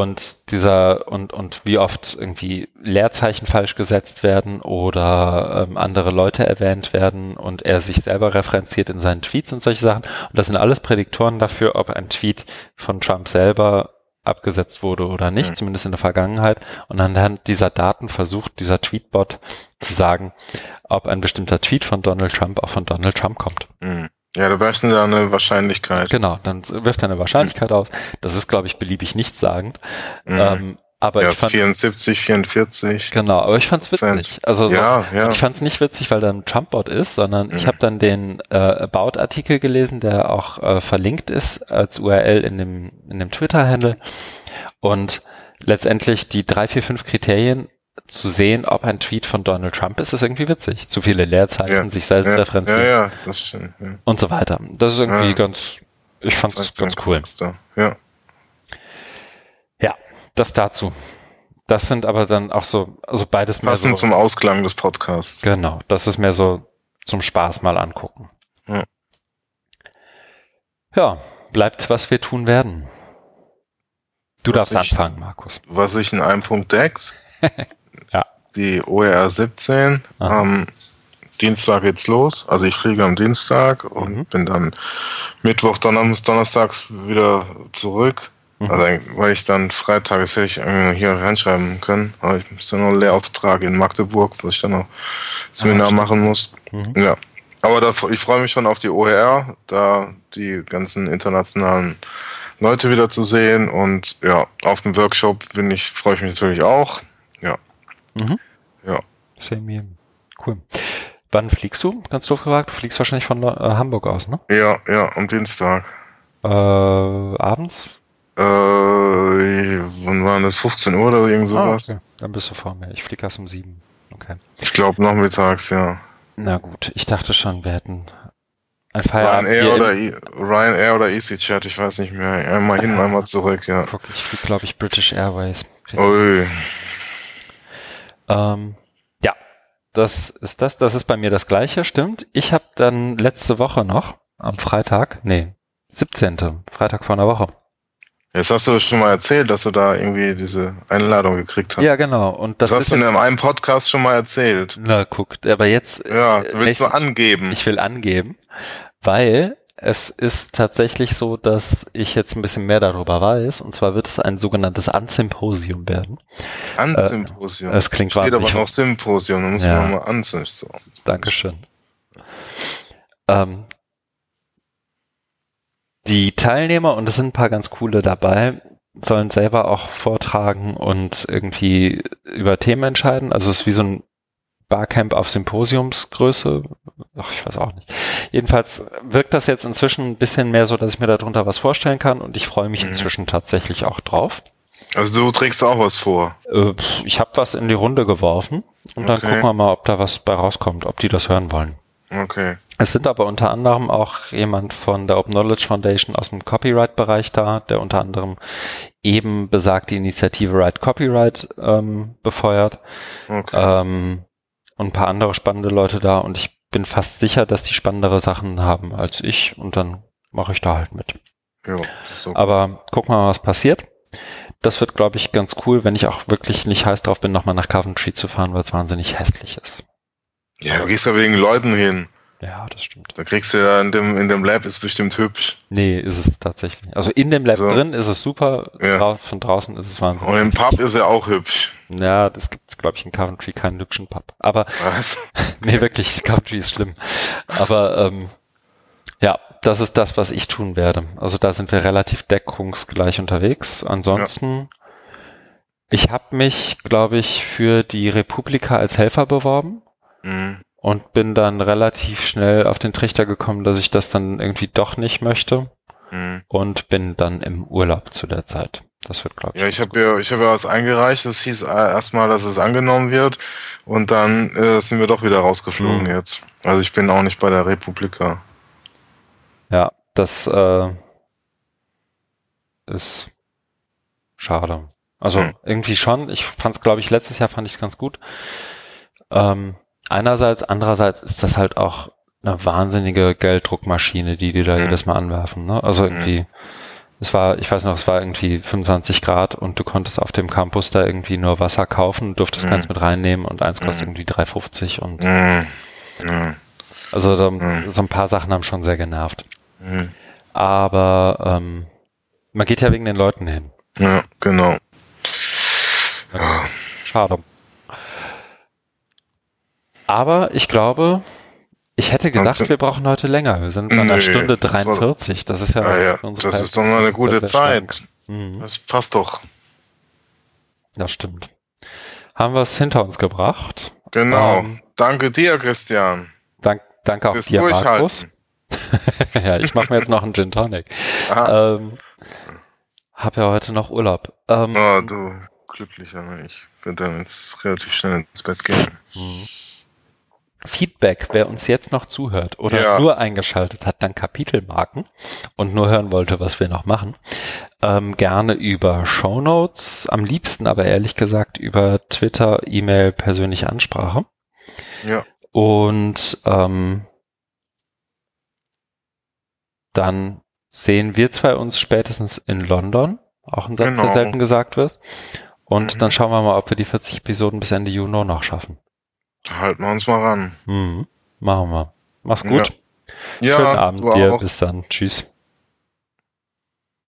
und dieser und und wie oft irgendwie Leerzeichen falsch gesetzt werden oder ähm, andere Leute erwähnt werden und er sich selber referenziert in seinen Tweets und solche Sachen und das sind alles Prädiktoren dafür, ob ein Tweet von Trump selber abgesetzt wurde oder nicht, mhm. zumindest in der Vergangenheit. Und anhand dieser Daten versucht dieser Tweetbot zu sagen, ob ein bestimmter Tweet von Donald Trump auch von Donald Trump kommt. Mhm. Ja, da wirft er eine Wahrscheinlichkeit. Genau, dann wirft er eine Wahrscheinlichkeit mhm. aus. Das ist, glaube ich, beliebig nichtssagend. Mhm. Ähm, aber ja, ich fand 74, 44. Genau, aber ich fand's witzig. Also so, ja, ja. ich fand's nicht witzig, weil da ein Trumpbot ist, sondern mhm. ich habe dann den äh, About-Artikel gelesen, der auch äh, verlinkt ist als URL in dem in dem Twitter-Handle und letztendlich die drei, vier, fünf Kriterien zu sehen, ob ein Tweet von Donald Trump ist, ist irgendwie witzig. Zu viele Leerzeichen, ja. sich selbst ja, referenzieren. Ja, ja, das stimmt. Ja. Und so weiter. Das ist irgendwie ganz, ich fand's das ganz cool. Ja. Ja, das dazu. Das sind aber dann auch so, also beides mehr Passend so. zum Ausklang des Podcasts. Genau, das ist mehr so zum Spaß mal angucken. Ja. Ja, bleibt, was wir tun werden. Du was darfst ich, anfangen, Markus. Was ich in einem Punkt deckt. ja. Die OER 17. Am Dienstag geht's los. Also ich fliege am Dienstag und mhm. bin dann Mittwoch, Donnerstags wieder zurück. Mhm. Also, weil ich dann Freitag, das hätte ich hier reinschreiben können, aber ich muss ja noch einen Lehrauftrag in Magdeburg, was ich dann noch Seminar ah, machen muss. Mhm. Ja. Aber da, ich freue mich schon auf die OER, da die ganzen internationalen Leute wieder zu sehen und ja, auf dem Workshop bin ich, freue ich mich natürlich auch. Ja. Mhm. Ja. Same here. Cool. Wann fliegst du? Ganz doof gefragt. Du fliegst wahrscheinlich von äh, Hamburg aus, ne? Ja, ja, am Dienstag. Äh, abends? Äh, wann waren das? 15 Uhr oder irgend sowas? Ah, okay. Dann bist du vor mir. Ich fliege erst um 7. Okay. Ich glaube nachmittags, ja. Na gut, ich dachte schon, wir hätten ein Feierabend. Ryanair oder, e Ryanair oder EasyChat, ich weiß nicht mehr. Einmal hin, ah, einmal zurück, ja. Guck, ich fliege, glaube ich, British Airways. Ui. Ähm, ja, das ist das. Das ist bei mir das Gleiche, stimmt. Ich habe dann letzte Woche noch, am Freitag, nee, 17. Freitag vor einer Woche, Jetzt hast du schon mal erzählt, dass du da irgendwie diese Einladung gekriegt hast. Ja, genau. Und das, das hast du in einem Podcast schon mal erzählt. Na, guck, aber jetzt. Ja, willst du angeben. Ich will angeben, weil es ist tatsächlich so, dass ich jetzt ein bisschen mehr darüber weiß. Und zwar wird es ein sogenanntes Ansymposium werden. Ansymposium. Äh, es klingt Steht aber noch Symposium, da muss ja. man mal ansehen. So. Dankeschön. Ähm, die Teilnehmer, und es sind ein paar ganz coole dabei, sollen selber auch vortragen und irgendwie über Themen entscheiden. Also es ist wie so ein Barcamp auf Symposiumsgröße. Ach, ich weiß auch nicht. Jedenfalls wirkt das jetzt inzwischen ein bisschen mehr so, dass ich mir darunter was vorstellen kann und ich freue mich mhm. inzwischen tatsächlich auch drauf. Also du trägst auch was vor? Äh, ich habe was in die Runde geworfen und okay. dann gucken wir mal, ob da was bei rauskommt, ob die das hören wollen. Okay. Es sind aber unter anderem auch jemand von der Open Knowledge Foundation aus dem Copyright-Bereich da, der unter anderem eben besagte Initiative Right Copyright ähm, befeuert. Okay. Ähm, und ein paar andere spannende Leute da und ich bin fast sicher, dass die spannendere Sachen haben als ich und dann mache ich da halt mit. Jo, so. Aber guck mal, was passiert. Das wird, glaube ich, ganz cool, wenn ich auch wirklich nicht heiß drauf bin, nochmal nach Coventry zu fahren, weil es wahnsinnig hässlich ist. Ja, du gehst ja wegen Leuten hin. Ja, das stimmt. Da kriegst du ja in dem, in dem Lab ist bestimmt hübsch. Nee, ist es tatsächlich. Also in dem Lab so. drin ist es super, ja. von draußen ist es wahnsinnig. Und im Pub ist er auch hübsch. Ja, das gibt glaube ich, in Coventry keinen hübschen Pub. Aber, Was? nee, wirklich, Coventry ist schlimm. Aber, ähm, ja, das ist das, was ich tun werde. Also da sind wir relativ deckungsgleich unterwegs. Ansonsten, ja. ich habe mich, glaube ich, für die Republika als Helfer beworben. Mhm und bin dann relativ schnell auf den Trichter gekommen, dass ich das dann irgendwie doch nicht möchte mhm. und bin dann im Urlaub zu der Zeit. Das wird, glaube ich. Ja, ich habe ja, ich habe ja was eingereicht. Das hieß äh, erstmal, dass es angenommen wird und dann äh, sind wir doch wieder rausgeflogen mhm. jetzt. Also ich bin auch nicht bei der Republika. Ja, das äh, ist schade. Also mhm. irgendwie schon. Ich fand es, glaube ich, letztes Jahr fand ich es ganz gut. Ähm, einerseits, andererseits ist das halt auch eine wahnsinnige Gelddruckmaschine, die die da mhm. jedes Mal anwerfen. Ne? Also irgendwie, mhm. es war, ich weiß noch, es war irgendwie 25 Grad und du konntest auf dem Campus da irgendwie nur Wasser kaufen, durftest mhm. keins mit reinnehmen und eins kostet irgendwie 3,50 und also da, so ein paar Sachen haben schon sehr genervt. Aber ähm, man geht ja wegen den Leuten hin. Ja, genau. Ja. Schade. Aber ich glaube, ich hätte gedacht, wir brauchen heute länger. Wir sind bei einer Stunde 43. Das ist ja, ja, ja das ist doch mal eine gute Zeit. Mhm. Das passt doch. Das stimmt. Haben wir es hinter uns gebracht. Genau. Ähm, danke dir, Christian. Dank, danke auch dir, Markus. ja, ich mache mir jetzt noch einen Gin Tonic. Ähm, hab ja heute noch Urlaub. Ähm, oh, du glücklicher. Ne? Ich werde dann jetzt relativ schnell ins Bett gehen. Mhm. Feedback, wer uns jetzt noch zuhört oder ja. nur eingeschaltet hat, dann Kapitelmarken und nur hören wollte, was wir noch machen, ähm, gerne über Show Notes, am liebsten aber ehrlich gesagt über Twitter, E-Mail, persönliche Ansprache. Ja. Und ähm, dann sehen wir zwei uns spätestens in London, auch ein Satz, genau. der selten gesagt wird. Und mhm. dann schauen wir mal, ob wir die 40 Episoden bis Ende Juni noch schaffen. Halten wir uns mal ran. Mhm. Machen wir. Mach's gut. Ja. Schönen ja, Abend dir. Auch. Bis dann. Tschüss.